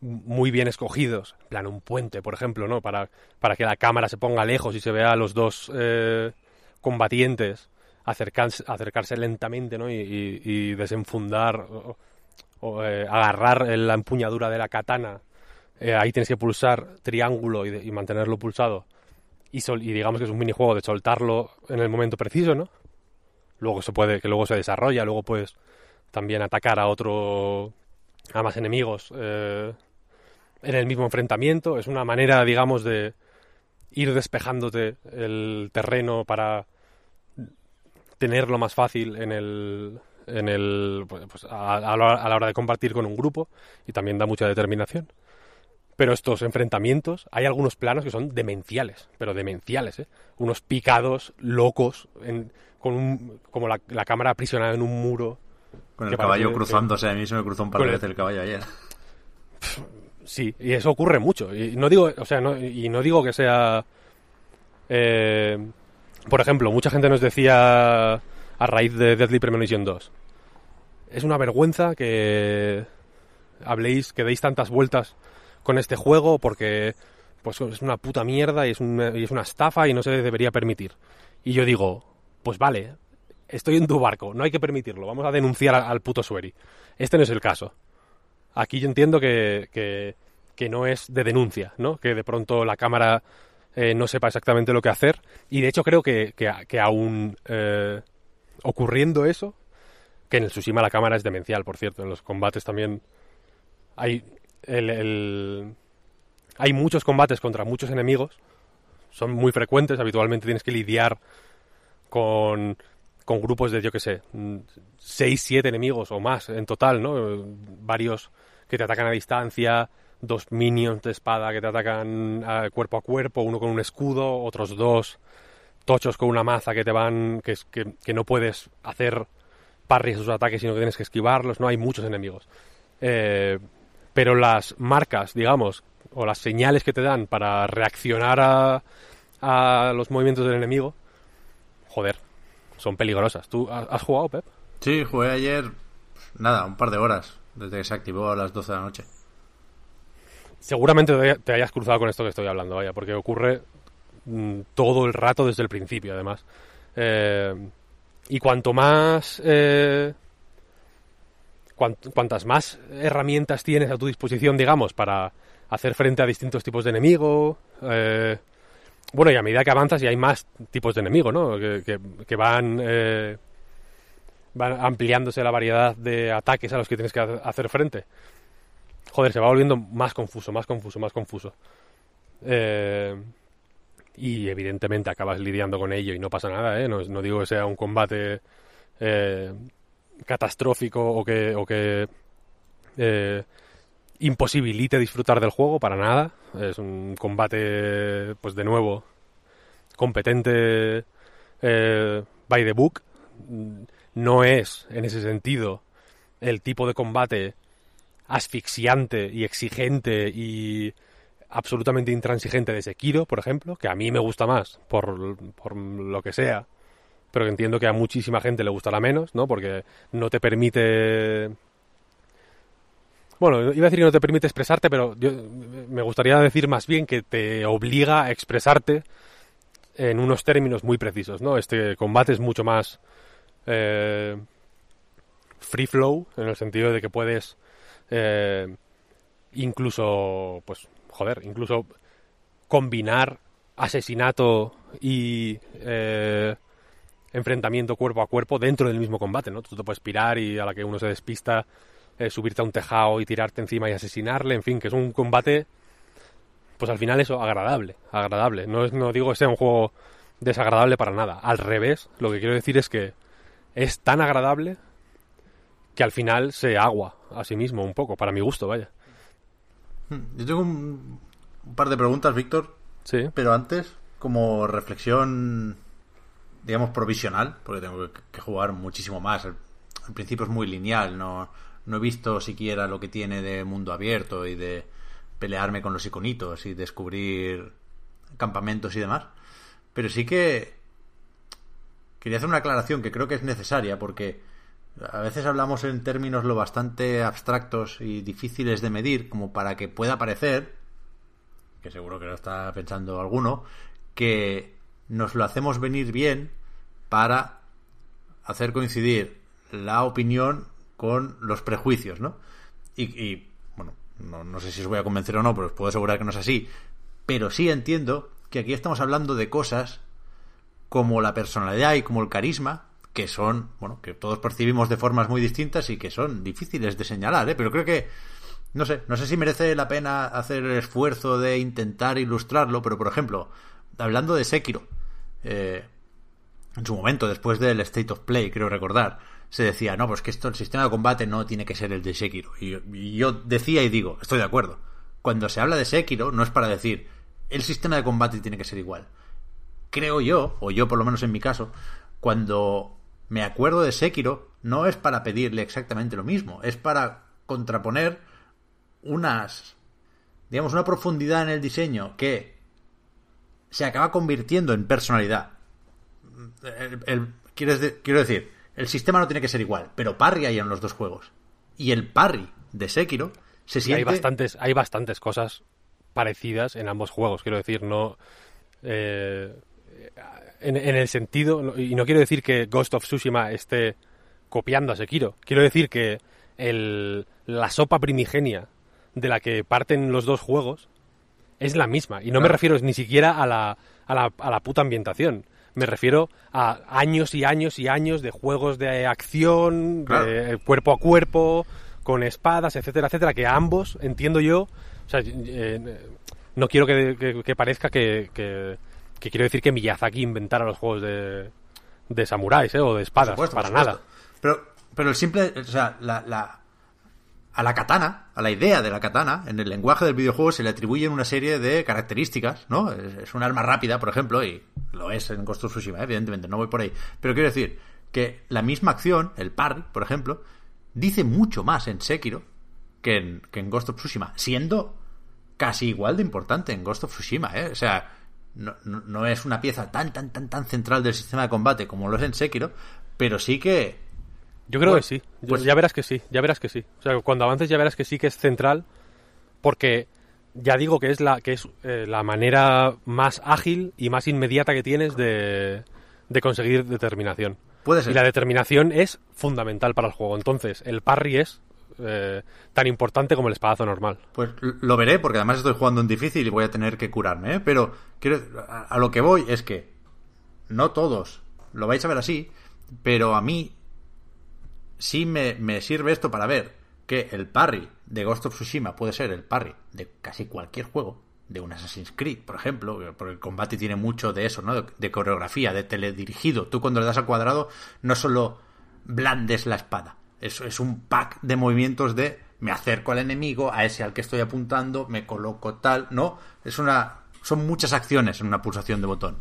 muy bien escogidos, en plan un puente, por ejemplo, ¿no? Para, para que la cámara se ponga lejos y se vea a los dos eh, combatientes acercarse, acercarse lentamente, ¿no? Y, desenfundar o, o eh, agarrar la empuñadura de la katana. Eh, ahí tienes que pulsar triángulo y mantenerlo pulsado y, sol, y digamos que es un minijuego de soltarlo en el momento preciso, ¿no? Luego se puede, que luego se desarrolla, luego puedes también atacar a otro, a más enemigos eh, en el mismo enfrentamiento. Es una manera, digamos, de ir despejándote el terreno para tenerlo más fácil en el, en el pues, a, a, la hora de compartir con un grupo y también da mucha determinación. Pero estos enfrentamientos, hay algunos planos que son demenciales, pero demenciales, ¿eh? Unos picados locos, en, con un, como la, la, cámara aprisionada en un muro. Con el caballo cruzándose, que, a mí se me cruzó un par de veces el... el caballo ayer. Sí, y eso ocurre mucho. Y no digo, o sea, no, y no digo que sea... Eh, por ejemplo, mucha gente nos decía a raíz de Deadly Premonition 2. Es una vergüenza que habléis, que deis tantas vueltas con este juego porque pues es una puta mierda y es, una, estafa y no se debería permitir. Y yo digo, pues vale, estoy en tu barco, no hay que permitirlo, vamos a denunciar al puto Sueri. Este no es el caso. Aquí yo entiendo que, que, que no es de denuncia, ¿no? Que de pronto la cámara eh, no sepa exactamente lo que hacer. Y de hecho creo que, que, que aún eh, ocurriendo eso, que en el Tsushima la cámara es demencial, por cierto, en los combates también hay el, hay muchos combates contra muchos enemigos, son muy frecuentes, habitualmente tienes que lidiar con, grupos de, yo que sé, 6, 7 enemigos o más en total, ¿no? Varios que te atacan a distancia, dos minions de espada que te atacan cuerpo a cuerpo, uno con un escudo, otros dos tochos con una maza que te van, que, que, que no puedes hacer parries a sus ataques, sino que tienes que esquivarlos, no hay muchos enemigos. Eh, pero las marcas, digamos, o las señales que te dan para reaccionar a, a los movimientos del enemigo, joder, son peligrosas. ¿Tú has jugado, Pep? Sí, jugué ayer, nada, un par de horas, desde que se activó a las 12 de la noche. Seguramente te hayas cruzado con esto que estoy hablando, vaya, porque ocurre mmm, todo el rato desde el principio, además. Eh, y cuanto más eh, cuantas más herramientas tienes a tu disposición, digamos, para hacer frente a distintos tipos de enemigo. Eh, bueno, y a medida que avanzas y hay más tipos de enemigo, ¿no? Que, que, van, eh, van ampliándose la variedad de ataques a los que tienes que hacer frente. Joder, se va volviendo más confuso, más confuso, más confuso. Eh, y evidentemente acabas lidiando con ello y no pasa nada, ¿eh? No, no digo que sea un combate eh, catastrófico o que, o que eh, imposibilite disfrutar del juego para nada. Es un combate, pues de nuevo, competente eh, by the book. No es, en ese sentido, el tipo de combate asfixiante y exigente y absolutamente intransigente de Sekiro, por ejemplo, que a mí me gusta más, por, por lo que sea, pero que entiendo que a muchísima gente le gustará menos, ¿no? Porque no te permite... Bueno, iba a decir que no te permite expresarte, pero yo, me gustaría decir más bien que te obliga a expresarte en unos términos muy precisos, ¿no? Este combate es mucho más eh, free flow, en el sentido de que puedes eh, incluso, pues, joder, incluso combinar asesinato y... Eh, enfrentamiento cuerpo a cuerpo dentro del mismo combate, ¿no? Tú te puedes pirar y a la que uno se despista eh, subirte a un tejado y tirarte encima y asesinarle, en fin, que es un combate, pues al final eso, agradable, agradable. No, es, no digo que sea un juego desagradable para nada, al revés, lo que quiero decir es que es tan agradable que al final se agua a sí mismo un poco, para mi gusto, vaya. Hmm, yo tengo un, un par de preguntas, Víctor, Sí. pero antes, como reflexión, digamos, provisional, porque tengo que, jugar muchísimo más. Al principio es muy lineal, no, no he visto siquiera lo que tiene de mundo abierto y de pelearme con los iconitos y descubrir campamentos y demás. Pero sí que quería hacer una aclaración que creo que es necesaria porque a veces hablamos en términos lo bastante abstractos y difíciles de medir como para que pueda parecer que seguro que lo está pensando alguno, que nos lo hacemos venir bien para hacer coincidir la opinión con los prejuicios, ¿no? Y, y, bueno, no, no sé si os voy a convencer o no, pero os puedo asegurar que no es así. Pero sí entiendo que aquí estamos hablando de cosas como la personalidad y como el carisma, que son, bueno, que todos percibimos de formas muy distintas y que son difíciles de señalar, ¿eh? Pero creo que no sé, no sé si merece la pena hacer el esfuerzo de intentar ilustrarlo, pero por ejemplo, hablando de Sekiro, eh, en su momento, después del State of Play, creo recordar, se decía, no, pues que esto, el sistema de combate no tiene que ser el de Sekiro. Y, y yo decía y digo, estoy de acuerdo. Cuando se habla de Sekiro, no es para decir, el sistema de combate tiene que ser igual. Creo yo, o yo por lo menos en mi caso, cuando me acuerdo de Sekiro, no es para pedirle exactamente lo mismo, es para contraponer unas digamos una profundidad en el diseño que se acaba convirtiendo en personalidad. El, el, quiero, quiero decir el sistema no tiene que ser igual pero parry hay en los dos juegos. Y el parry de Sekiro se siente hay bastantes hay bastantes cosas parecidas en ambos juegos quiero decir no eh, en, en el sentido y no quiero decir que Ghost of Tsushima esté copiando a Sekiro. Quiero decir que el, la sopa primigenia de la que parten los dos juegos es la misma. Y no Claro. me refiero ni siquiera a la, a, la, a la puta ambientación. Me refiero a años y años y años de juegos de acción, Claro. de cuerpo a cuerpo, con espadas, etcétera, etcétera, que ambos, entiendo yo, o sea, eh, no quiero que, que- que parezca que, que- quiero decir que Miyazaki inventara los juegos de, de samuráis, ¿eh? o de espadas, supuesto, para nada. Pero, pero el simple, o sea, la, la- a la katana, a la idea de la katana, en el lenguaje del videojuego se le atribuyen una serie de características, ¿no? Es, un arma rápida, por ejemplo, y lo es en Ghost of Tsushima, evidentemente, no voy por ahí. Pero quiero decir que la misma acción, el parry, por ejemplo, dice mucho más en Sekiro que en, que en Ghost of Tsushima, siendo casi igual de importante en Ghost of Tsushima, ¿eh? O sea, no, no, no es una pieza tan, tan, tan, tan central del sistema de combate como lo es en Sekiro, pero sí que Yo creo Pues- que sí. Pues- ya verás que sí. Ya verás que sí. O sea, cuando avances ya verás que sí que es central, porque ya digo que es la que es eh, la manera más ágil y más inmediata que tienes de, de conseguir determinación. puede ser. Y la determinación es fundamental para el juego. Entonces, el parry es eh, tan importante como el espadazo normal. Pues lo veré, porque además estoy jugando en difícil y voy a tener que curarme, ¿eh? Pero quiero, a, a lo que voy es que no todos lo vais a ver así, pero a mí sí me, me sirve esto para ver que el parry de Ghost of Tsushima puede ser el parry de casi cualquier juego, de un Assassin's Creed, por ejemplo, porque el combate tiene mucho de eso, ¿no? De, coreografía, de teledirigido. Tú cuando le das al cuadrado no solo blandes la espada, es, es un pack de movimientos de me acerco al enemigo, a ese al que estoy apuntando, me coloco tal, ¿no? Es una... Son muchas acciones en una pulsación de botón.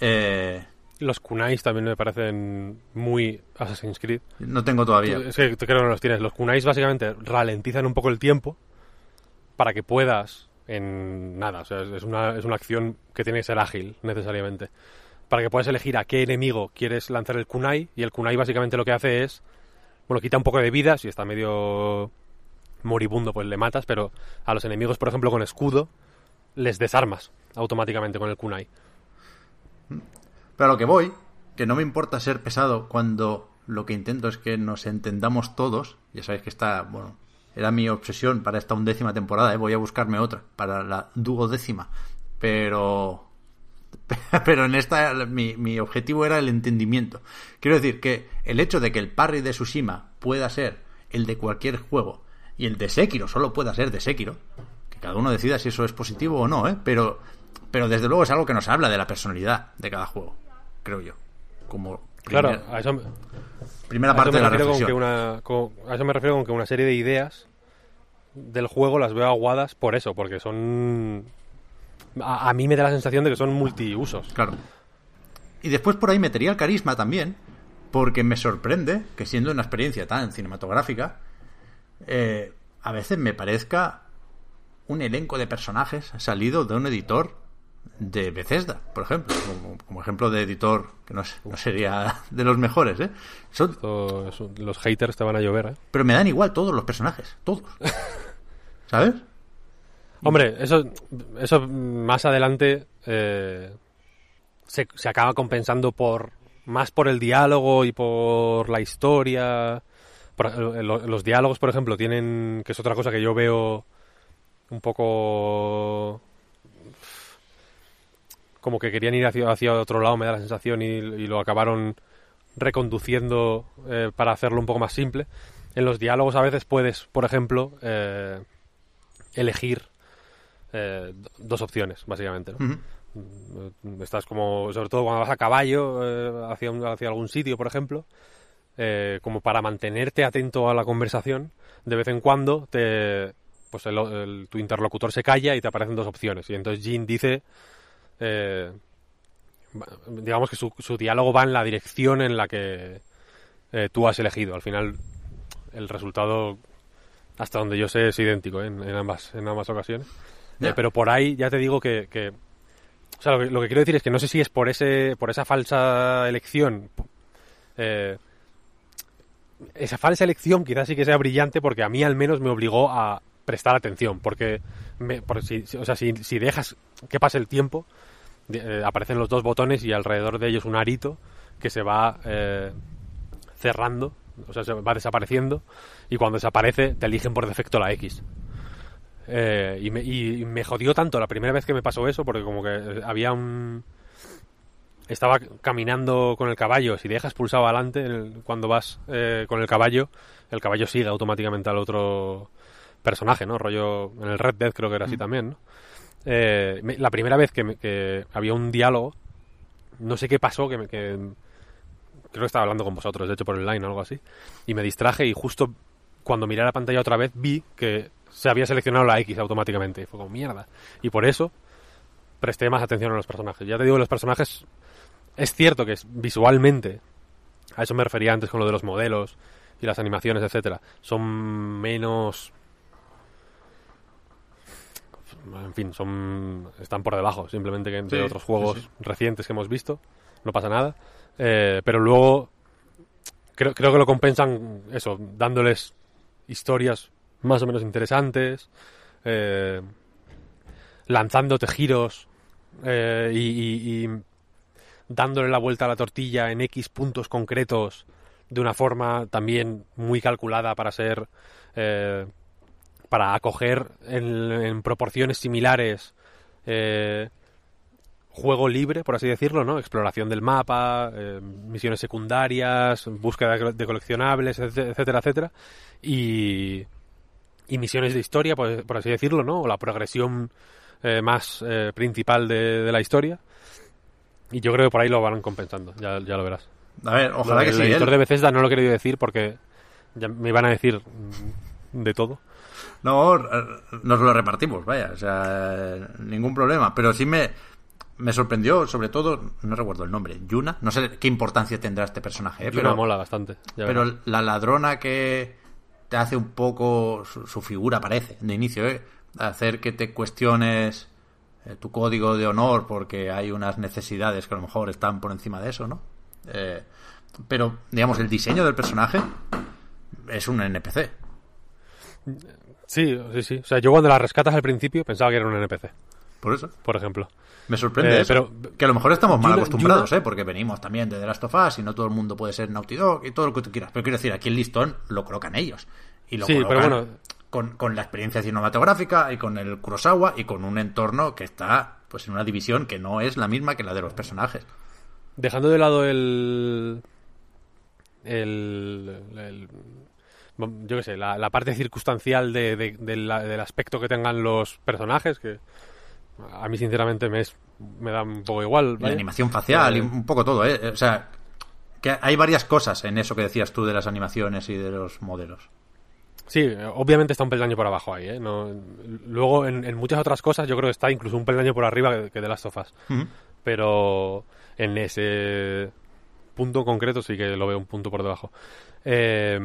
Eh, Los kunais también me parecen muy Assassin's Creed. no tengo todavía. Es que creo que no los tienes. Los kunais básicamente ralentizan un poco el tiempo para que puedas en nada. O sea, es una, es una acción que tiene que ser ágil necesariamente. Para que puedas elegir a qué enemigo quieres lanzar el kunai y el kunai básicamente lo que hace es, bueno, quita un poco de vida, si está medio moribundo pues le matas, pero a los enemigos, por ejemplo, con escudo, les desarmas automáticamente con el kunai. Pero a lo que voy, que no me importa ser pesado cuando lo que intento es que nos entendamos todos. Ya sabéis que está, bueno, era mi obsesión para esta undécima temporada, ¿eh? voy a buscarme otra, para la duodécima. Pero... Pero en esta mi, mi objetivo era el entendimiento. Quiero decir que el hecho de que el parry de Tsushima pueda ser el de cualquier juego, y el de Sekiro solo pueda ser de Sekiro, que cada uno decida si eso es positivo o no, ¿eh? Pero, pero desde luego es algo que nos habla de la personalidad de cada juego, creo yo. Como Claro, a eso, primera a parte de me la refiero con reflexión. que una, con- a eso me refiero con que una serie de ideas del juego las veo aguadas por eso, porque son... A, a mí me da la sensación de que son multiusos. Claro. Y después por ahí metería el carisma también, porque me sorprende que siendo una experiencia tan cinematográfica, eh, a veces me parezca un elenco de personajes salido de un editor de Bethesda, por ejemplo, como, como ejemplo de editor que no, sería de los mejores, ¿eh? Son, Esto los haters te van a llover, ¿eh? pero me dan igual todos los personajes, todos. ¿Sabes? Hombre, eso, eso más adelante eh, se, se acaba compensando por más por el diálogo y por la historia. Por- eh, lo- los diálogos, por ejemplo, tienen que es otra cosa que yo veo un poco como que querían ir hacia, hacia otro lado, me da la sensación, y, y lo acabaron reconduciendo eh, para hacerlo un poco más simple. En los diálogos a veces puedes, por ejemplo, eh, elegir eh, dos opciones, básicamente. Estás como, sobre todo cuando vas a caballo hacia, un- hacia algún sitio, por ejemplo, como para mantenerte atento a la conversación, de vez en cuando te, pues el- el- tu interlocutor se calla y te aparecen dos opciones. Y entonces Jean dice, eh, digamos que su, su diálogo va en la dirección en la que eh, tú has elegido. Al final, el resultado, hasta donde yo sé, es idéntico ¿eh? en, en ambas, en ambas ocasiones. Eh, pero por ahí ya te digo que, que- o sea, lo que, lo que quiero decir es que no sé si es por ese, por esa falsa elección. eh, esa falsa elección quizás sí que sea brillante porque a mí al menos me obligó a prestar atención. Porque, me, por si, si- o sea, si, si dejas que pase el tiempo, eh, aparecen los dos botones y alrededor de ellos un arito que se va eh, cerrando, o sea, se va desapareciendo y cuando desaparece te eligen por defecto la X. Eh, y, me, y me jodió tanto la primera vez que me pasó eso, porque como que eh, había un... Estaba caminando con el caballo, si dejas pulsado adelante, el- cuando vas eh, con el caballo, el caballo sigue automáticamente al otro personaje, ¿no? Rollo, en el Red Dead creo que era así también, ¿no? Eh, la primera vez que, me- había un diálogo, no sé qué pasó, que, me, creo que estaba hablando con vosotros, de hecho por el line o algo así, y me distraje y justo cuando miré la pantalla otra vez vi que se había seleccionado la X automáticamente. Y fue como mierda. Y por eso presté más atención a los personajes. Ya te digo, los personajes es cierto que es, visualmente, a eso me refería antes con lo de los modelos y las animaciones, etcétera, son menos en fin, son están por debajo simplemente que de Sí, otros juegos sí, sí. recientes que hemos visto. No pasa nada. Eh, pero luego creo, creo que lo compensan eso, dándoles historias más o menos interesantes, eh, lanzándote giros eh, y, y- y dándole la vuelta a la tortilla en X puntos concretos de una forma también muy calculada para ser eh, para acoger en, en proporciones similares eh, juego libre, por así decirlo, ¿no? Exploración del mapa, eh, misiones secundarias, búsqueda de coleccionables, etc- etcétera, etcétera. Y, y misiones de historia, por, por así decirlo, ¿no? O la progresión eh, más eh, principal de, de la historia. Y yo creo que por ahí lo van compensando, ya, ya lo verás. A ver, ojalá que sí. editor ¿eh? de Bethesda no lo he querido decir porque ya me iban a decir de todo. No, nos lo repartimos, vaya, o sea, ningún problema. Pero sí me, me sorprendió, sobre todo, no recuerdo el nombre, Yuna. No sé qué importancia tendrá este personaje, ¿eh? Yuna pero, mola bastante. pero verás. la ladrona que te hace un poco, su, su figura parece, de inicio, ¿eh? Hacer que te cuestiones eh, tu código de honor porque hay unas necesidades que a lo mejor están por encima de eso, ¿no? Eh, pero, digamos, el diseño del personaje es un NPC. Sí, sí, sí. O sea, yo cuando la rescatas al principio pensaba que era un NPC, Por eso. por ejemplo. Me sorprende Eh, eso. pero- que a lo mejor estamos mal Yuna- acostumbrados, Yuna- ¿eh? Porque venimos también de The Last of Us y no todo el mundo puede ser Naughty Dog y todo lo que tú quieras. Pero quiero decir, aquí el listón lo colocan ellos. Y lo Sí, pero colocan bueno. con, con la experiencia cinematográfica y con el Kurosawa y con un entorno que está pues en una división que no es la misma que la de los personajes. Dejando de lado el. el. el- yo qué sé, la, la parte circunstancial de, de- de la- del aspecto que tengan los personajes, que a mí sinceramente me, es, me da un poco igual. La animación facial y Eh, un poco todo, ¿eh? O sea, que hay varias cosas en eso que decías tú de las animaciones y de los modelos. Sí, obviamente está un peldaño por abajo ahí, ¿eh? No, luego, en, en muchas otras cosas, yo creo que está incluso un peldaño por arriba que, que de las sofás. Pero en ese punto concreto sí que lo veo un punto por debajo. Eh,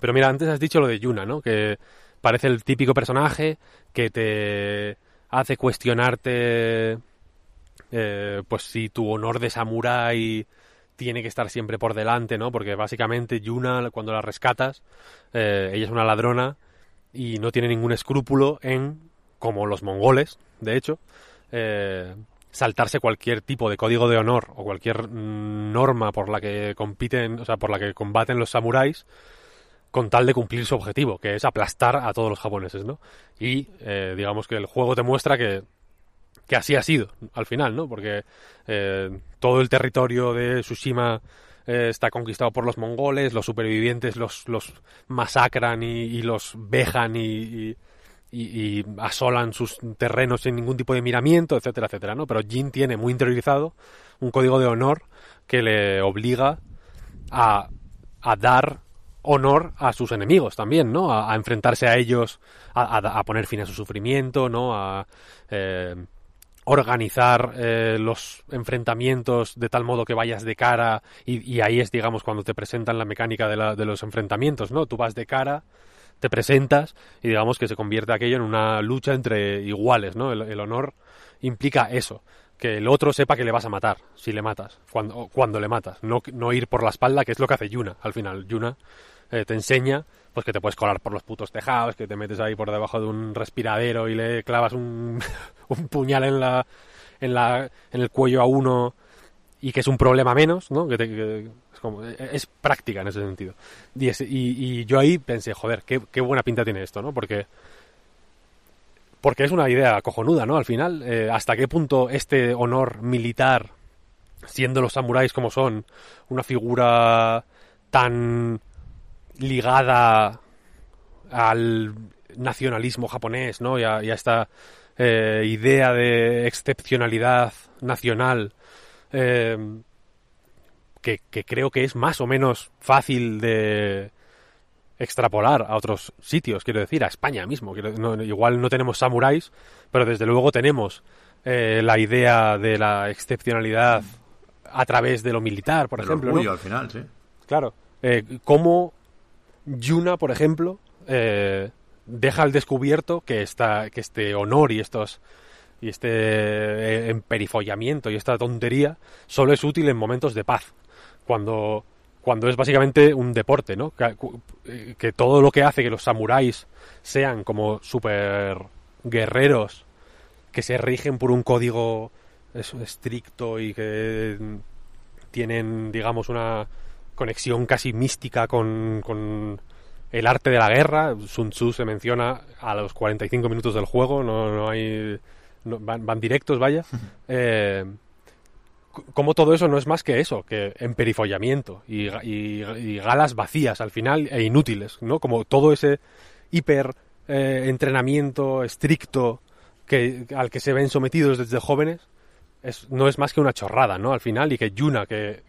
pero mira, antes has dicho lo de Yuna, ¿no? Que parece el típico personaje que te hace cuestionarte, eh, pues si tu honor de samurái tiene que estar siempre por delante, ¿no? Porque básicamente Yuna, cuando la rescatas, eh, ella es una ladrona y no tiene ningún escrúpulo en, como los mongoles, de hecho, eh, saltarse cualquier tipo de código de honor o cualquier mm, norma por la que compiten, o sea, por la que combaten los samuráis con tal de cumplir su objetivo, que es aplastar a todos los japoneses, ¿no? Y eh, digamos que el juego te muestra que, que así ha sido al final, ¿no? Porque eh, todo el territorio de Tsushima eh, está conquistado por los mongoles, los supervivientes los, masacran y, los vejan y- y asolan sus terrenos sin ningún tipo de miramiento, etcétera, etcétera, ¿no? Pero Jin tiene muy interiorizado un código de honor que le obliga a, a dar honor a sus enemigos también, ¿no? A, enfrentarse a ellos, a, a- poner fin a su sufrimiento, ¿no? A eh, organizar eh, los enfrentamientos de tal modo que vayas de cara y, y ahí es, digamos, cuando te presentan la mecánica de, la- de los enfrentamientos, ¿no? Tú vas de cara, te presentas y digamos que se convierte aquello en una lucha entre iguales, ¿no? El honor implica eso, que el otro sepa que le vas a matar si le matas, cuando, cuando le matas, no, no ir por la espalda, que es lo que hace Yuna al final. Yuna eh, te enseña pues que te puedes colar por los putos tejados, que te metes ahí por debajo de un respiradero y le clavas un, un puñal en la, en la en el cuello a uno y que es un problema menos, ¿no? Que, te- que es, como- es práctica en ese sentido. Y, y- y yo ahí pensé, joder, qué, qué buena pinta tiene esto, ¿no? Porque porque es una idea cojonuda, ¿no? Al final, eh, hasta qué punto este honor militar, siendo los samuráis como son, una figura tan ligada al nacionalismo japonés, ¿no? Y a, esta eh, idea de excepcionalidad nacional, eh, que creo que es más o menos fácil de extrapolar a otros sitios, quiero decir, a España mismo. Quiero- no- igual no tenemos samuráis, pero desde luego tenemos eh, la idea de la excepcionalidad a través de lo militar, por El ejemplo. ¿no? orgullo al final, sí. Claro. Eh, cómo Yuna, por ejemplo, eh, deja al descubierto que, esta, que este honor y estos y este eh, emperifollamiento y esta tontería solo es útil en momentos de paz. Cuando, cuando es básicamente un deporte, ¿no? Eh, que todo lo que hace que los samuráis sean como super guerreros que se rigen por un código estricto y que tienen, digamos, una conexión casi mística con, el arte de la guerra. Sun Tzu se menciona a los 45 minutos del juego, no, no hay. no- van, directos, vaya. como todo eso no es más que eso, que emperifollamiento y, ga- y- y galas vacías al final e inútiles, ¿no? Como todo ese hiper eh, entrenamiento estricto al que se ven sometidos desde jóvenes es, no es más que una chorrada, ¿no? Al final, y que Yuna, que,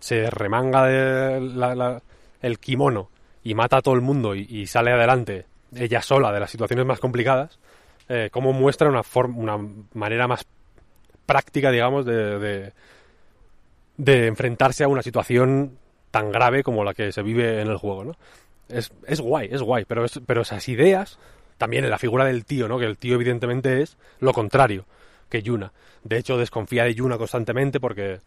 se remanga de la- la- el kimono y mata a todo el mundo y, sale adelante ella sola de las situaciones más complicadas, eh, cómo muestra una, forma, una manera más práctica, digamos, de, enfrentarse a una situación tan grave como la que se vive en el juego, ¿no? Es, guay, es guay, pero esas ideas, también en la figura del tío, ¿no? Que el tío evidentemente es lo contrario que Yuna. De hecho, desconfía de Yuna constantemente porque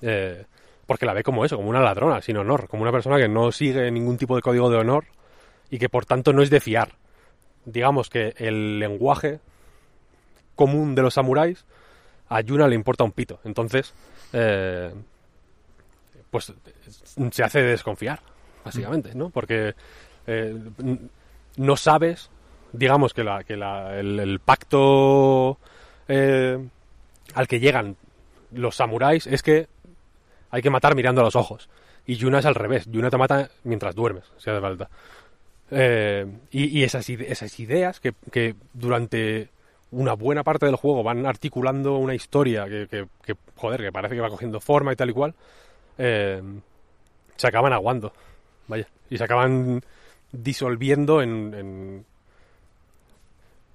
eh, porque la ve como eso, como una ladrona, sin honor, como una persona que no sigue ningún tipo de código de honor y que por tanto no es de fiar. Digamos que el lenguaje común de los samuráis a Yuna le importa un pito. Entonces, eh, pues se hace desconfiar, básicamente, ¿no? Porque eh, no sabes, digamos que, la, el, pacto eh, al que llegan los samuráis es que hay que matar mirando a los ojos. Y Yuna es al revés. Yuna te mata mientras duermes, si hace falta. Y, esas, ide- esas ideas que durante una buena parte del juego van articulando una historia que, que- que, joder, que parece que va cogiendo forma y tal y cual, eh, se acaban aguando. Vaya. Y se acaban disolviendo en, en,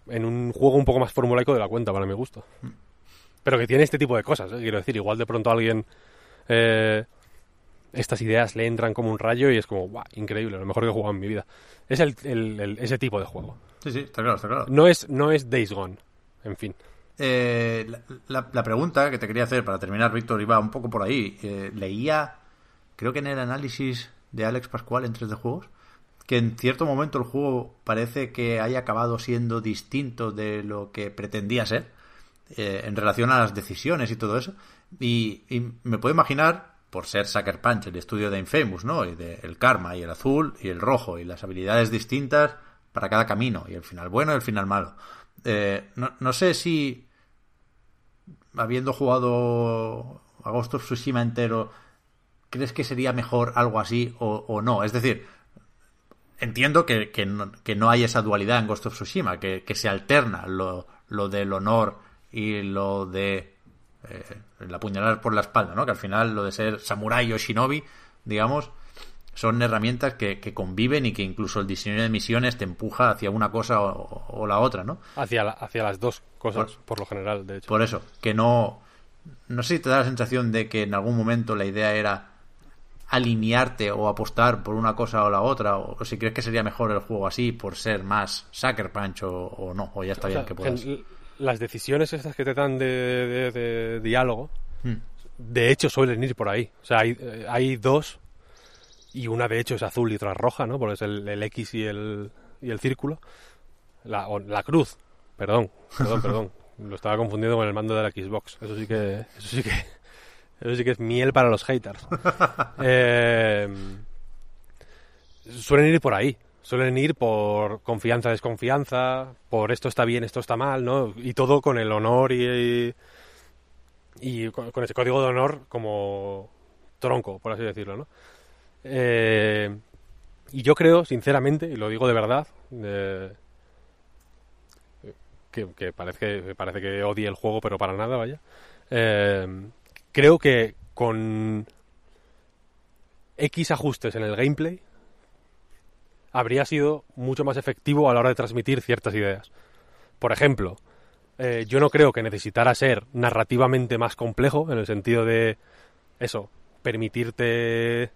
en un juego un poco más formulaico de la cuenta, para mi gusto. Pero que tiene este tipo de cosas, ¿eh? quiero decir. Igual de pronto alguien... eh, estas ideas le entran como un rayo y es como, ¡guau! Increíble, lo mejor que he jugado en mi vida. Es el, el- el- ese tipo de juego. Sí, sí, está claro, está claro. No es, no es Days Gone, en fin. Eh, la, pregunta que te quería hacer para terminar, Víctor, iba un poco por ahí. Eh, leía, creo que en el análisis de Alex Pascual en 3D Juegos, que en cierto momento el juego parece que haya acabado siendo distinto de lo que pretendía ser eh, en relación a las decisiones y todo eso. Y, y me puedo imaginar, por ser Sucker Punch, el estudio de Infamous, ¿no? Y de el karma, y el azul, y el rojo, y las habilidades distintas para cada camino, y el final bueno y el final malo. Eh, no, no sé si, habiendo jugado a Ghost of Tsushima entero, ¿crees que sería mejor algo así o, o no? Es decir, entiendo que, que, no, que no hay esa dualidad en Ghost of Tsushima, que, que se alterna lo, lo del honor y lo de eh, el apuñalar por la espalda, ¿no? Que al final lo de ser samurái o shinobi, digamos, son herramientas que, que conviven y que incluso el diseño de misiones te empuja hacia una cosa o, o la otra, ¿no? Hacia, la- hacia las dos cosas, Por- por, lo general, de hecho. Por eso, que no. No sé si te da la sensación de que en algún momento la idea era alinearte o apostar por una cosa o la otra, o, o si crees que sería mejor el juego así por ser más Sucker Punch o, o no, o ya está bien sea, que puedas. Las decisiones estas que te dan de, de- de diálogo, Mm. de hecho suelen ir por ahí. O sea, hay, eh, hay dos, y una de hecho es azul y otra es roja, ¿no? Porque es el, el X y el, y el círculo. La, o la cruz, perdón, perdón, perdón. Lo estaba confundiendo con el mando de la Xbox. Eso sí que, eso sí que, eso sí que es miel para los haters. Eh, suelen ir por ahí. Suelen ir por confianza, desconfianza, por esto está bien, esto está mal, ¿no? Y todo con el honor y, y con, con ese código de honor como tronco, por así decirlo, ¿no? Eh, y yo creo, sinceramente, y lo digo de verdad, eh, que, parece que parece odie el juego, pero para nada, vaya. Eh, creo que con X ajustes en el gameplay habría sido mucho más efectivo a la hora de transmitir ciertas ideas. Por ejemplo, yo no creo que necesitara ser narrativamente más complejo, en el sentido de eso, permitirte.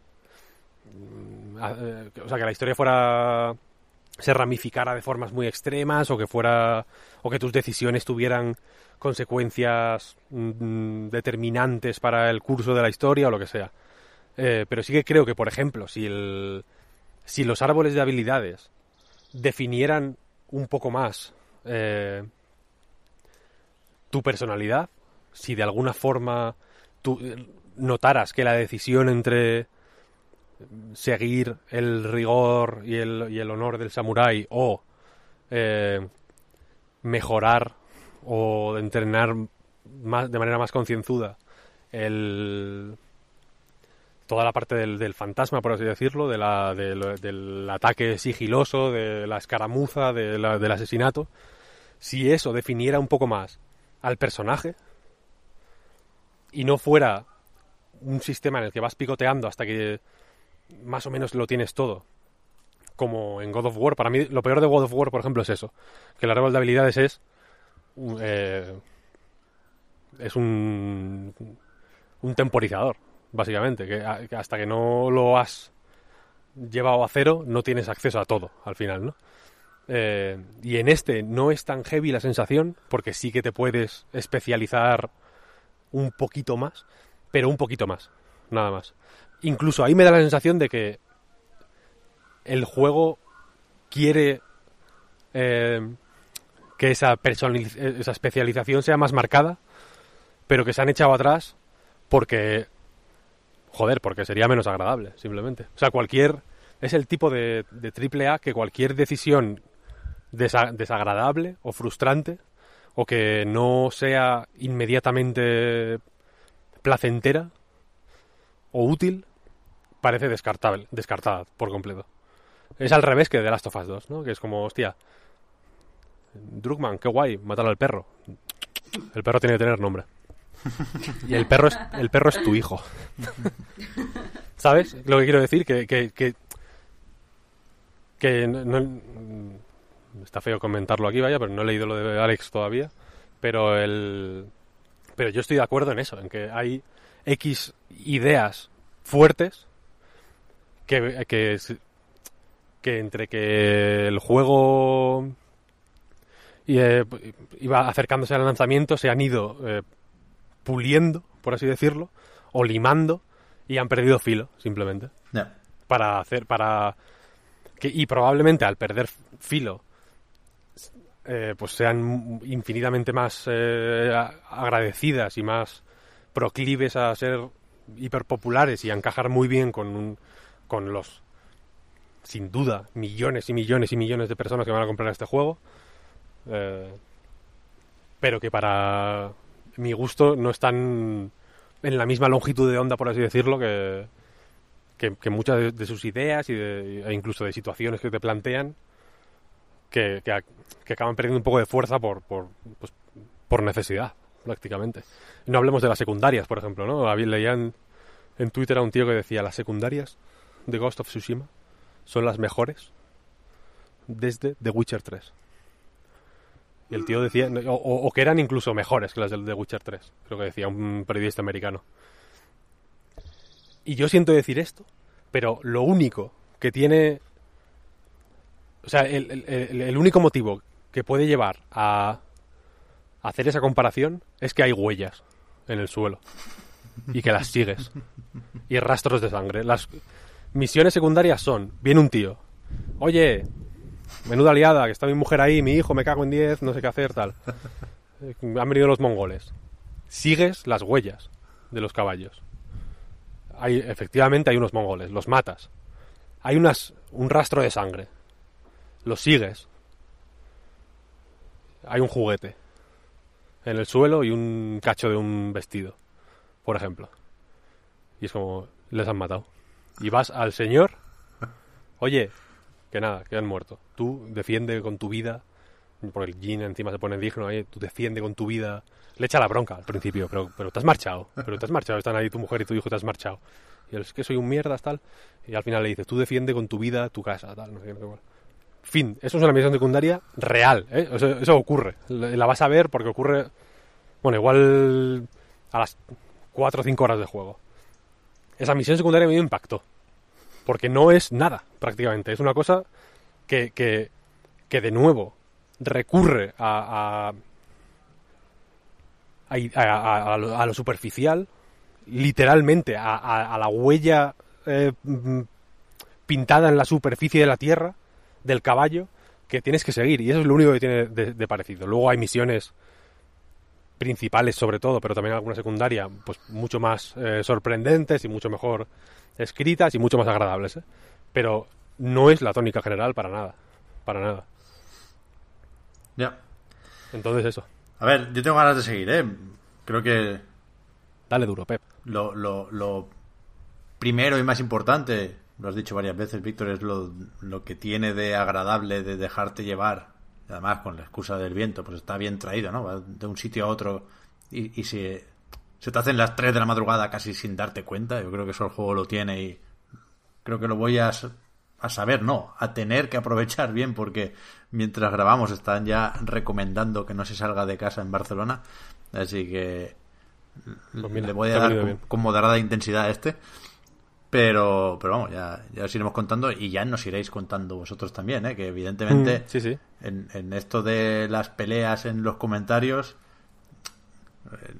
Mm, eh, o sea, que la historia fuera. se ramificara de formas muy extremas, o que fuera. o que tus decisiones tuvieran consecuencias mm, determinantes para el curso de la historia, o lo que sea. Eh, pero sí que creo que, por ejemplo, si el. si los árboles de habilidades definieran un poco más. eh, tu personalidad, si de alguna forma tú notaras que la decisión entre seguir el rigor y el, honor del samurái o eh, mejorar o entrenar más, de manera más concienzuda el toda la parte del, del fantasma, por así decirlo, del, ataque sigiloso, de la escaramuza, del asesinato, si eso definiera un poco más al personaje y no fuera un sistema en el que vas picoteando hasta que más o menos lo tienes todo, como en God of War. Para mí, lo peor de God of War, por ejemplo, es eso: que el árbol de habilidades es. eh, es un. un temporizador, básicamente. Que, a- que hasta que no lo has llevado a cero, no tienes acceso a todo al final, ¿no? Eh, y en este no es tan heavy la sensación, porque sí que te puedes especializar un poquito más, pero un poquito más, nada más. Incluso ahí me da la sensación de que el juego quiere eh, que esa, personaliz- esa especialización sea más marcada, pero que se han echado atrás porque, joder, porque sería menos agradable, simplemente. O sea, cualquier... Es el tipo de, de triple A que cualquier decisión desa- desagradable o frustrante o que no sea inmediatamente placentera o útil parece descartable, descartada por completo. Es al revés que de Last of Us 2, ¿no? Que es como, hostia, Drugman, qué guay, matar al perro. El perro tiene que tener nombre. Y el perro es, el perro es tu hijo. ¿Sabes lo que quiero decir? Que, que, que, que no- está feo comentarlo aquí, vaya, pero no he leído lo de Alex todavía. Pero el, pero yo estoy de acuerdo en eso, en que hay X ideas fuertes que, que, que entre que el juego y, eh, iba acercándose al lanzamiento se han ido eh, puliendo, por así decirlo, o limando y han perdido filo, simplemente. Para hacer para que y probablemente al perder filo eh, pues sean infinitamente más agradecidas y más proclives a ser hiperpopulares y a encajar muy bien con un- con los sin duda millones y millones y millones de personas que van a comprar este juego eh, pero que para mi gusto no están en la misma longitud de onda por así decirlo que, muchas de, sus ideas y de- e incluso de situaciones que te plantean que, que, que acaban perdiendo un poco de fuerza por, por, pues, por necesidad, prácticamente. No hablemos de las secundarias, por ejemplo, ¿no? Leían en Twitter a un tío que decía las secundarias de Ghost of Tsushima son las mejores desde The Witcher 3. Y el tío decía, o, que eran incluso mejores que las del The Witcher 3, creo que decía un periodista americano. Y yo siento decir esto, pero lo único que tiene. O sea, el- el- el único motivo que puede llevar a hacer esa comparación es que hay huellas en el suelo y que las sigues y rastros de sangre. Las misiones secundarias son: viene un tío, oye, menuda liada, que está mi mujer ahí, mi hijo, me cago en 10, no sé qué hacer, tal. Han venido los mongoles. Sigues las huellas de los caballos hay, efectivamente hay unos mongoles, los matas. Hay unas, un rastro de sangre. Los sigues. Hay un juguete en el suelo y un cacho de un vestido, por ejemplo. Y es como, les han matado. Y vas al señor, oye, que nada, que han muerto. Tú defiende con tu vida, porque el Jin encima se pone digno, ahí, tú defiende con tu vida. Le echa la bronca al principio, pero, pero te has marchado, pero te has marchado, están ahí tu mujer y tu hijo, te has marchado. Y él es que soy un mierdas, tal. Y al final le dices, tú defiende con tu vida tu casa, tal, no. Fin, eso es una misión secundaria real, ¿eh? Eso, ocurre. La la vas a ver porque ocurre, bueno, igual a las 4 o 5 horas de juego. Esa misión secundaria me impactó. Porque no es nada, prácticamente. Es una cosa que, que, que de nuevo recurre a, a, a, a- lo, lo superficial, literalmente a, la huella eh, mm, pintada en la superficie de la tierra del caballo que tienes que seguir. Y eso es lo único que tiene de parecido. Luego hay misiones principales sobre todo, pero también alguna secundaria, pues mucho más eh, sorprendentes y mucho mejor escritas y mucho más agradables. ¿eh? Pero no es la tónica general para nada. Para nada. Ya. Entonces eso. A ver, yo tengo ganas de seguir, ¿eh? Creo que Dale duro, Pep. lo, lo, lo primero y más importante, lo has dicho varias veces, Víctor, es lo, lo que tiene de agradable de dejarte llevar, además con la excusa del viento, pues está bien traído, ¿no? Va de un sitio a otro y, y se, se te hacen las 3 de la madrugada casi sin darte cuenta. Yo creo que eso el juego lo tiene y creo que lo voy a, a saber, no, a tener que aprovechar bien porque mientras grabamos están ya recomendando que no se salga de casa en Barcelona. Así que Pues mira, le voy a dar con, con moderada intensidad a este. Pero, pero vamos, ya, ya os iremos contando y ya nos iréis contando vosotros también, ¿eh? que evidentemente Mm, sí, sí. En, en esto de las peleas en los comentarios eh,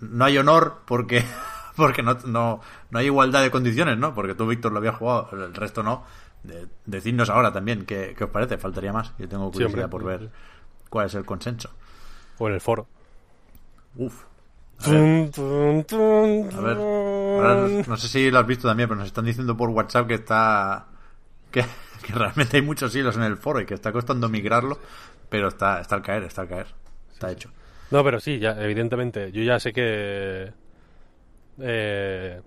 no hay honor porque porque no, no, no hay igualdad de condiciones, ¿no? Porque tú, Víctor, lo habías jugado, el resto no. De- decidnos ahora también qué, qué os parece, faltaría más. Yo tengo curiosidad por ver cuál es el consenso. O en el foro. Uf. Ver, a ver. Ahora no, sé si lo has visto también, pero nos están diciendo por WhatsApp que está. que, que realmente hay muchos hilos en el foro y que está costando migrarlo, pero está, está al caer, está al caer. Está hecho. No, pero sí, ya, evidentemente. Yo ya sé que. eh,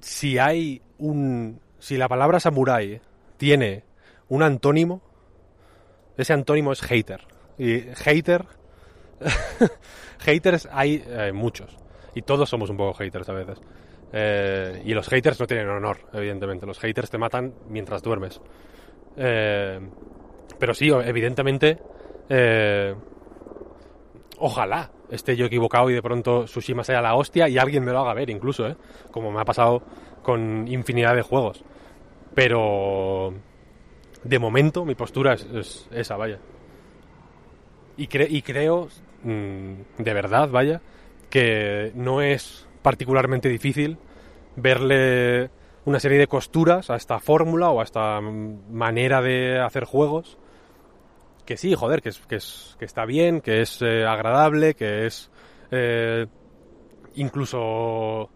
si hay un... Si la palabra samurai tiene un antónimo, ese antónimo es hater. Y hater... haters hay eh, muchos. Y todos somos un poco haters a veces. Eh, y los haters no tienen honor, evidentemente. Los haters te matan mientras duermes. Eh, pero sí, evidentemente, eh, ojalá esté yo equivocado y de pronto Tsushima sea la hostia y alguien me lo haga ver, incluso, ¿eh? como me ha pasado con infinidad de juegos. Pero de momento mi postura es, esa, vaya. Y, y creo, mm, de verdad, vaya, que no es particularmente difícil verle una serie de costuras a esta fórmula o a esta manera de hacer juegos que sí, joder, que, es, que, es, que está bien, que es eh, agradable, que es eh, incluso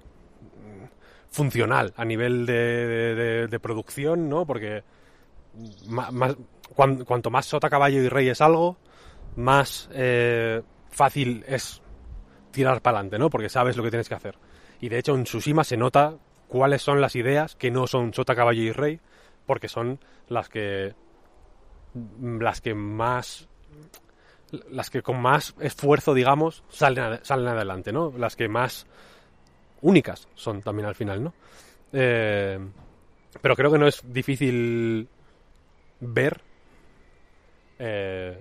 funcional a nivel de, de, producción, ¿no? Porque cuanto más sota, caballo y rey es algo, más eh, fácil es tirar para adelante, ¿no? Porque sabes lo que tienes que hacer. Y de hecho en Tsushima se nota cuáles son las ideas que no son sota, caballo y rey, porque son las que las que más las que con más esfuerzo, digamos, salen, salen adelante, ¿no? Las que más únicas son también al final, ¿no? Eh, pero creo que no es difícil ver, eh,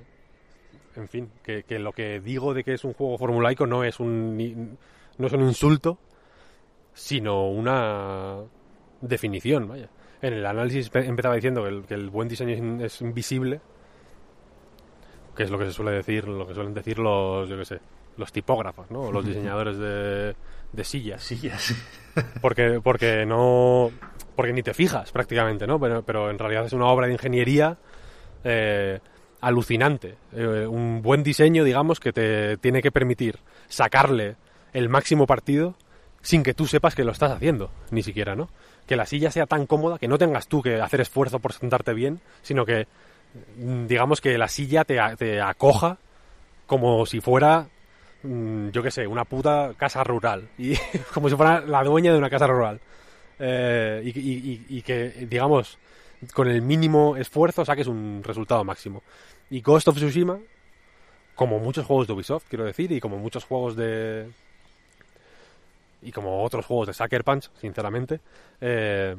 en fin, que, que, lo que digo de que es un juego formulaico no es un, no es un insulto, sino una definición, vaya en el análisis empezaba diciendo que el, buen diseño es, invisible, que es lo que se suele decir, lo que suelen decir los, yo qué sé, los tipógrafos, ¿no? Los diseñadores de, de sillas. Sillas. Porque, porque no, porque ni te fijas prácticamente, ¿no? Pero, pero en realidad es una obra de ingeniería eh, alucinante. Eh, un buen diseño, digamos, que te tiene que permitir sacarle el máximo partido sin que tú sepas que lo estás haciendo, ni siquiera, ¿no? que la silla sea tan cómoda que no tengas tú que hacer esfuerzo por sentarte bien, sino que mm, digamos que la silla te, te acoja como si fuera, mm, yo qué sé, una puta casa rural, y como si fuera la dueña de una casa rural. Eh, y, que, digamos, con el mínimo esfuerzo saques un resultado máximo. Y Ghost of Tsushima, como muchos juegos de Ubisoft, quiero decir, y como muchos juegos de, y como otros juegos de Sucker Punch, sinceramente, eh,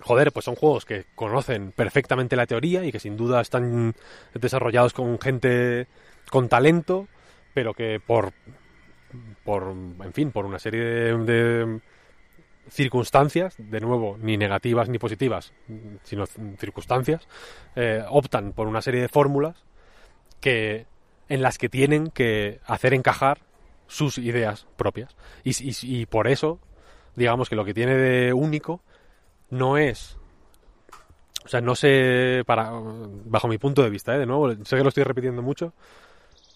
joder, pues son juegos que conocen perfectamente la teoría y que sin duda están desarrollados con gente con talento, pero que por, por en fin, por una serie de, circunstancias, de nuevo, ni negativas ni positivas, sino circunstancias, eh, optan por una serie de fórmulas que en las que tienen que hacer encajar sus ideas propias. Y, por eso, digamos que lo que tiene de único no es o sea, no sé, para, bajo mi punto de vista, ¿eh? de nuevo, sé que lo estoy repitiendo mucho,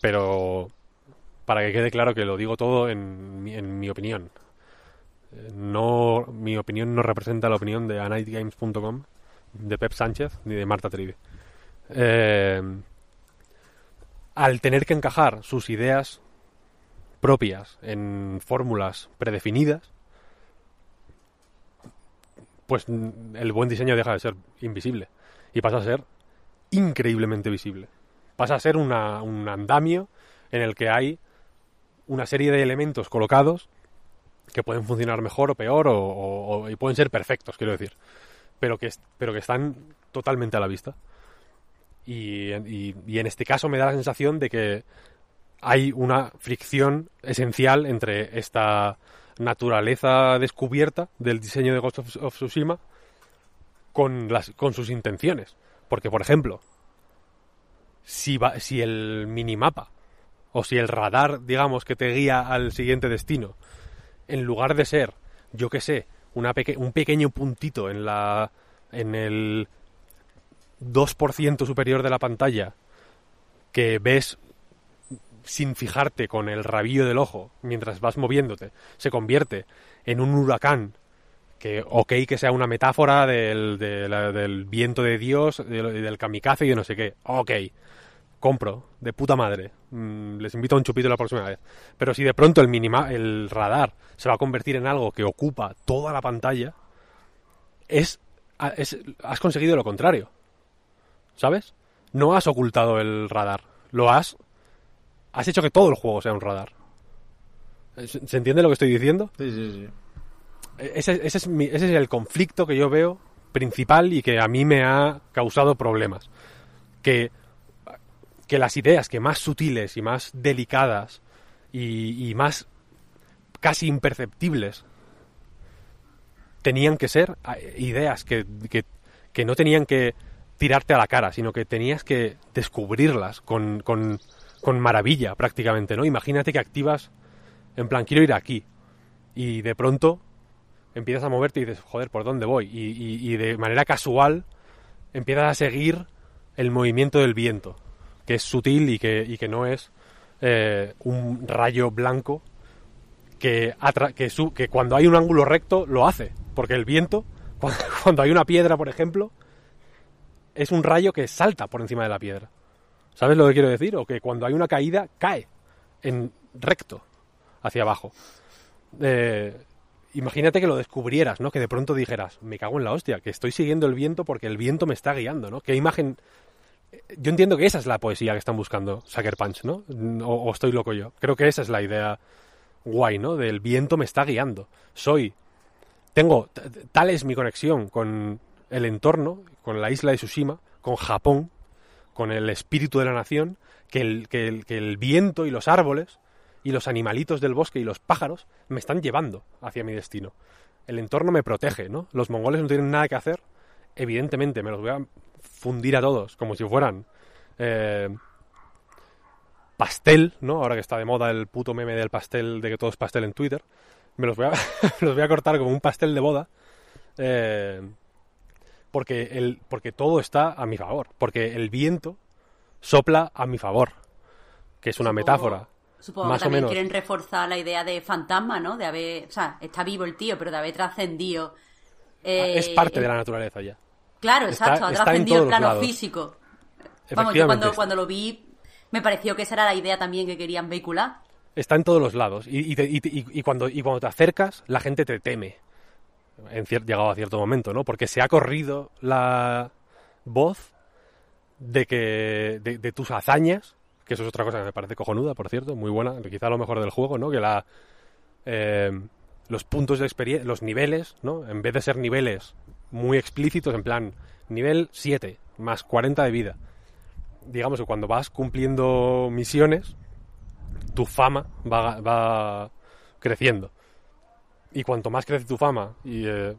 pero para que quede claro que lo digo todo en, en mi opinión. No, mi opinión no representa la opinión de anightgames.com, de Pep Sánchez, ni de Marta Tribe. Eh, al tener que encajar sus ideas propias en fórmulas predefinidas, pues el buen diseño deja de ser invisible y pasa a ser increíblemente visible. Pasa a ser un andamio en el que hay una serie de elementos colocados que pueden funcionar mejor o peor o, y pueden ser perfectos, quiero decir, pero que, pero que están totalmente a la vista. y en este caso me da la sensación de que hay una fricción esencial entre esta naturaleza descubierta del diseño de Ghost of, Tsushima con, las, con sus intenciones. Porque, por ejemplo, si, va, si el minimapa o si el radar, digamos, que te guía al siguiente destino, en lugar de ser, yo qué sé, una un pequeño puntito en la en el 2% superior de la pantalla que ves sin fijarte con el rabillo del ojo mientras vas moviéndote, se convierte en un huracán que, ok, que sea una metáfora del, del viento de Dios, del, del kamikaze y de no sé qué, ok, compro, de puta madre. Mm, les invito a un chupito la próxima vez. Pero si de pronto el, minima, el radar se va a convertir en algo que ocupa toda la pantalla, es, es, has conseguido lo contrario. ¿Sabes? No has ocultado el radar. Lo has... Has hecho que todo el juego sea un radar. ¿Se entiende lo que estoy diciendo? Sí, sí, sí. Ese, ese, es mi- ese es el conflicto que yo veo principal y que a mí me ha causado problemas. Que, que las ideas que más sutiles y más delicadas y, más casi imperceptibles tenían que ser eh, ideas que, que, que no tenían que tirarte a la cara, sino que tenías que descubrirlas con, con, con maravilla prácticamente, ¿no? Imagínate que activas, en plan, quiero ir aquí, y de pronto empiezas a moverte y dices, joder, ¿por dónde voy? Y- y de manera casual empiezas a seguir el movimiento del viento, que es sutil y que, y que no es eh, un rayo blanco que, atra- que, su- que cuando hay un ángulo recto lo hace, porque el viento, cuando, hay una piedra, por ejemplo, es un rayo que salta por encima de la piedra. ¿Sabes lo que quiero decir? O que cuando hay una caída cae en recto hacia abajo. Eh, imagínate que lo descubrieras, ¿no? Que de pronto dijeras, me cago en la hostia, que estoy siguiendo el viento porque el viento me está guiando, ¿no? Qué imagen... Yo entiendo que esa es la poesía que están buscando Sucker Punch, ¿no? O, estoy loco yo. Creo que esa es la idea guay, ¿no? Del viento me está guiando. Soy... Tengo... Tal es mi conexión con el entorno, con la isla de Tsushima, con Japón, con el espíritu de la nación, que el, que el, que el viento y los árboles y los animalitos del bosque y los pájaros me están llevando hacia mi destino. El entorno me protege, ¿no? Los mongoles no tienen nada que hacer. Evidentemente, me los voy a fundir a todos, como si fueran eh, pastel, ¿no? Ahora que está de moda el puto meme del pastel, de que todo es pastel en Twitter. Me los voy a, los voy a cortar como un pastel de boda. eh, porque, el, porque todo está a mi favor. Porque el viento sopla a mi favor. Que es una Supongo- metáfora. Supongo más que o también menos. quieren reforzar la idea de fantasma, ¿no? De haber, o sea, está vivo el tío, pero de haber trascendido. eh, es parte el- de la naturaleza ya. Claro, está- exacto, ha trascendido el plano físico. Vamos, yo cuando, cuando lo vi, me pareció que esa era la idea también que querían vehicular. Está en todos los lados. Y, y te- y y- y cuando, y cuando te acercas, la gente te teme. En cier- llegado a cierto momento, ¿no? Porque se ha corrido la voz de que. de, de tus hazañas. Que eso es otra cosa que me parece cojonuda, por cierto, muy buena. Quizá lo mejor del juego, ¿no? Que la. eh, los puntos de experiencia, los niveles, ¿no? En vez de ser niveles muy explícitos, en plan, nivel 7 más 40 de vida. Digamos que cuando vas cumpliendo misiones, tu fama va, va creciendo. Y cuanto más crece tu fama, y, eh,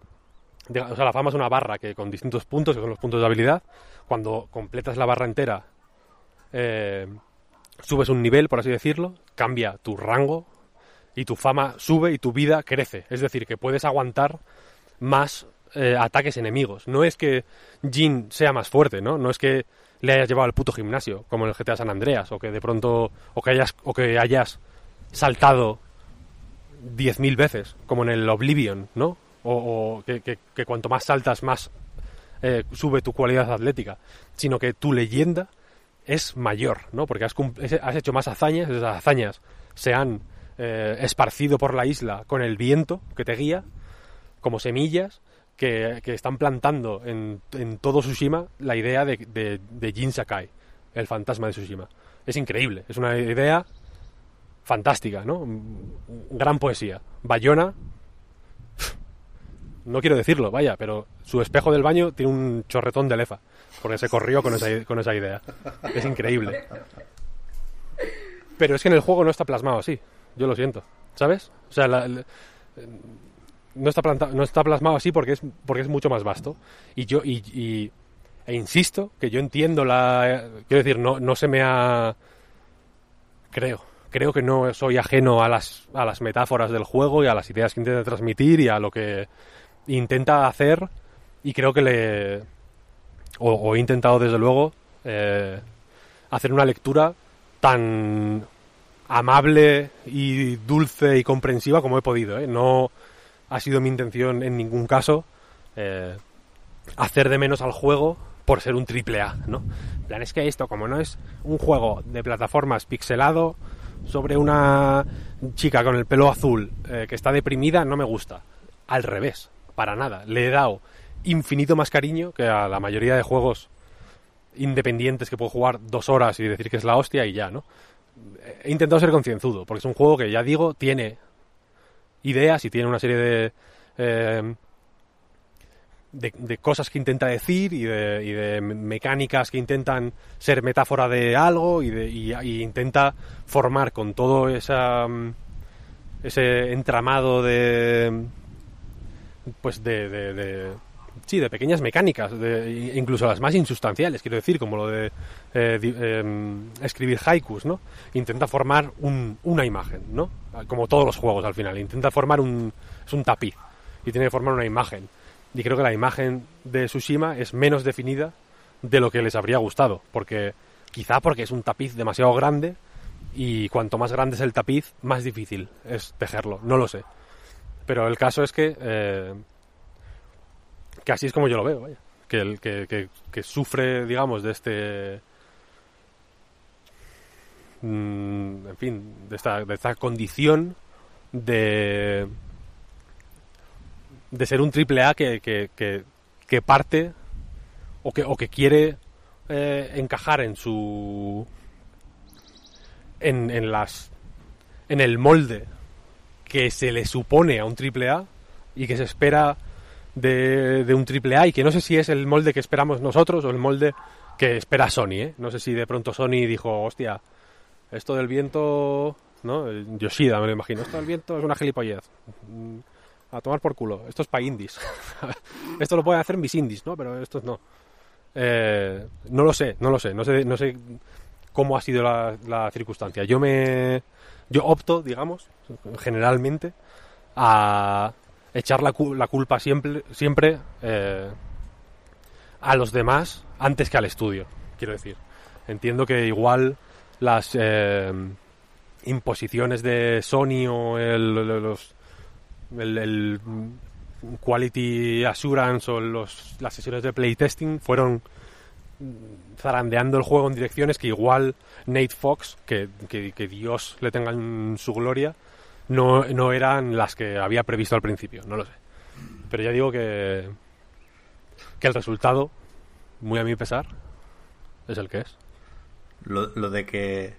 o sea, la fama es una barra que con distintos puntos, que son los puntos de habilidad, cuando completas la barra entera, eh, subes un nivel, por así decirlo, cambia tu rango y tu fama sube y tu vida crece. Es decir, que puedes aguantar más eh, ataques enemigos. No es que Jin sea más fuerte, ¿no? No es que le hayas llevado al puto gimnasio, como en el GTA San Andreas, o que de pronto, o que hayas, o que hayas saltado 10.000 veces, como en el Oblivion, ¿no? O, que, cuanto más saltas, más eh, sube tu cualidad atlética, sino que tu leyenda es mayor, ¿no? Porque has, has hecho más hazañas, esas hazañas se han eh, esparcido por la isla con el viento que te guía, como semillas que, están plantando en, en todo Tsushima la idea de, de, Jin Sakai, el fantasma de Tsushima. Es increíble, es una idea fantástica, ¿no? Gran poesía. Bayona, no quiero decirlo, vaya, pero su espejo del baño tiene un chorretón de lefa, porque se corrió con esa, con esa idea. Es increíble. Pero es que en el juego no está plasmado así, yo lo siento, ¿sabes? O sea, la- la- no, está no está plasmado así porque es, porque es mucho más vasto. Y yo, y, y- e insisto, que yo entiendo la... Quiero decir, no, no se me ha... Creo, creo que no soy ajeno a las, a las metáforas del juego y a las ideas que intenta transmitir y a lo que intenta hacer y creo que le... O, o he intentado desde luego eh, hacer una lectura tan amable y dulce y comprensiva como he podido. ¿eh? No ha sido mi intención en ningún caso eh, hacer de menos al juego por ser un triple A, ¿no? Plan, es que esto, como no es un juego de plataformas pixelado sobre una chica con el pelo azul eh, que está deprimida, no me gusta. Al revés, para nada. Le he dado infinito más cariño que a la mayoría de juegos independientes que puedo jugar dos horas y decir que es la hostia y ya, ¿no? He intentado ser concienzudo, porque es un juego que, ya digo, tiene ideas y tiene una serie de, eh, de, cosas que intenta decir y de, de, mecánicas que intentan ser metáfora de algo y, de, y, intenta formar con todo esa, mm, ese entramado de pues de, de, sí de pequeñas mecánicas incluso las más insustanciales quiero decir como lo de eh, em, escribir haikus no intenta formar un, una imagen no como todos los juegos al final intenta formar un es un tapiz y tiene que formar una imagen y creo que la imagen de Tsushima es menos definida de lo que les habría gustado, porque quizá porque es un tapiz demasiado grande y cuanto más grande es el tapiz, más difícil es tejerlo, no lo sé. Pero el caso es que, eh, que así es como yo lo veo. Que, el, que, que, sufre, digamos, de este... Mm, en fin, de esta, de esta condición de de ser un triple A que, que, parte o que, o que quiere eh, encajar en su en, en las en el molde que se le supone a un triple A y que se espera de, de un triple A y que no sé si es el molde que esperamos nosotros o el molde que espera Sony, ¿eh? No sé si de pronto Sony dijo, hostia, esto del viento, ¿no? Yoshida me lo imagino, esto del viento es una gilipollez a tomar por culo. Esto es para indies. esto lo pueden hacer mis indies, ¿no? Pero estos no. Eh, no lo sé, no lo sé. No sé, no sé cómo ha sido la, circunstancia. Yo me. Yo opto, digamos, generalmente, a echar la, la culpa siempre, siempre eh, a los demás antes que al estudio, quiero decir. Entiendo que igual las eh, imposiciones de Sony o el, los el, Quality Assurance o los, las sesiones de playtesting fueron zarandeando el juego en direcciones que igual Nate Fox, que, que, Dios le tenga en su gloria, no, no, eran las que había previsto al principio, no lo sé. Pero ya digo que, que el resultado, muy a mi pesar, es el que es. Lo, lo de que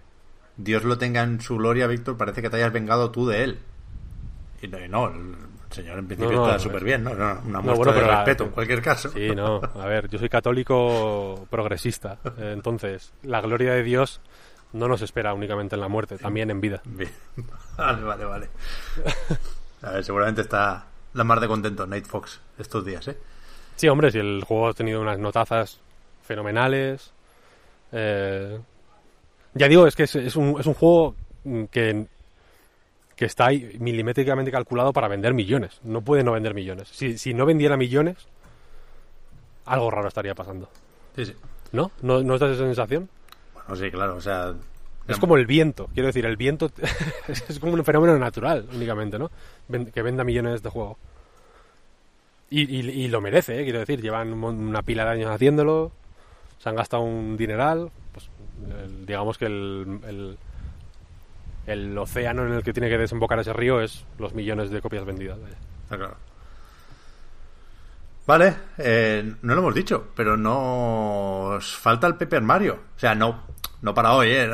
Dios lo tenga en su gloria, Víctor, parece que te hayas vengado tú de él. Y no, el señor en principio está súper bien, ¿no? Una muestra de respeto en cualquier caso. Sí, no. A ver, yo soy católico progresista. Entonces, la gloria de Dios no nos espera únicamente en la muerte, también en vida. Vale, vale, vale. A ver, seguramente está la mar de contento Nate Fox estos días, ¿eh? Sí, hombre, si el juego ha tenido unas notazas fenomenales. Eh, ya digo, es que es, un, es un juego que que está ahí milimétricamente calculado para vender millones. No puede no vender millones. Si, si no vendiera millones, algo raro estaría pasando. Sí, sí. ¿No? ¿No, ¿No esa sensación? Bueno, sí, claro, o sea... Es como el viento, quiero decir, el viento es como un fenómeno natural únicamente, ¿no? Que venda millones de juego. Y, y, lo merece, ¿eh? quiero decir, llevan una pila de años haciéndolo, se han gastado un dineral, pues digamos que el, el océano en el que tiene que desembocar ese río es los millones de copias vendidas. claro. Vale, eh, no lo hemos dicho, pero nos falta el Paper Mario. O sea, no, no para hoy, ¿eh?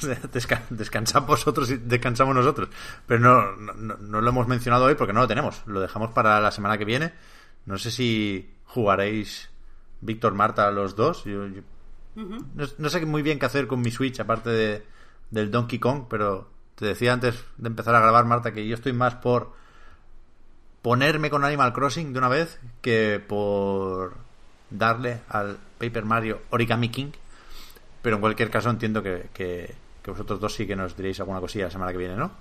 descansamos vosotros descansamos nosotros. Pero no, no, lo hemos mencionado hoy porque no lo tenemos. Lo dejamos para la semana que viene. No sé si jugaréis Víctor Marta los dos. no, sé muy bien qué hacer con mi Switch, aparte de, del Donkey Kong, pero te decía antes de empezar a grabar, Marta, que yo estoy más por ponerme con Animal Crossing de una vez que por darle al Paper Mario Origami King. Pero en cualquier caso entiendo que, que, vosotros dos sí que nos diréis alguna cosilla la semana que viene, ¿no?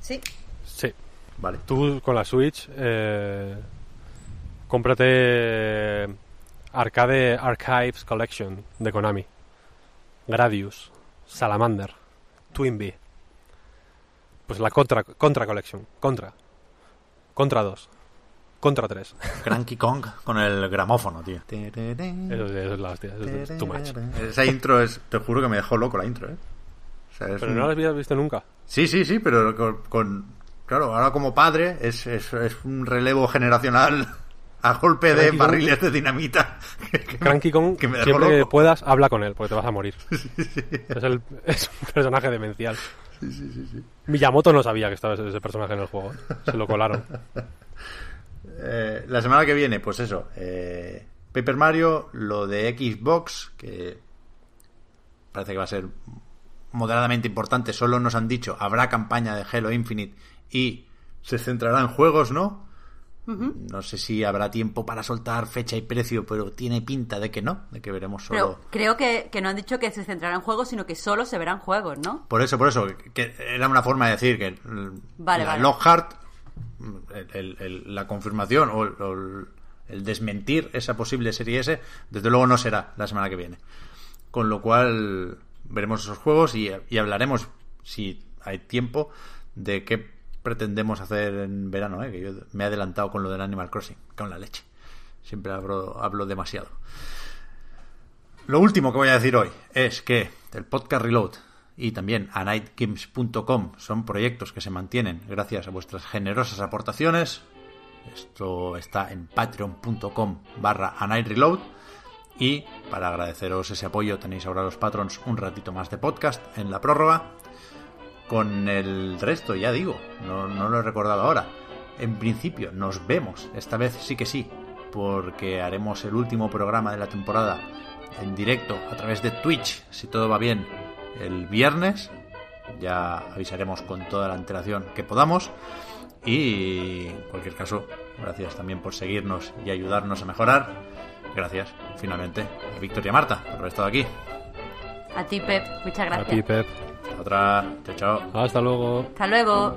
Sí. Sí. Vale. Tú con la Switch, eh, cómprate Arcade Archives Collection de Konami. Gradius, Salamander. Twin B. Pues la Contra, contra Collection. Contra. Contra 2. contra 3. Cranky Kong con el gramófono, tío. Eso, es la hostia, eso es too much. Esa intro es, te juro que me dejó loco la intro, ¿eh? O sea, es Pero un- no lo habías visto nunca. Sí, sí, sí, pero con, con- claro, ahora como padre es, es, es un relevo generacional a golpe de Kong. barriles de dinamita. Cranky Kong, que me siempre que puedas, habla con él, porque te vas a morir. Es, el, es un personaje demencial. Miyamoto no sabía que estaba ese, ese personaje en el juego. Se lo colaron. Eh, la semana que viene, pues eso, eh, Paper Mario, lo de Xbox, que parece que va a ser moderadamente importante, solo nos han dicho, habrá campaña de Halo Infinite y se centrará en juegos, ¿no? No sé si habrá tiempo para soltar fecha y precio, pero tiene pinta de que no, de que veremos solo... Pero creo que, que no han dicho que se centrarán en juegos, sino que solo se verán juegos, ¿no? Por eso, por eso, que era una forma de decir que Vale, la vale. Lockhart, el- el- el- la confirmación o, el desmentir esa posible serie S, desde luego no será la semana que viene. Con lo cual veremos esos juegos y, y hablaremos, si hay tiempo, de qué pretendemos hacer en verano, ¿eh? que yo me he adelantado con lo del Animal Crossing, con la leche. Siempre hablo, hablo demasiado. Lo último que voy a decir hoy es que el podcast Reload y también a nightgames.com son proyectos que se mantienen gracias a vuestras generosas aportaciones. Esto está en patreon.com barra a night reload y para agradeceros ese apoyo tenéis ahora los patrons un ratito más de podcast en la prórroga. Con el resto, ya digo, no, no lo he recordado ahora. En principio, nos vemos, esta vez sí que sí, porque haremos el último programa de la temporada en directo a través de Twitch, si todo va bien, el viernes. Ya avisaremos con toda la antelación que podamos. Y en cualquier caso, gracias también por seguirnos y ayudarnos a mejorar. Gracias, finalmente, a Víctor y a Marta por haber estado aquí. A ti, Pep, muchas A gracias. ti, Pep. Hasta otra, chao, chao. Hasta luego. Hasta luego.